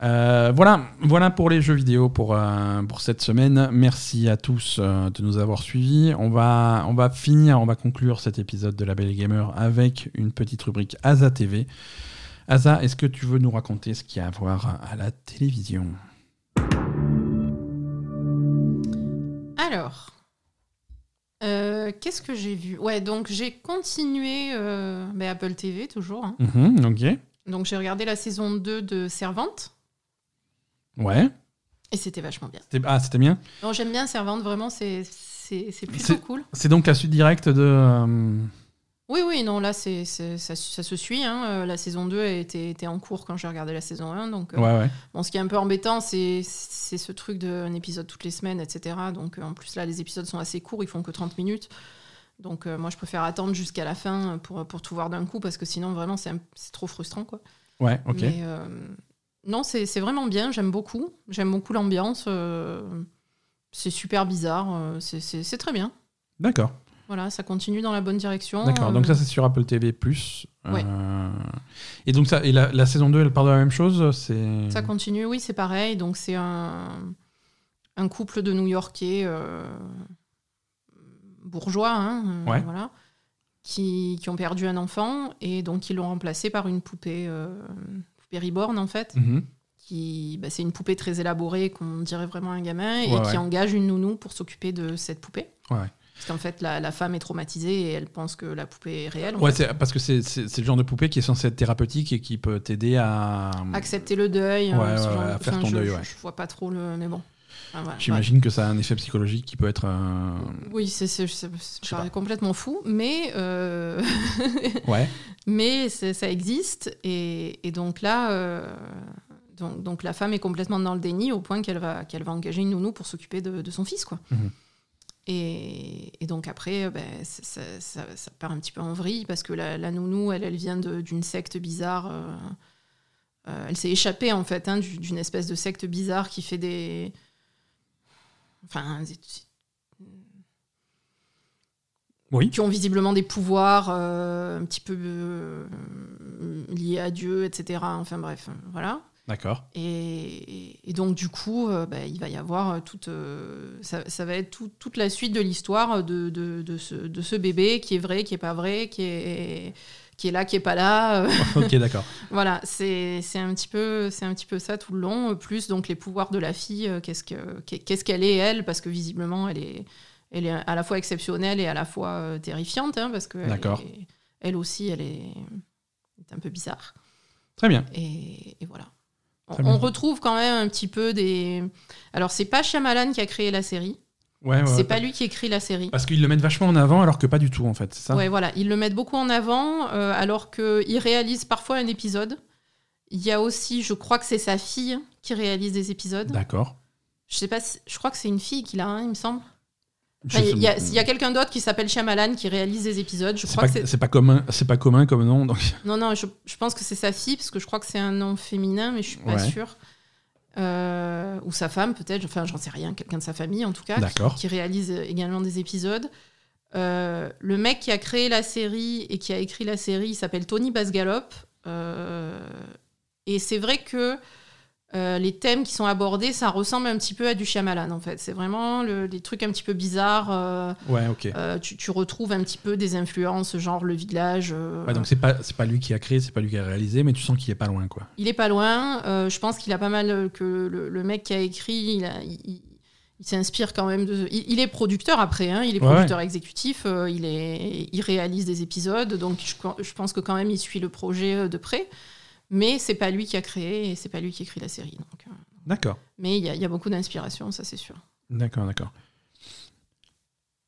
Euh, voilà, voilà pour les jeux vidéo pour, euh, pour cette semaine. Merci à tous euh, de nous avoir suivis. On va, on va finir, on va conclure cet épisode de La Belle Gamer avec une petite rubrique Asa TV. Asa, est-ce que tu veux nous raconter ce qu'il y a à voir à la télévision? Alors, euh, qu'est-ce que j'ai vu? Ouais, donc j'ai continué euh, ben, Apple TV toujours. hein. Mhm, Ok. Donc j'ai regardé la saison 2 de Servante Ouais. et c'était vachement bien. Ah, c'était bien. Non, j'aime bien Servante, vraiment, c'est plutôt cool. C'est donc la suite directe de. euh, Oui, oui, non, là, c'est c'est- ça, ça se suit. hein. Euh, La saison 2 était, était en cours quand j'ai regardé la saison 1. Donc, euh, Ouais, ouais. bon, ce qui est un peu embêtant, c'est c'est ce truc d'un épisode toutes les semaines, etc. Donc, euh, en plus, là, les épisodes sont assez courts, ils font que 30 minutes. Donc, euh, moi, je préfère attendre jusqu'à la fin pour, pour tout voir d'un coup, parce que sinon, vraiment, c'est un- c'est trop frustrant, quoi. Ouais, ok. Mais euh, non, c'est vraiment bien, j'aime beaucoup. J'aime beaucoup l'ambiance. euh, c'est super bizarre, euh, c'est- très bien. D'accord. Voilà, ça continue dans la bonne direction. D'accord. Donc, ça, c'est sur Apple TV. Ouais. Euh, Et donc, ça, et la, la saison 2, elle part de la même chose c'est... Ça continue, oui, c'est pareil. Donc, c'est un, un couple de New-Yorkais euh, bourgeois, hein, Ouais. voilà, qui, qui ont perdu un enfant et donc ils l'ont remplacé par une poupée, euh, poupée reborn, en fait. Mhm. Qui, bah, c'est une poupée très élaborée qu'on dirait vraiment un gamin et Ouais, qui engage une nounou pour s'occuper de cette poupée. Ouais. Parce qu'en fait, la, la femme est traumatisée et elle pense que la poupée est réelle. Ouais, parce que c'est le genre de poupée qui est censé être thérapeutique et qui peut t'aider à. Accepter le deuil. Ouais, euh, ce genre à faire ton je- deuil. Je vois pas trop le. Mais bon. Enfin, voilà, J'imagine que ça a un effet psychologique qui peut être. euh, Oui, c'est complètement fou, mais, euh, Ouais. mais ça existe. Et, et donc là, euh, donc, donc la femme est complètement dans le déni au point qu'elle va, qu'elle va engager une nounou pour s'occuper de, de son fils. Quoi. Mhm. Et, et donc après, ben, ça, ça- part un petit peu en vrille parce que la, la nounou, elle, elle vient d'une secte bizarre. euh, euh, elle s'est échappée en fait hein, du- d'une espèce de secte bizarre qui fait des. Enfin, Oui. qui ont visiblement des pouvoirs euh, un petit peu euh, liés à Dieu, etc. Enfin bref, euh, voilà. D'accord. Et, et donc, du coup, euh, bah, il va y avoir toute. ça, ça va être tout- toute la suite de l'histoire de, de, de ce, de ce bébé qui est vrai, qui est pas vrai, qui est, qui est là, qui est pas là. euh, ok, d'accord. voilà, c'est un, petit peu- c'est un petit peu ça tout le long. euh, Plus donc les pouvoirs de la fille, euh, qu'est-ce que- qu'est- qu'est-ce qu'elle est, elle, parce que visiblement, elle est, elle est à la fois exceptionnelle et à la fois euh, terrifiante, hein, parce que elle, est- aussi, elle est, est un peu bizarre. Très bien. Et, et voilà. On, on retrouve quand même un petit peu des. Alors, c'est pas Shyamalan qui a créé la série. Ouais, ouais, c'est ouais. pas lui qui écrit la série. Parce qu'ils le mettent vachement en avant alors que pas du tout en fait, c'est ça Ouais, voilà. Ils le mettent beaucoup en avant, euh, alors qu'il réalise parfois un épisode. Il y a aussi, je crois que c'est sa fille qui réalise des épisodes. D'accord. Je sais pas, si- je crois que c'est une fille qu'il a, hein, il me semble. Enfin, Il y a, quelqu'un d'autre qui s'appelle Shyamalan qui réalise des épisodes. Je C'est crois pas, que c'est. pas commun, c'est pas commun comme nom. Donc... Non, non, je, je pense que c'est sa fille, parce que je crois que c'est un nom féminin, mais je suis pas sûre. Euh, ou sa femme, peut-être, enfin, j'en sais rien, quelqu'un de sa famille en tout cas, qui, qui réalise également des épisodes. Euh, le mec qui a créé la série et qui a écrit la série, s'appelle Tony Basgalop. Euh, et c'est vrai que euh, les thèmes qui sont abordés, ça ressemble un petit peu à du Shyamalan en fait. C'est vraiment le- des trucs un petit peu bizarres. euh, Ouais, ok. euh, tu, tu retrouves un petit peu des influences, genre le village. Ouais, donc c'est pas, c'est pas lui qui a créé, c'est pas lui qui a réalisé, mais tu sens qu'il est pas loin quoi. Il est pas loin. je pense qu'il a pas mal que le, le mec qui a écrit, il, a- il- il- il s'inspire quand même de. Il, il est producteur après, hein, il est Ouais, producteur exécutif, il, est, il réalise des épisodes, donc je, je pense que quand même il suit le projet de près. Mais c'est pas lui qui a créé et c'est pas lui qui écrit la série. Donc, euh, D'accord. mais il y, y a beaucoup d'inspiration, ça c'est sûr. D'accord, d'accord.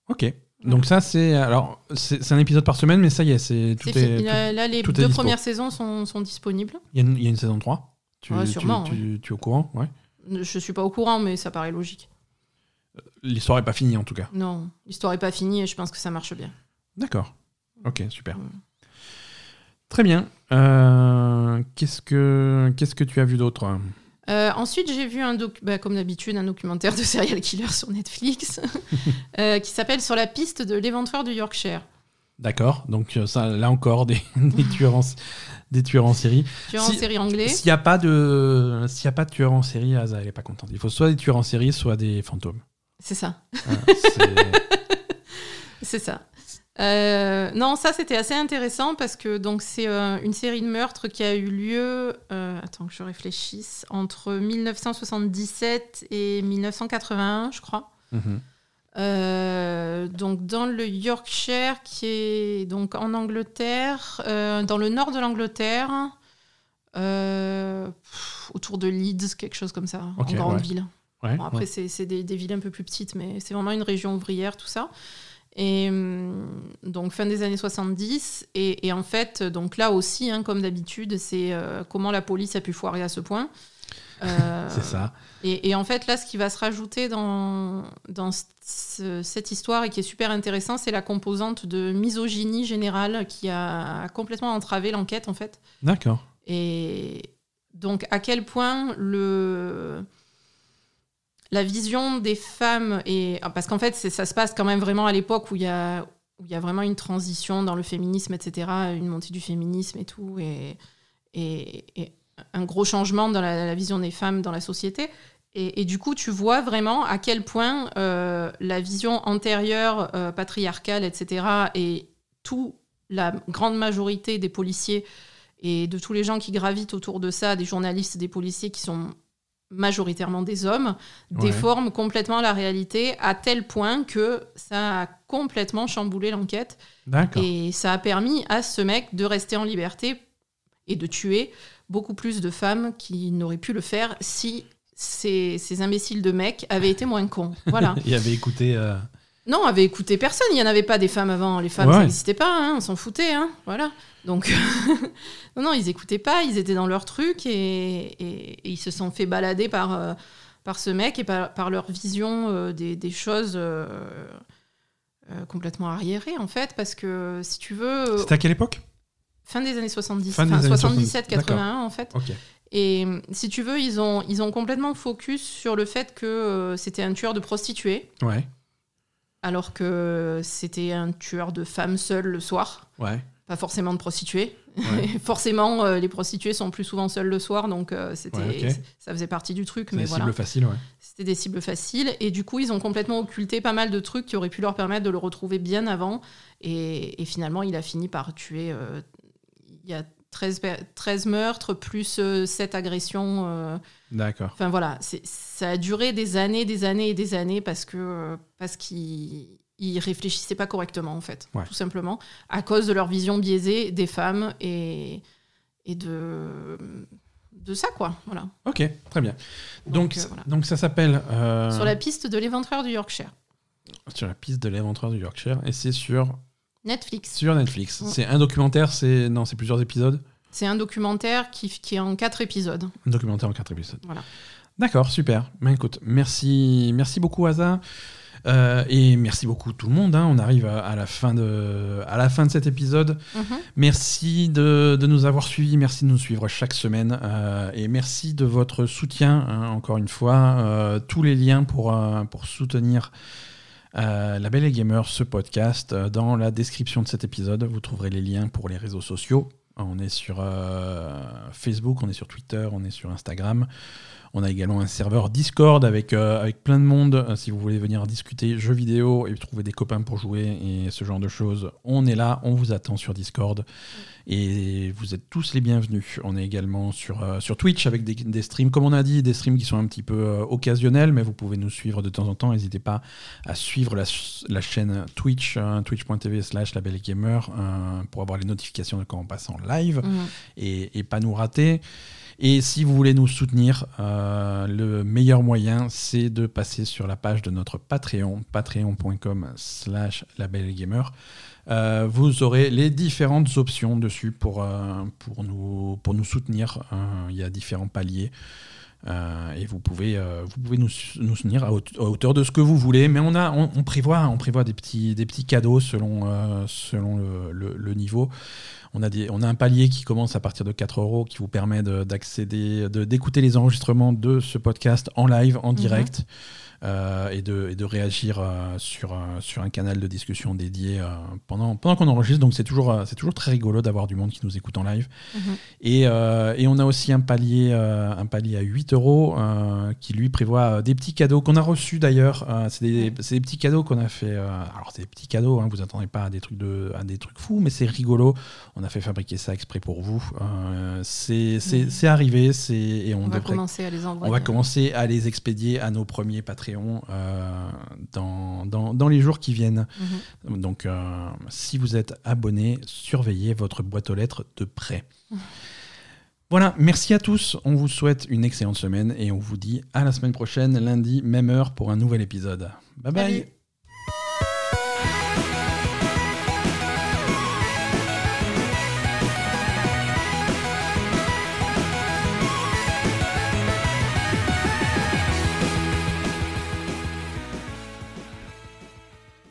Ok. Donc ça c'est alors c'est un épisode par semaine, mais ça y est, c'est tout C'est est. fini. tout- Là, là, les tout deux premières saisons sont, sont disponibles. Il y, a une- il y a une saison 3 tu, Ouais, sûrement, tu, tu es au courant Ouais. Je suis pas au courant, mais ça paraît logique. L'histoire est pas finie en tout cas. Non, l'histoire est pas finie et je pense que ça marche bien. D'accord. Ok, super. Très bien. Euh, qu'est-ce que qu'est-ce que tu as vu d'autre? Euh, ensuite, j'ai vu un doc, bah, comme d'habitude, un documentaire de serial killer sur Netflix euh, qui s'appelle Sur la piste de l'éventreur du Yorkshire. D'accord. Donc ça, là encore des, des tueurs en des tueurs en série. Tu es en Si- série anglais S'il n'y a pas de y a pas de tueurs en série, Asa elle est pas contente. Il faut soit des tueurs en série, soit des fantômes. C'est ça. C'est ça. Euh, non, ça c'était assez intéressant parce que donc c'est euh, une série de meurtres qui a eu lieu, euh, attends que je réfléchisse, entre 1977 et 1981, je crois. Mhm. Donc dans le Yorkshire, qui est donc en Angleterre, dans le nord de l'Angleterre, pff, autour de Leeds, quelque chose comme ça, en grande ouais. ville. Ouais, Bon, après, ouais. c'est c'est des, des villes un peu plus petites, mais c'est vraiment une région ouvrière, tout ça. Et hum, donc, fin des années 70. Et, et en fait, donc là aussi, hein, comme d'habitude, c'est euh, comment la police a pu foirer à ce point. Euh, C'est ça. et, et en fait, là, ce qui va se rajouter dans, dans ce- cette histoire et qui est super intéressant, c'est la composante de misogynie générale qui a complètement entravé l'enquête, en fait. D'accord. Et donc, à quel point le... la vision des femmes est. ah, Parce qu'en fait, ça se passe quand même vraiment à l'époque où il y a, où il y a vraiment une transition dans le féminisme, etc., une montée du féminisme et tout, et, et, et un gros changement dans la, vision des femmes dans la société. Et, et du coup, tu vois vraiment à quel point euh, la vision antérieure, euh, patriarcale, etc., et tout, la grande majorité des policiers et de tous les gens qui gravitent autour de ça, des journalistes, des policiers qui sont majoritairement des hommes, Ouais. déforment complètement la réalité à tel point que ça a complètement chamboulé l'enquête et ça a permis à ce mec de rester en liberté et de tuer beaucoup plus de femmes qui n'auraient pu le faire si ces, ces imbéciles de mecs avaient été moins cons. Voilà. Il avait écouté. euh, Non, avait écouté personne. Il n'y en avait pas des femmes avant. Les femmes, Ouais. ça n'existait pas. hein, on s'en foutait. Hein, voilà. Donc, non, non, ils écoutaient pas. Ils étaient dans leur truc et, et- et ils se sont fait balader par, euh, par ce mec et par, par leur vision euh, des, des, choses euh, complètement arriérées, en fait, parce que si tu veux. C'était à quelle époque? Fin des années 70, fin 77-81 en fait. Et si tu veux, ils ont, ils ont complètement focus sur le fait que c'était un tueur de prostituées. Ouais. Alors que c'était un tueur de femmes seules le soir. Ouais. Pas forcément de prostituées. Forcément, euh, les prostituées sont plus souvent seules le soir, donc euh, c'était, ça faisait partie du truc. Mais des cibles faciles, ouais. C'était des cibles faciles, et du coup, ils ont complètement occulté pas mal de trucs qui auraient pu leur permettre de le retrouver bien avant. Et, finalement, il a fini par tuer. Euh, il y a 13, 13, meurtres plus 7 agressions. D'accord. Enfin voilà, ça a duré des années, des années et des années parce que parce qu'il ils réfléchissaient pas correctement en fait, tout simplement, à cause de leur vision biaisée des femmes et, et de de ça quoi, voilà. Ok, très bien. Donc donc, euh, donc ça s'appelle euh, sur la piste de l'éventreur du Yorkshire. Sur la piste de l'éventreur du Yorkshire et c'est sur Netflix. Sur Netflix. C'est un documentaire, c'est non, c'est plusieurs épisodes. C'est un documentaire qui, qui est en quatre épisodes. Un documentaire en quatre épisodes. Voilà. D'accord, super. Ben, écoute, merci, merci beaucoup Asa. Euh, et merci beaucoup tout le monde. Hein. On arrive à, la fin de, à la fin de cet épisode. Mhm. Merci de, de, nous avoir suivis. Merci de nous suivre chaque semaine. Euh, et merci de votre soutien, hein, encore une fois. Euh, tous les liens pour, pour soutenir La Belle et Gamer, ce podcast, dans la description de cet épisode. Vous trouverez les liens pour les réseaux sociaux. On est sur Facebook, on est sur Twitter, on est sur Instagram. On a également un serveur Discord avec, euh, avec plein de monde. Euh, si vous voulez venir discuter jeux vidéo et trouver des copains pour jouer et ce genre de choses, on est là, on vous attend sur Discord. Et vous êtes tous les bienvenus. On est également sur, euh, sur Twitch avec des, streams, comme on a dit, des streams qui sont un petit peu occasionnels, mais vous pouvez nous suivre de temps en temps. N'hésitez pas à suivre la, chaîne Twitch, twitch.tv slash la belle gamer, pour avoir les notifications de quand on passe en live mmh. et, et pas nous rater. Et si vous voulez nous soutenir, euh, le meilleur moyen, c'est de passer sur la page de notre Patreon, patreon.com slash labelgamer. Euh, vous aurez les différentes options dessus pour, euh, pour, nous, pour nous soutenir. il y a différents paliers. Et vous pouvez, vous pouvez nous, nous soutenir à, hauteur de ce que vous voulez, mais on, a, on, prévoit, on prévoit des, petits, des petits cadeaux selon, selon le, le niveau. On a, des, on a un palier qui commence à partir de 4 euros qui vous permet d'accéder, d'écouter les enregistrements de ce podcast en live, en mhm. direct. Euh, et, de, et, de, réagir euh, sur, euh, sur un canal de discussion dédié pendant, pendant qu'on enregistre. Donc c'est toujours, c'est toujours très rigolo d'avoir du monde qui nous écoute en live. Mhm. Et, et, on a aussi un palier, un palier à 8 euros qui lui prévoit des petits cadeaux qu'on a reçus d'ailleurs. c'est des, des, petits cadeaux qu'on a fait. alors c'est des petits cadeaux, hein, vous attendez pas à des trucs, de, à des trucs fous, mais c'est rigolo. On a fait fabriquer ça exprès pour vous. c'est mhm. arrivé. Et on, on va commencer à les envoyer. On va commencer à les expédier à nos premiers patrons euh, dans, dans, les jours qui viennent. Mhm. Donc, euh, si vous êtes abonné, surveillez votre boîte aux lettres de près. Voilà, merci à tous. On vous souhaite une excellente semaine et on vous dit à la semaine prochaine, lundi, même heure, pour un nouvel épisode. Bye bye.